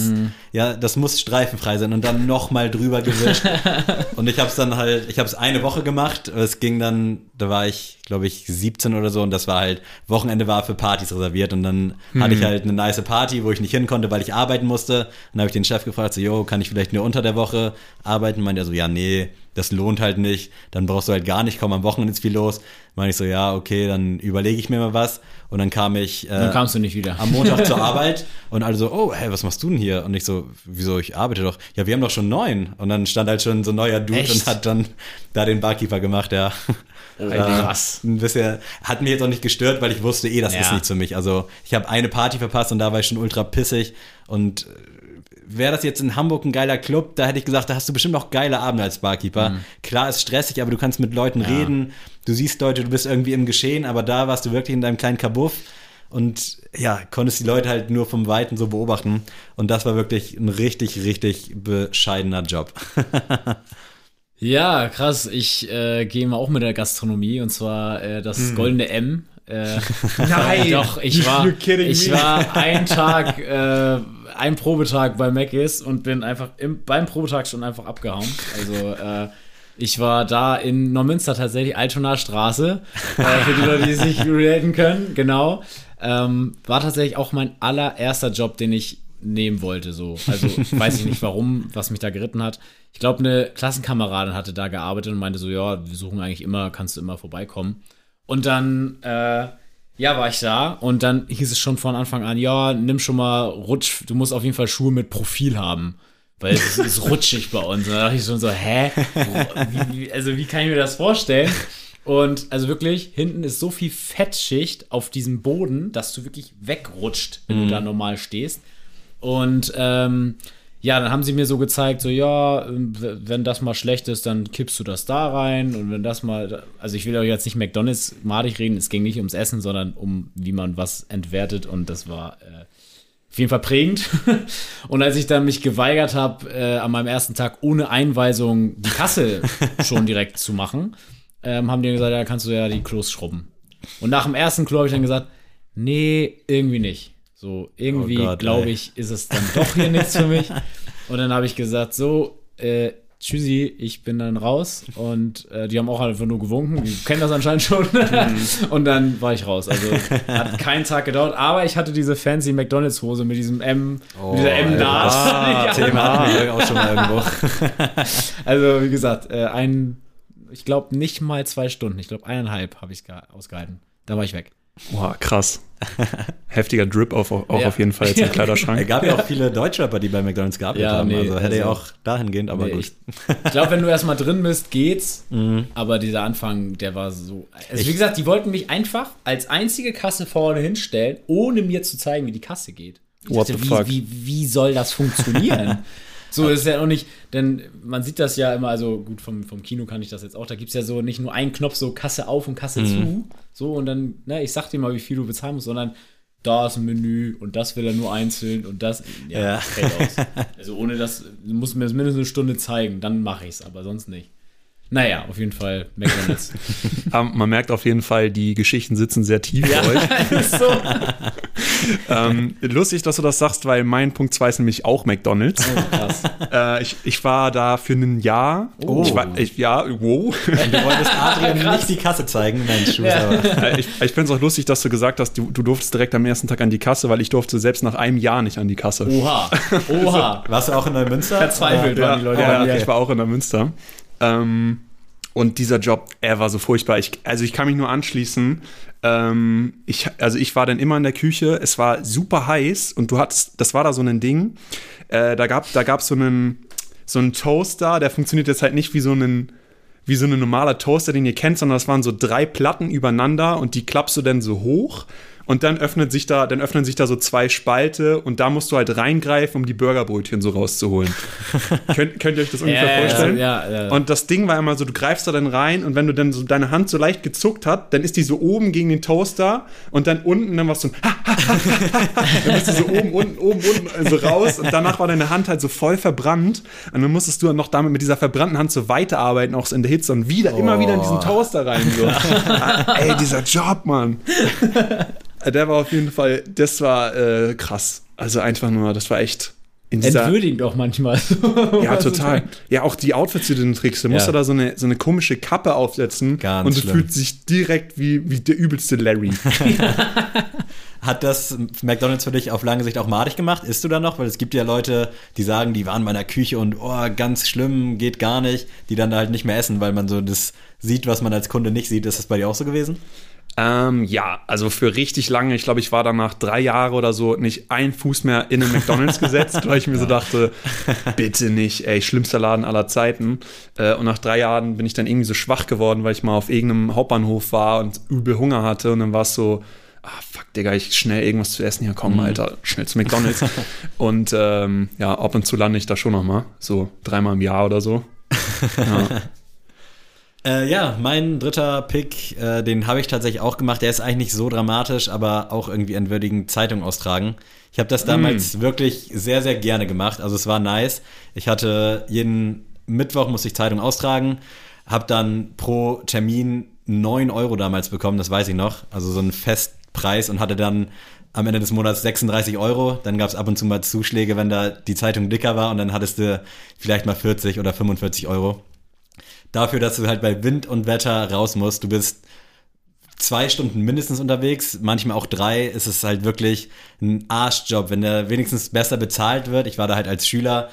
ja, das muss streifenfrei sein. Und dann nochmal drüber gewischt. und ich habe es dann halt, ich habe es eine Woche gemacht. Es ging dann, da war ich, glaube ich, 17 oder so. Und das war halt, Wochenende war für Partys reserviert. Und dann hatte ich halt eine nice Party, wo ich nicht hin konnte, weil ich arbeiten musste. Und dann habe ich den Chef gefragt, so, yo, kann ich vielleicht nur unter der Woche arbeiten? Meint er so, ja, nee, das lohnt halt nicht. Dann brauchst du halt gar nicht, komm, am Wochenende ist viel los. Meine ich so, ja, okay, dann überlege ich mir mal was. Und dann kam ich äh, Dann kamst du nicht wieder. am Montag zur Arbeit und alle so, oh, hey, was machst du denn hier? Und ich so, wieso, ich arbeite doch. Ja, wir haben doch schon neun. Und dann stand halt schon so ein neuer Dude Echt? und hat dann da den Barkeeper gemacht, ja. krass. Ein bisschen, hat mich jetzt auch nicht gestört, weil ich wusste eh, das Ja. ist nichts für mich. Also ich habe eine Party verpasst und da war ich schon ultra pissig. Und wäre das jetzt in Hamburg ein geiler Club, da hätte ich gesagt, da hast du bestimmt auch geile Abende als Barkeeper. Mhm. Klar, ist stressig, aber du kannst mit Leuten reden. Du siehst Leute, du bist irgendwie im Geschehen, aber da warst du wirklich in deinem kleinen Kabuff und ja, konntest die Leute halt nur vom Weiten so beobachten. Und das war wirklich ein richtig, richtig bescheidener Job. Ja, krass. Ich äh, gehe mal auch mit der Gastronomie und zwar äh, das Hm. goldene M. Äh, Nein! doch, ich war, ich war ein Tag, äh, ein Probetag bei Mc's und bin einfach im, beim Probetag schon einfach abgehauen. Also äh, ich war da in Neumünster tatsächlich, Altonaer Straße, äh, für die Leute, die sich relaten können, genau. Ähm, war tatsächlich auch mein allererster Job, den ich nehmen wollte. So. Also weiß ich nicht warum, was mich da geritten hat. Ich glaube, eine Klassenkameradin hatte da gearbeitet und meinte so, ja, wir suchen eigentlich immer, kannst du immer vorbeikommen. Und dann, äh, ja, war ich da und dann hieß es schon von Anfang an, ja, nimm schon mal Rutsch, du musst auf jeden Fall Schuhe mit Profil haben. Weil es ist rutschig bei uns. Und da dachte ich schon so, hä? Wie, wie, also wie kann ich mir das vorstellen? Und also wirklich, hinten ist so viel Fettschicht auf diesem Boden, dass du wirklich wegrutscht, wenn Mhm. du da normal stehst. Und ähm, ja, dann haben sie mir so gezeigt, so ja, w- wenn das mal schlecht ist, dann kippst du das da rein und wenn das mal, also ich will euch jetzt nicht McDonalds madig reden, es ging nicht ums Essen, sondern um wie man was entwertet und das war äh, auf jeden Fall prägend. Und als ich dann mich geweigert habe, äh, an meinem ersten Tag ohne Einweisung die Kasse schon direkt zu machen, ähm, haben die gesagt, ja, kannst du ja die Klos schrubben. Und nach dem ersten Klo habe ich dann gesagt, nee, irgendwie nicht. So, irgendwie, Oh glaube ich, ist es dann doch hier nichts für mich. Und dann habe ich gesagt, so, äh, tschüssi, ich bin dann raus. Und äh, die haben auch einfach nur gewunken. Die kennen das anscheinend schon. und dann war ich raus. Also hat keinen Tag gedauert. Aber ich hatte diese fancy McDonalds-Hose mit diesem M, mit dieser M-Naht. Ah, Thema auch schon mal irgendwo. Also, wie gesagt, äh, ein, ich glaube, nicht mal zwei Stunden. Ich glaube, eineinhalb habe ich ausgehalten. Da war ich weg. Boah, krass. Heftiger Drip auf, auch Ja. auf jeden Fall jetzt im Es Kleiderschrank. gab ja auch viele Deutschrapper, die bei McDonalds gearbeitet Ja, haben. nee, also hätte ja also- auch dahingehend, aber Nee, gut. ich ich glaube, wenn du erstmal drin bist, geht's. Aber dieser Anfang, der war so. Also, Ich- wie gesagt, die wollten mich einfach als einzige Kasse vorne hinstellen, ohne mir zu zeigen, wie die Kasse geht. Ich What dachte, the wie, fuck? Wie, wie soll das funktionieren? so ist ja auch nicht, denn man sieht das ja immer, also gut, vom, vom Kino kann ich das jetzt auch, da gibt es ja so nicht nur einen Knopf, so Kasse auf und Kasse zu, so und dann, ne, ich sag dir mal, wie viel du bezahlen musst, sondern da ist ein Menü und das will er nur einzeln und das, ja, Ja. fällt aus. Also ohne das, du musst mir das mindestens eine Stunde zeigen, dann mache ich es, aber sonst nicht. Naja, auf jeden Fall McDonalds. Man merkt auf jeden Fall, die Geschichten sitzen sehr tief bei euch. so. Ähm, lustig, dass du das sagst, weil mein Punkt 2 ist nämlich auch McDonalds. Oh, krass. Äh, ich, ich war da für ein Jahr. Oh. Ich war, ich, ja, wow. Und du wolltest Adrian nicht die Kasse zeigen. Mensch, du Ja. aber. Äh, ich ich finde es auch lustig, dass du gesagt hast, du, du durftest direkt am ersten Tag an die Kasse, weil ich durfte selbst nach einem Jahr nicht an die Kasse. Oha. Oha. Warst du auch in Neumünster? Verzweifelt Oder- waren die Leute ja, mir. ich war auch in der Münster. Ähm, und dieser Job, er war so furchtbar. Ich, also ich kann mich nur anschließen. Ähm, ich, also ich war dann immer in der Küche. Es war super heiß und du hattest, das war da so ein Ding. Äh, da gab, da gab so einen, so einen Toaster, der funktioniert jetzt halt nicht wie so ein wie so ein normaler Toaster, den ihr kennt, sondern das waren so drei Platten übereinander und die klappst du dann so hoch und dann öffnet sich da, dann öffnen sich da so zwei Spalte und da musst du halt reingreifen, um die Burgerbrötchen so rauszuholen. könnt, könnt ihr euch das ungefähr ja, vorstellen? ja, ja. Und das Ding war immer so, du greifst da dann rein und wenn du dann so deine Hand so leicht gezuckt hat, dann ist die so oben gegen den Toaster und dann unten dann warst du so, dann bist du so oben, unten, oben, unten also raus und danach war deine Hand halt so voll verbrannt und dann musstest du dann noch damit mit dieser verbrannten Hand so weiterarbeiten, auch so in der Hitze und wieder, immer wieder in diesen Toaster rein. So. Ey, dieser Job, Mann. Der war auf jeden Fall, das war äh, krass. Also einfach nur, das war echt in dieser. Entwürdigend auch manchmal. Ja, total. Ja, auch die Outfits, die du dann trägst. Du musst Ja. da so eine, so eine komische Kappe aufsetzen Ganz und du schlimm. fühlst dich direkt wie, wie der übelste Larry. Hat das McDonalds für dich auf lange Sicht auch madig gemacht? Isst du da noch? Weil es gibt ja Leute, die sagen, die waren bei einer Küche und oh, ganz schlimm, geht gar nicht, die dann halt nicht mehr essen, weil man so das sieht, was man als Kunde nicht sieht. Ist das bei dir auch so gewesen? Ähm, ja, also für richtig lange, ich glaube, ich war danach drei Jahre oder so nicht ein Fuß mehr in einen McDonalds gesetzt, weil ich mir so dachte, bitte nicht, ey, schlimmster Laden aller Zeiten. Äh, und nach drei Jahren bin ich dann irgendwie so schwach geworden, weil ich mal auf irgendeinem Hauptbahnhof war und übel Hunger hatte und dann war es so, ah, fuck, Digga, ich schnell irgendwas zu essen hier, komm, Alter, schnell zu McDonalds. und ähm, ja, ab und zu lande ich da schon noch mal, so dreimal im Jahr oder so. Ja. Äh, ja, mein dritter Pick, äh, den habe ich tatsächlich auch gemacht. Der ist eigentlich nicht so dramatisch, aber auch irgendwie entwürdigend Zeitung austragen. Ich habe das damals wirklich sehr, sehr gerne gemacht. Also es war nice. Ich hatte jeden Mittwoch musste ich Zeitung austragen, habe dann pro Termin 9 Euro damals bekommen, das weiß ich noch. Also so einen Festpreis und hatte dann am Ende des Monats 36 Euro. Dann gab es ab und zu mal Zuschläge, wenn da die Zeitung dicker war und dann hattest du vielleicht mal 40 oder 45 Euro dafür, dass du halt bei Wind und Wetter raus musst. Du bist zwei Stunden mindestens unterwegs, manchmal auch drei, ist es halt wirklich ein Arschjob. Wenn der wenigstens besser bezahlt wird, ich war da halt als Schüler,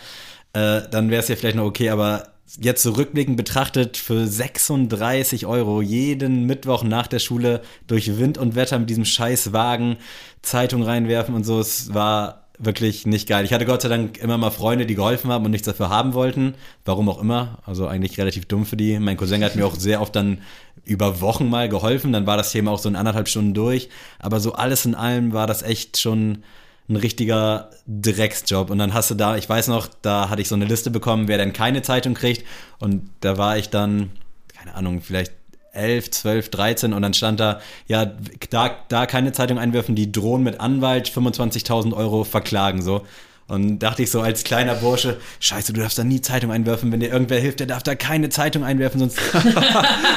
äh, dann wäre es ja vielleicht noch okay, aber jetzt so rückblickend betrachtet, für 36 Euro jeden Mittwoch nach der Schule durch Wind und Wetter mit diesem scheiß Wagen Zeitung reinwerfen und so, es war wirklich nicht geil. Ich hatte Gott sei Dank immer mal Freunde, die geholfen haben und nichts dafür haben wollten. Warum auch immer. Also eigentlich relativ dumm für die. Mein Cousin hat mir auch sehr oft dann über Wochen mal geholfen. Dann war das Thema auch so in anderthalb Stunden durch. Aber so alles in allem war das echt schon ein richtiger Drecksjob. Und dann hast du da, ich weiß noch, da hatte ich so eine Liste bekommen, wer denn keine Zeitung kriegt. Und da war ich dann, keine Ahnung, vielleicht 11, 12, 13 und dann stand da, ja, da, da keine Zeitung einwerfen, die drohen mit Anwalt 25.000 Euro verklagen, so. Und dachte ich so als kleiner Bursche, scheiße, du darfst da nie Zeitung einwerfen. Wenn dir irgendwer hilft, der darf da keine Zeitung einwerfen, sonst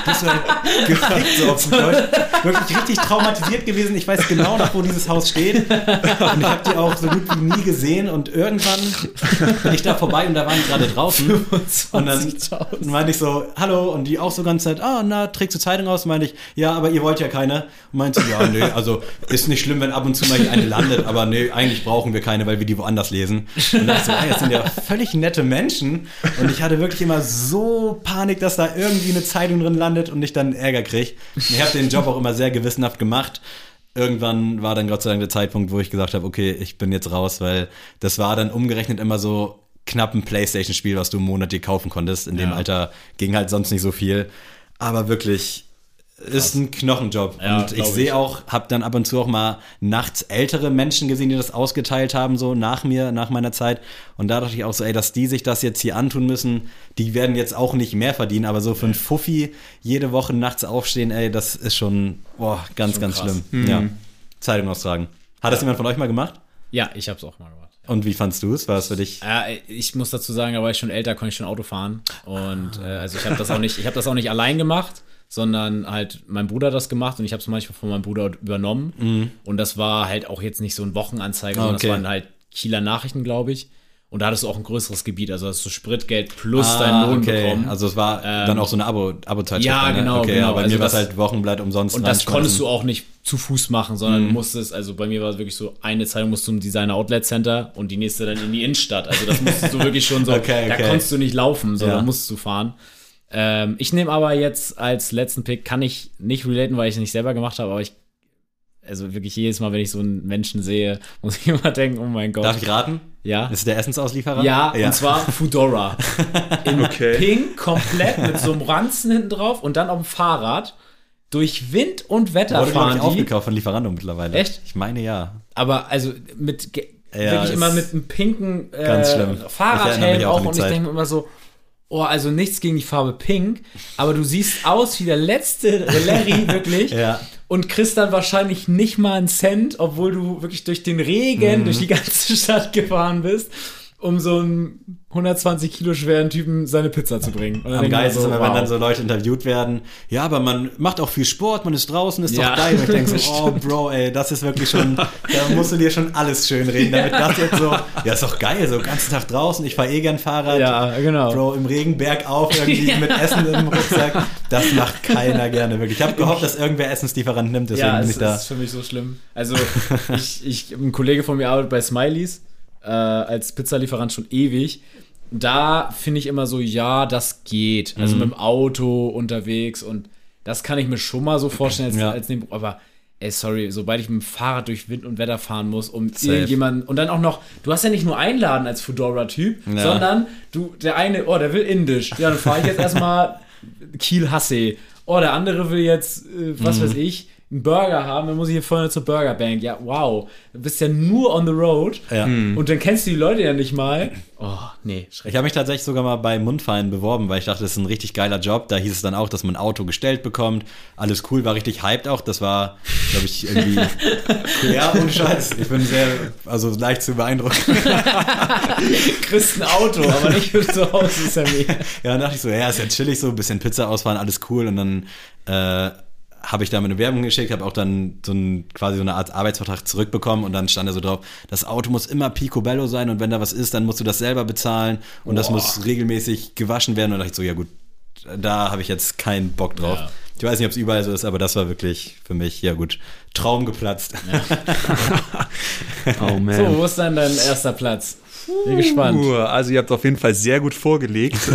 bist du halt gefickt so auf Deutsch. Wirklich richtig traumatisiert gewesen. Ich weiß genau noch, wo dieses Haus steht. Und ich habe die auch so gut wie nie gesehen. Und irgendwann bin ich da vorbei und da waren die gerade draußen. Und dann meinte ich so, hallo. Und die auch so ganz Zeit, ah, na, trägst du Zeitung aus? Meinte ich, ja, aber ihr wollt ja keine. Und meinte sie, ja, nö, also ist nicht schlimm, wenn ab und zu mal hier eine landet, aber nö, eigentlich brauchen wir keine, weil wir die woanders lesen lesen. Und dachte so, ey, das sind ja völlig nette Menschen. Und ich hatte wirklich immer so Panik, dass da irgendwie eine Zeitung drin landet und ich dann Ärger kriege. Ich habe den Job auch immer sehr gewissenhaft gemacht. Irgendwann war dann Gott sei Dank der Zeitpunkt, wo ich gesagt habe, okay, ich bin jetzt raus, weil das war dann umgerechnet immer so knapp ein Playstation-Spiel, was du im Monat dir kaufen konntest. In dem ja. Alter ging halt sonst nicht so viel. Aber wirklich, ist ein Knochenjob. Ja, und ich sehe auch, habe dann ab und zu auch mal nachts ältere Menschen gesehen, die das ausgeteilt haben, so nach mir, nach meiner Zeit. Und da dachte ich auch so, ey, dass die sich das jetzt hier antun müssen, die werden jetzt auch nicht mehr verdienen, aber so für ein Fuffi jede Woche nachts aufstehen, ey, das ist schon boah, ganz, schon ganz krass. schlimm. Mhm. Ja. Zeitung austragen. Hat ja. das jemand von euch mal gemacht? Ja, ich habe es auch mal gemacht. Und wie fandst du es? War es für dich? Ja, ich muss dazu sagen, da war ich schon älter, konnte ich schon Auto fahren. Und äh, also ich habe das auch nicht, ich habe das auch nicht allein gemacht sondern halt mein Bruder hat das gemacht und ich habe es manchmal von meinem Bruder übernommen. Mhm. Und das war halt auch jetzt nicht so ein Wochenanzeiger, sondern okay. das waren halt Kieler Nachrichten, glaube ich. Und da hattest du auch ein größeres Gebiet, also hast du Spritgeld plus ah, deinen Lohn okay. bekommen. Also es war ähm, dann auch so eine Abo, Abo-Zeitschrift. Ja, ne? genau, okay, genau. bei also mir war es halt Wochenblatt umsonst. Und das konntest du auch nicht zu Fuß machen, sondern mhm. du musstest, also bei mir war es wirklich so, eine Zeitung musst du zum Designer Outlet Center und die nächste dann in die Innenstadt. Also das musstest du wirklich schon so, okay, da konntest du nicht laufen, sondern ja. musst du fahren. Ähm, ich nehme aber jetzt als letzten Pick, kann ich nicht relaten, weil ich es nicht selber gemacht habe, aber ich, also wirklich jedes Mal, wenn ich so einen Menschen sehe, muss ich immer denken, oh mein Gott. Darf ich raten? Ja. Ist der Essensauslieferer? Ja, ja. und zwar Foodora. In okay. Pink, komplett mit so einem Ranzen hinten drauf und dann auf dem Fahrrad. Durch Wind und Wetter Wurde, fahren ich, die. aufgekauft von Lieferando mittlerweile. Echt? Ich meine ja. Aber also mit ja, wirklich immer mit einem pinken äh, Fahrradhelm auch und ich denke immer so, oh, also nichts gegen die Farbe Pink, aber du siehst aus wie der letzte Larry, wirklich. ja. Und kriegst dann wahrscheinlich nicht mal einen Cent, obwohl du wirklich durch den Regen, mhm. durch die ganze Stadt gefahren bist um so einen 120 Kilo schweren Typen seine Pizza zu bringen. Am geilsten so, ist immer, wow. wenn dann so Leute interviewt werden, ja, aber man macht auch viel Sport, man ist draußen, ist ja. doch geil. Und ich denke so, oh Bro, ey, das ist wirklich schon, da musst du dir schon alles schön reden, damit das jetzt so, ja, ist doch geil, so ganzen Tag draußen, ich fahre eh gern Fahrrad. Ja, genau. Bro, im Regen bergauf irgendwie ja. mit Essen im Rucksack, das macht keiner gerne, wirklich. Ich habe gehofft, dass irgendwer Essenslieferant nimmt, deswegen ja, bin ich da. Ja, das ist für mich so schlimm. Also, ich, ich, ein Kollege von mir arbeitet bei Smileys äh, als Pizzalieferant schon ewig. Da finde ich immer so, ja, das geht. Also mhm. mit dem Auto unterwegs und das kann ich mir schon mal so vorstellen als, ja. als Nebenberuf. Aber ey, sorry, sobald ich mit dem Fahrrad durch Wind und Wetter fahren muss, um Safe. irgendjemanden und dann auch noch, du hast ja nicht nur einladen als Fedora-Typ, ja. sondern du, der eine, oh, der will Indisch. Ja, dann fahre ich jetzt erstmal Kiel Hasse. Oh, der andere will jetzt, äh, was mhm. weiß ich, einen Burger haben, dann muss ich hier vorne zur Burger Bank. Ja, wow. Du bist ja nur on the road ja. Hm. und dann kennst du die Leute ja nicht mal. Oh, nee, schrecklich. Ich habe mich tatsächlich sogar mal bei Mundfallen beworben, weil ich dachte, das ist ein richtig geiler Job. Da hieß es dann auch, dass man ein Auto gestellt bekommt. Alles cool, war richtig hyped auch. Das war, glaube ich, irgendwie. ja, ohne Scheiß. Ich bin sehr, also leicht zu beeindrucken. Kriegst ein Auto, aber nicht für zu Hause, ist ja mega. Ja, dann dachte ich so, ja, ist ja chillig so, ein bisschen Pizza ausfahren, alles cool. Und dann äh, habe ich da eine Werbung geschickt, habe auch dann so ein, quasi so eine Art Arbeitsvertrag zurückbekommen und dann stand da so drauf, das Auto muss immer picobello sein und wenn da was ist, dann musst du das selber bezahlen und Boah. das muss regelmäßig gewaschen werden und da dachte ich so, ja gut, da habe ich jetzt keinen Bock drauf. Ja. Ich weiß nicht, ob es überall so ist, aber das war wirklich für mich, ja gut, Traum geplatzt. Oh man. So, wo ist dann dein erster Platz? Bin gespannt. Uh, also ihr habt auf jeden Fall sehr gut vorgelegt.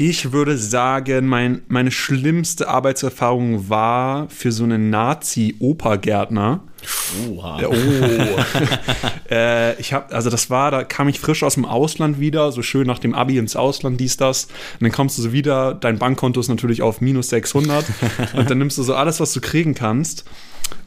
ich würde sagen, mein, meine schlimmste Arbeitserfahrung war für so einen Nazi-Opergärtner. Oha. Oh. äh, ich habe, also das war, da kam ich frisch aus dem Ausland wieder, so schön nach dem Abi ins Ausland, dies, das. Und dann kommst du so wieder, dein Bankkonto ist natürlich auf minus 600 und dann nimmst du so alles, was du kriegen kannst.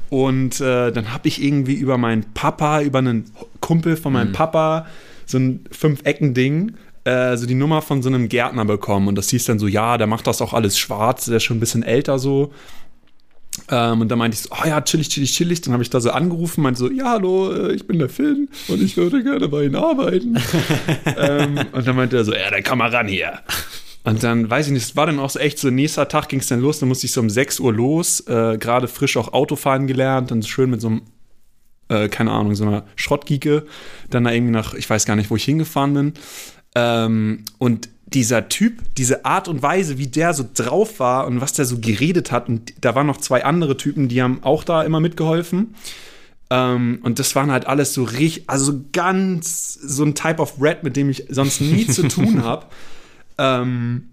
Und äh, dann habe ich irgendwie über meinen Papa, über einen Kumpel von meinem Papa, so ein Fünf-Ecken-Ding, äh, so die Nummer von so einem Gärtner bekommen. Und das hieß dann so, ja, der macht das auch alles schwarz, der ist schon ein bisschen älter so. Ähm, und dann meinte ich so, oh ja, chillig, chillig, chillig. Dann habe ich da so angerufen, meinte so, ja, hallo, äh, ich bin der Finn und ich würde gerne bei Ihnen arbeiten. ähm, und dann meinte er so, ja, dann komm mal ran hier. Und dann, weiß ich nicht, es war dann auch so echt so, nächster Tag ging es dann los, dann musste ich so um 6 Uhr los, äh, gerade frisch auch Autofahren gelernt, dann schön mit so einem, äh, keine Ahnung, so einer Schrottgieke, dann da irgendwie nach, ich weiß gar nicht, wo ich hingefahren bin. Ähm, und dieser Typ, diese Art und Weise, wie der so drauf war und was der so geredet hat, und da waren noch zwei andere Typen, die haben auch da immer mitgeholfen. Ähm, und das waren halt alles so richtig, also ganz so ein Type of Red, mit dem ich sonst nie zu tun habe. Ähm,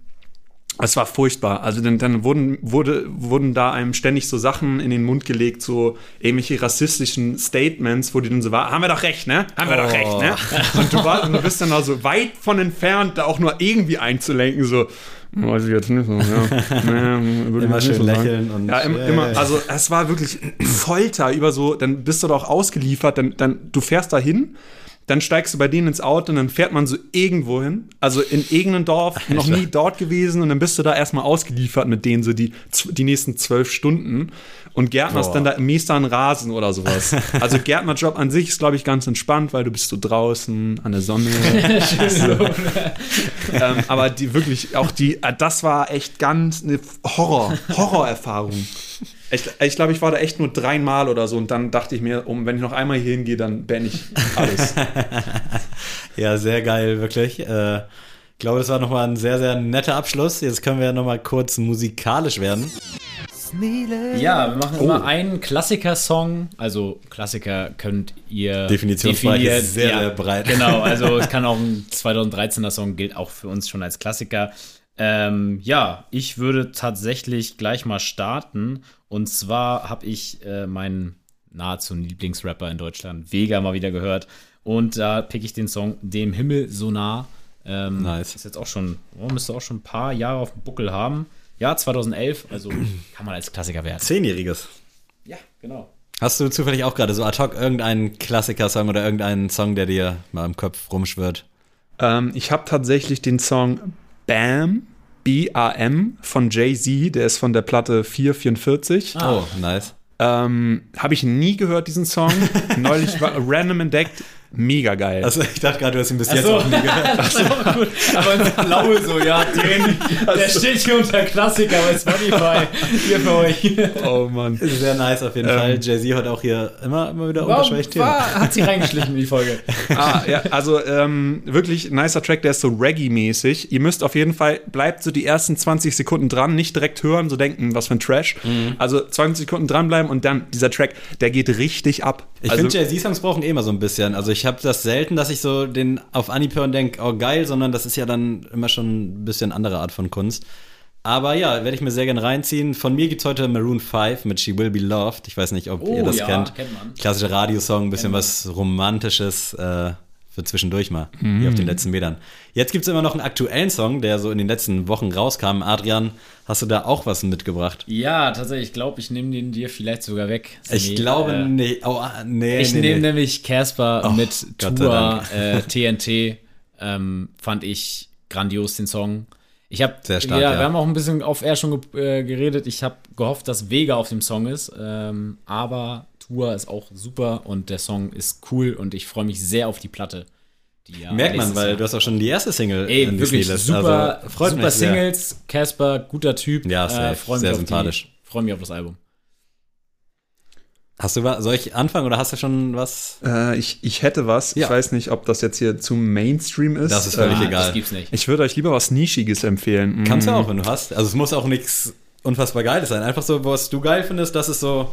es war furchtbar. Also dann, dann wurden, wurde, wurden da einem ständig so Sachen in den Mund gelegt, so irgendwelche rassistischen Statements, wo die dann so war, haben wir doch recht, ne? Haben wir doch Oh. recht, ne? Und du, war, und du bist dann da so weit von entfernt, da auch nur irgendwie einzulenken, so, weiß ich jetzt nicht so, ja. Nee, würde Immer schön so lächeln und- Ja, immer, Ja, immer also es war wirklich Folter über so, dann bist du doch ausgeliefert, dann, dann du fährst da hin, dann steigst du bei denen ins Auto und dann fährt man so irgendwo hin, also in irgendeinem Dorf, noch nie dort gewesen und dann bist du da erstmal ausgeliefert mit denen so die, die nächsten zwölf Stunden und Gärtnerst Boah. dann da im Mähst an Rasen oder sowas. Also Gärtnerjob an sich ist, glaube ich, ganz entspannt, weil du bist so draußen an der Sonne. ähm, aber die wirklich, auch die, das war echt ganz eine Horror, Horrorerfahrung. Ich, ich glaube, ich war da echt nur dreimal oder so und dann dachte ich mir, um, wenn ich noch einmal hier hingehe, dann beende ich alles. Ja, sehr geil, wirklich. Äh, ich glaube, das war nochmal ein sehr, sehr netter Abschluss. Jetzt können wir ja nochmal kurz musikalisch werden. Ja, wir machen immer einen Klassiker-Song. Also Klassiker könnt ihr Definitionsbereich definiert- ist sehr, sehr breit. Genau, also es kann auch ein 2013er Song, gilt auch für uns schon als Klassiker. Ähm, ja, ich würde tatsächlich gleich mal starten. Und zwar habe ich äh, meinen nahezu Lieblingsrapper in Deutschland, Vega, mal wieder gehört. Und da pick ich den Song Dem Himmel so nah. Ähm, Nice. Ist jetzt auch schon, oh, müsste auch schon ein paar Jahre auf dem Buckel haben. Ja, 2011, also kann man als Klassiker werten. Zehnjähriges. Ja, genau. Hast du zufällig auch gerade so ad hoc irgendeinen Klassiker-Song oder irgendeinen Song, der dir mal im Kopf rumschwirrt? ähm, ich habe tatsächlich den Song Bam, B-A-M von Jay-Z, der ist von der Platte 444. Ah. Oh, nice. Ähm, habe ich nie gehört, diesen Song. Neulich war random entdeckt. Mega geil. Also ich dachte gerade, du hast ihn bis jetzt so. auch nie gehört. Das ist auch gut. Aber ins Blaue so, ja, den, der steht hier unter Klassiker bei Spotify. Hier für euch. oh Mann. Sehr nice auf jeden Ähm. Fall. Jay-Z hat auch hier immer, immer wieder unterschwellig Themen. war, hat sie reingeschlichen in die Folge. ah, ja, also ähm, wirklich nicer Track, der ist so Reggae-mäßig. Ihr müsst auf jeden Fall, bleibt so die ersten 20 Sekunden dran, nicht direkt hören, so denken, was für ein Trash. Also 20 Sekunden dranbleiben und dann dieser Track, der geht richtig ab. Ich also, finde, Jay-Z-Songs brauchen eh immer so ein bisschen. Also ich habe das selten, dass ich so den auf Anhieb höre und denke, oh geil, sondern das ist ja dann immer schon ein bisschen andere Art von Kunst. Aber ja, werde ich mir sehr gerne reinziehen. Von mir gibt's heute Maroon 5 mit She Will Be Loved. Ich weiß nicht, ob Oh, ihr das ja, kennt. kennt man. Klassischer Radiosong, ein bisschen was Romantisches äh, für zwischendurch mal, wie auf den letzten Metern. Jetzt gibt's immer noch einen aktuellen Song, der so in den letzten Wochen rauskam. Adrian, hast du da auch was mitgebracht? Ja, tatsächlich, ich glaube, ich nehme den dir vielleicht sogar weg. Ich Sammy. glaube, Äh, nee. Oh, ah, nee, Ich nee, nehme nee. nämlich Casper Oh, mit Gott Tour äh, TNT. Ähm, fand ich grandios den Song. Ich habe stark, ja, ja. wir haben auch ein bisschen auf Air schon ge äh, geredet. Ich habe gehofft, dass Vega auf dem Song ist, ähm, aber Tour ist auch super und der Song ist cool und ich freue mich sehr auf die Platte. Die ja Merkt man, weil Jahr- du hast auch schon die erste Single Ey, in wirklich super, Also, freut super mich sehr. Singles. Casper, guter Typ. Ja, freu mich Sehr sympathisch. Freue mich auf das Album. Hast du was? Soll ich anfangen oder hast du schon was? Äh, ich, ich hätte was. Ja. Ich weiß nicht, ob das jetzt hier zum Mainstream ist. Das ist völlig Äh, egal. Das gibt's nicht. Ich würde euch lieber was Nischiges empfehlen. Kannst du Mm, auch, wenn du hast. Also es muss auch nichts unfassbar Geiles sein. Einfach so, was du geil findest, das ist so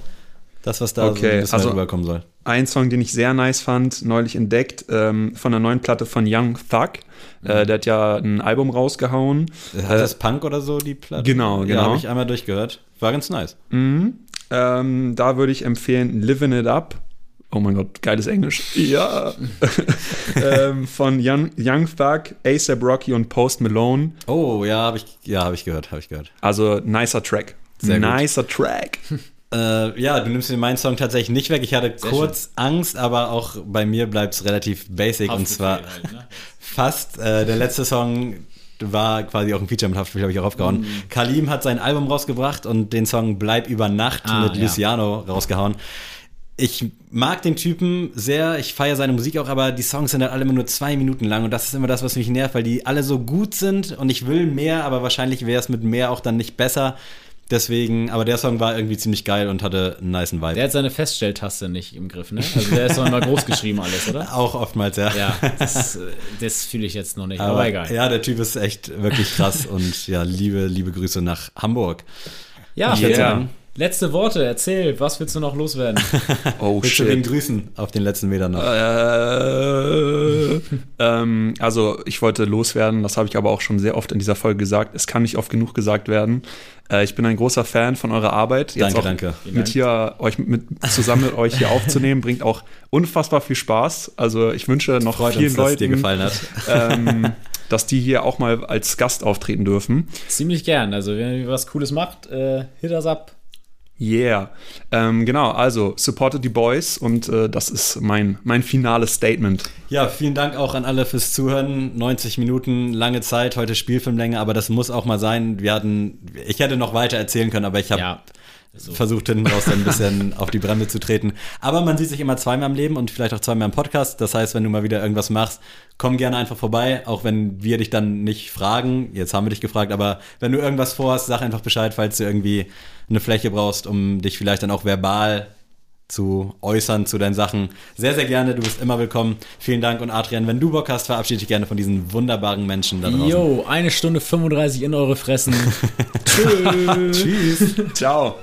das, was da so Okay, ein bisschen also- rüberkommen soll. Ein Song, den ich sehr nice fand, neulich entdeckt, ähm, von der neuen Platte von Young Thug. Mhm. Äh, der hat ja ein Album rausgehauen. Hat das Punk oder so, die Platte? genau, Ja, genau. habe ich einmal durchgehört. War ganz nice. Ähm, da würde ich empfehlen Living It Up. Oh mein Gott, geiles Englisch. Ja. ähm, von Young, Young Thug, ASAP Rocky und Post Malone. Oh, ja, habe ich, ja, hab ich gehört, habe ich gehört. Also, nicer Track. Sehr gut. nicer Track. Äh, ja, du nimmst mir meinen Song tatsächlich nicht weg. Ich hatte kurz Angst, aber auch bei mir bleibt es relativ basic. und zwar Haftbefehl halt, ne? fast äh, der letzte Song war quasi auch ein Feature mit Haftbefehl, habe ich auch aufgehauen. Mhm. Kalim hat sein Album rausgebracht und den Song Bleib über Nacht Ah, mit ja. Luciano rausgehauen. Ich mag den Typen sehr, ich feiere seine Musik auch, aber die Songs sind halt alle immer nur zwei Minuten lang und das ist immer das, was mich nervt, weil die alle so gut sind und ich will mehr, aber wahrscheinlich wäre es mit mehr auch dann nicht besser. Deswegen, aber der Song war irgendwie ziemlich geil und hatte einen niceen Vibe. Der hat seine Feststelltaste nicht im Griff, ne? Also der ist doch immer groß geschrieben alles, oder? auch oftmals, ja. Ja, das, das fühle ich jetzt noch nicht, aber, egal. Ja, der Typ ist echt wirklich krass und ja, liebe, liebe Grüße nach Hamburg. Ja, Ich Yeah. Letzte Worte, erzähl, was willst du noch loswerden? Oh willst du wen shit. grüßen auf den letzten Metern noch? Äh, ähm, also ich wollte loswerden, das habe ich aber auch schon sehr oft in dieser Folge gesagt. Es kann nicht oft genug gesagt werden. Äh, ich bin ein großer Fan von eurer Arbeit. Danke, auch danke. Mit hier euch mit zusammen mit euch hier aufzunehmen bringt auch unfassbar viel Spaß. Also ich wünsche noch Freut vielen uns, dass es dir Leuten, gefallen hat. ähm, dass die hier auch mal als Gast auftreten dürfen. Ziemlich gern. Also, wenn ihr was Cooles macht, äh, hit us up. Yeah. Ähm, genau, also supportet die Boys und äh, das ist mein, mein finales Statement. Ja, vielen Dank auch an alle fürs Zuhören. 90 Minuten, lange Zeit, heute Spielfilmlänge, aber das muss auch mal sein. Wir hatten, ich hätte noch weiter erzählen können, aber ich habe Ja. So. versucht hinten raus dann ein bisschen auf die Bremse zu treten. Aber man sieht sich immer zweimal im Leben und vielleicht auch zweimal im Podcast. Das heißt, wenn du mal wieder irgendwas machst, komm gerne einfach vorbei, auch wenn wir dich dann nicht fragen. Jetzt haben wir dich gefragt, aber wenn du irgendwas vorhast, sag einfach Bescheid, falls du irgendwie eine Fläche brauchst, um dich vielleicht dann auch verbal zu äußern zu deinen Sachen. Sehr, sehr gerne. Du bist immer willkommen. Vielen Dank. Und Adrian, wenn du Bock hast, verabschiede dich gerne von diesen wunderbaren Menschen da draußen. Jo, eine Stunde 35 in eure Fressen. Tschüss. Tschüss. Ciao.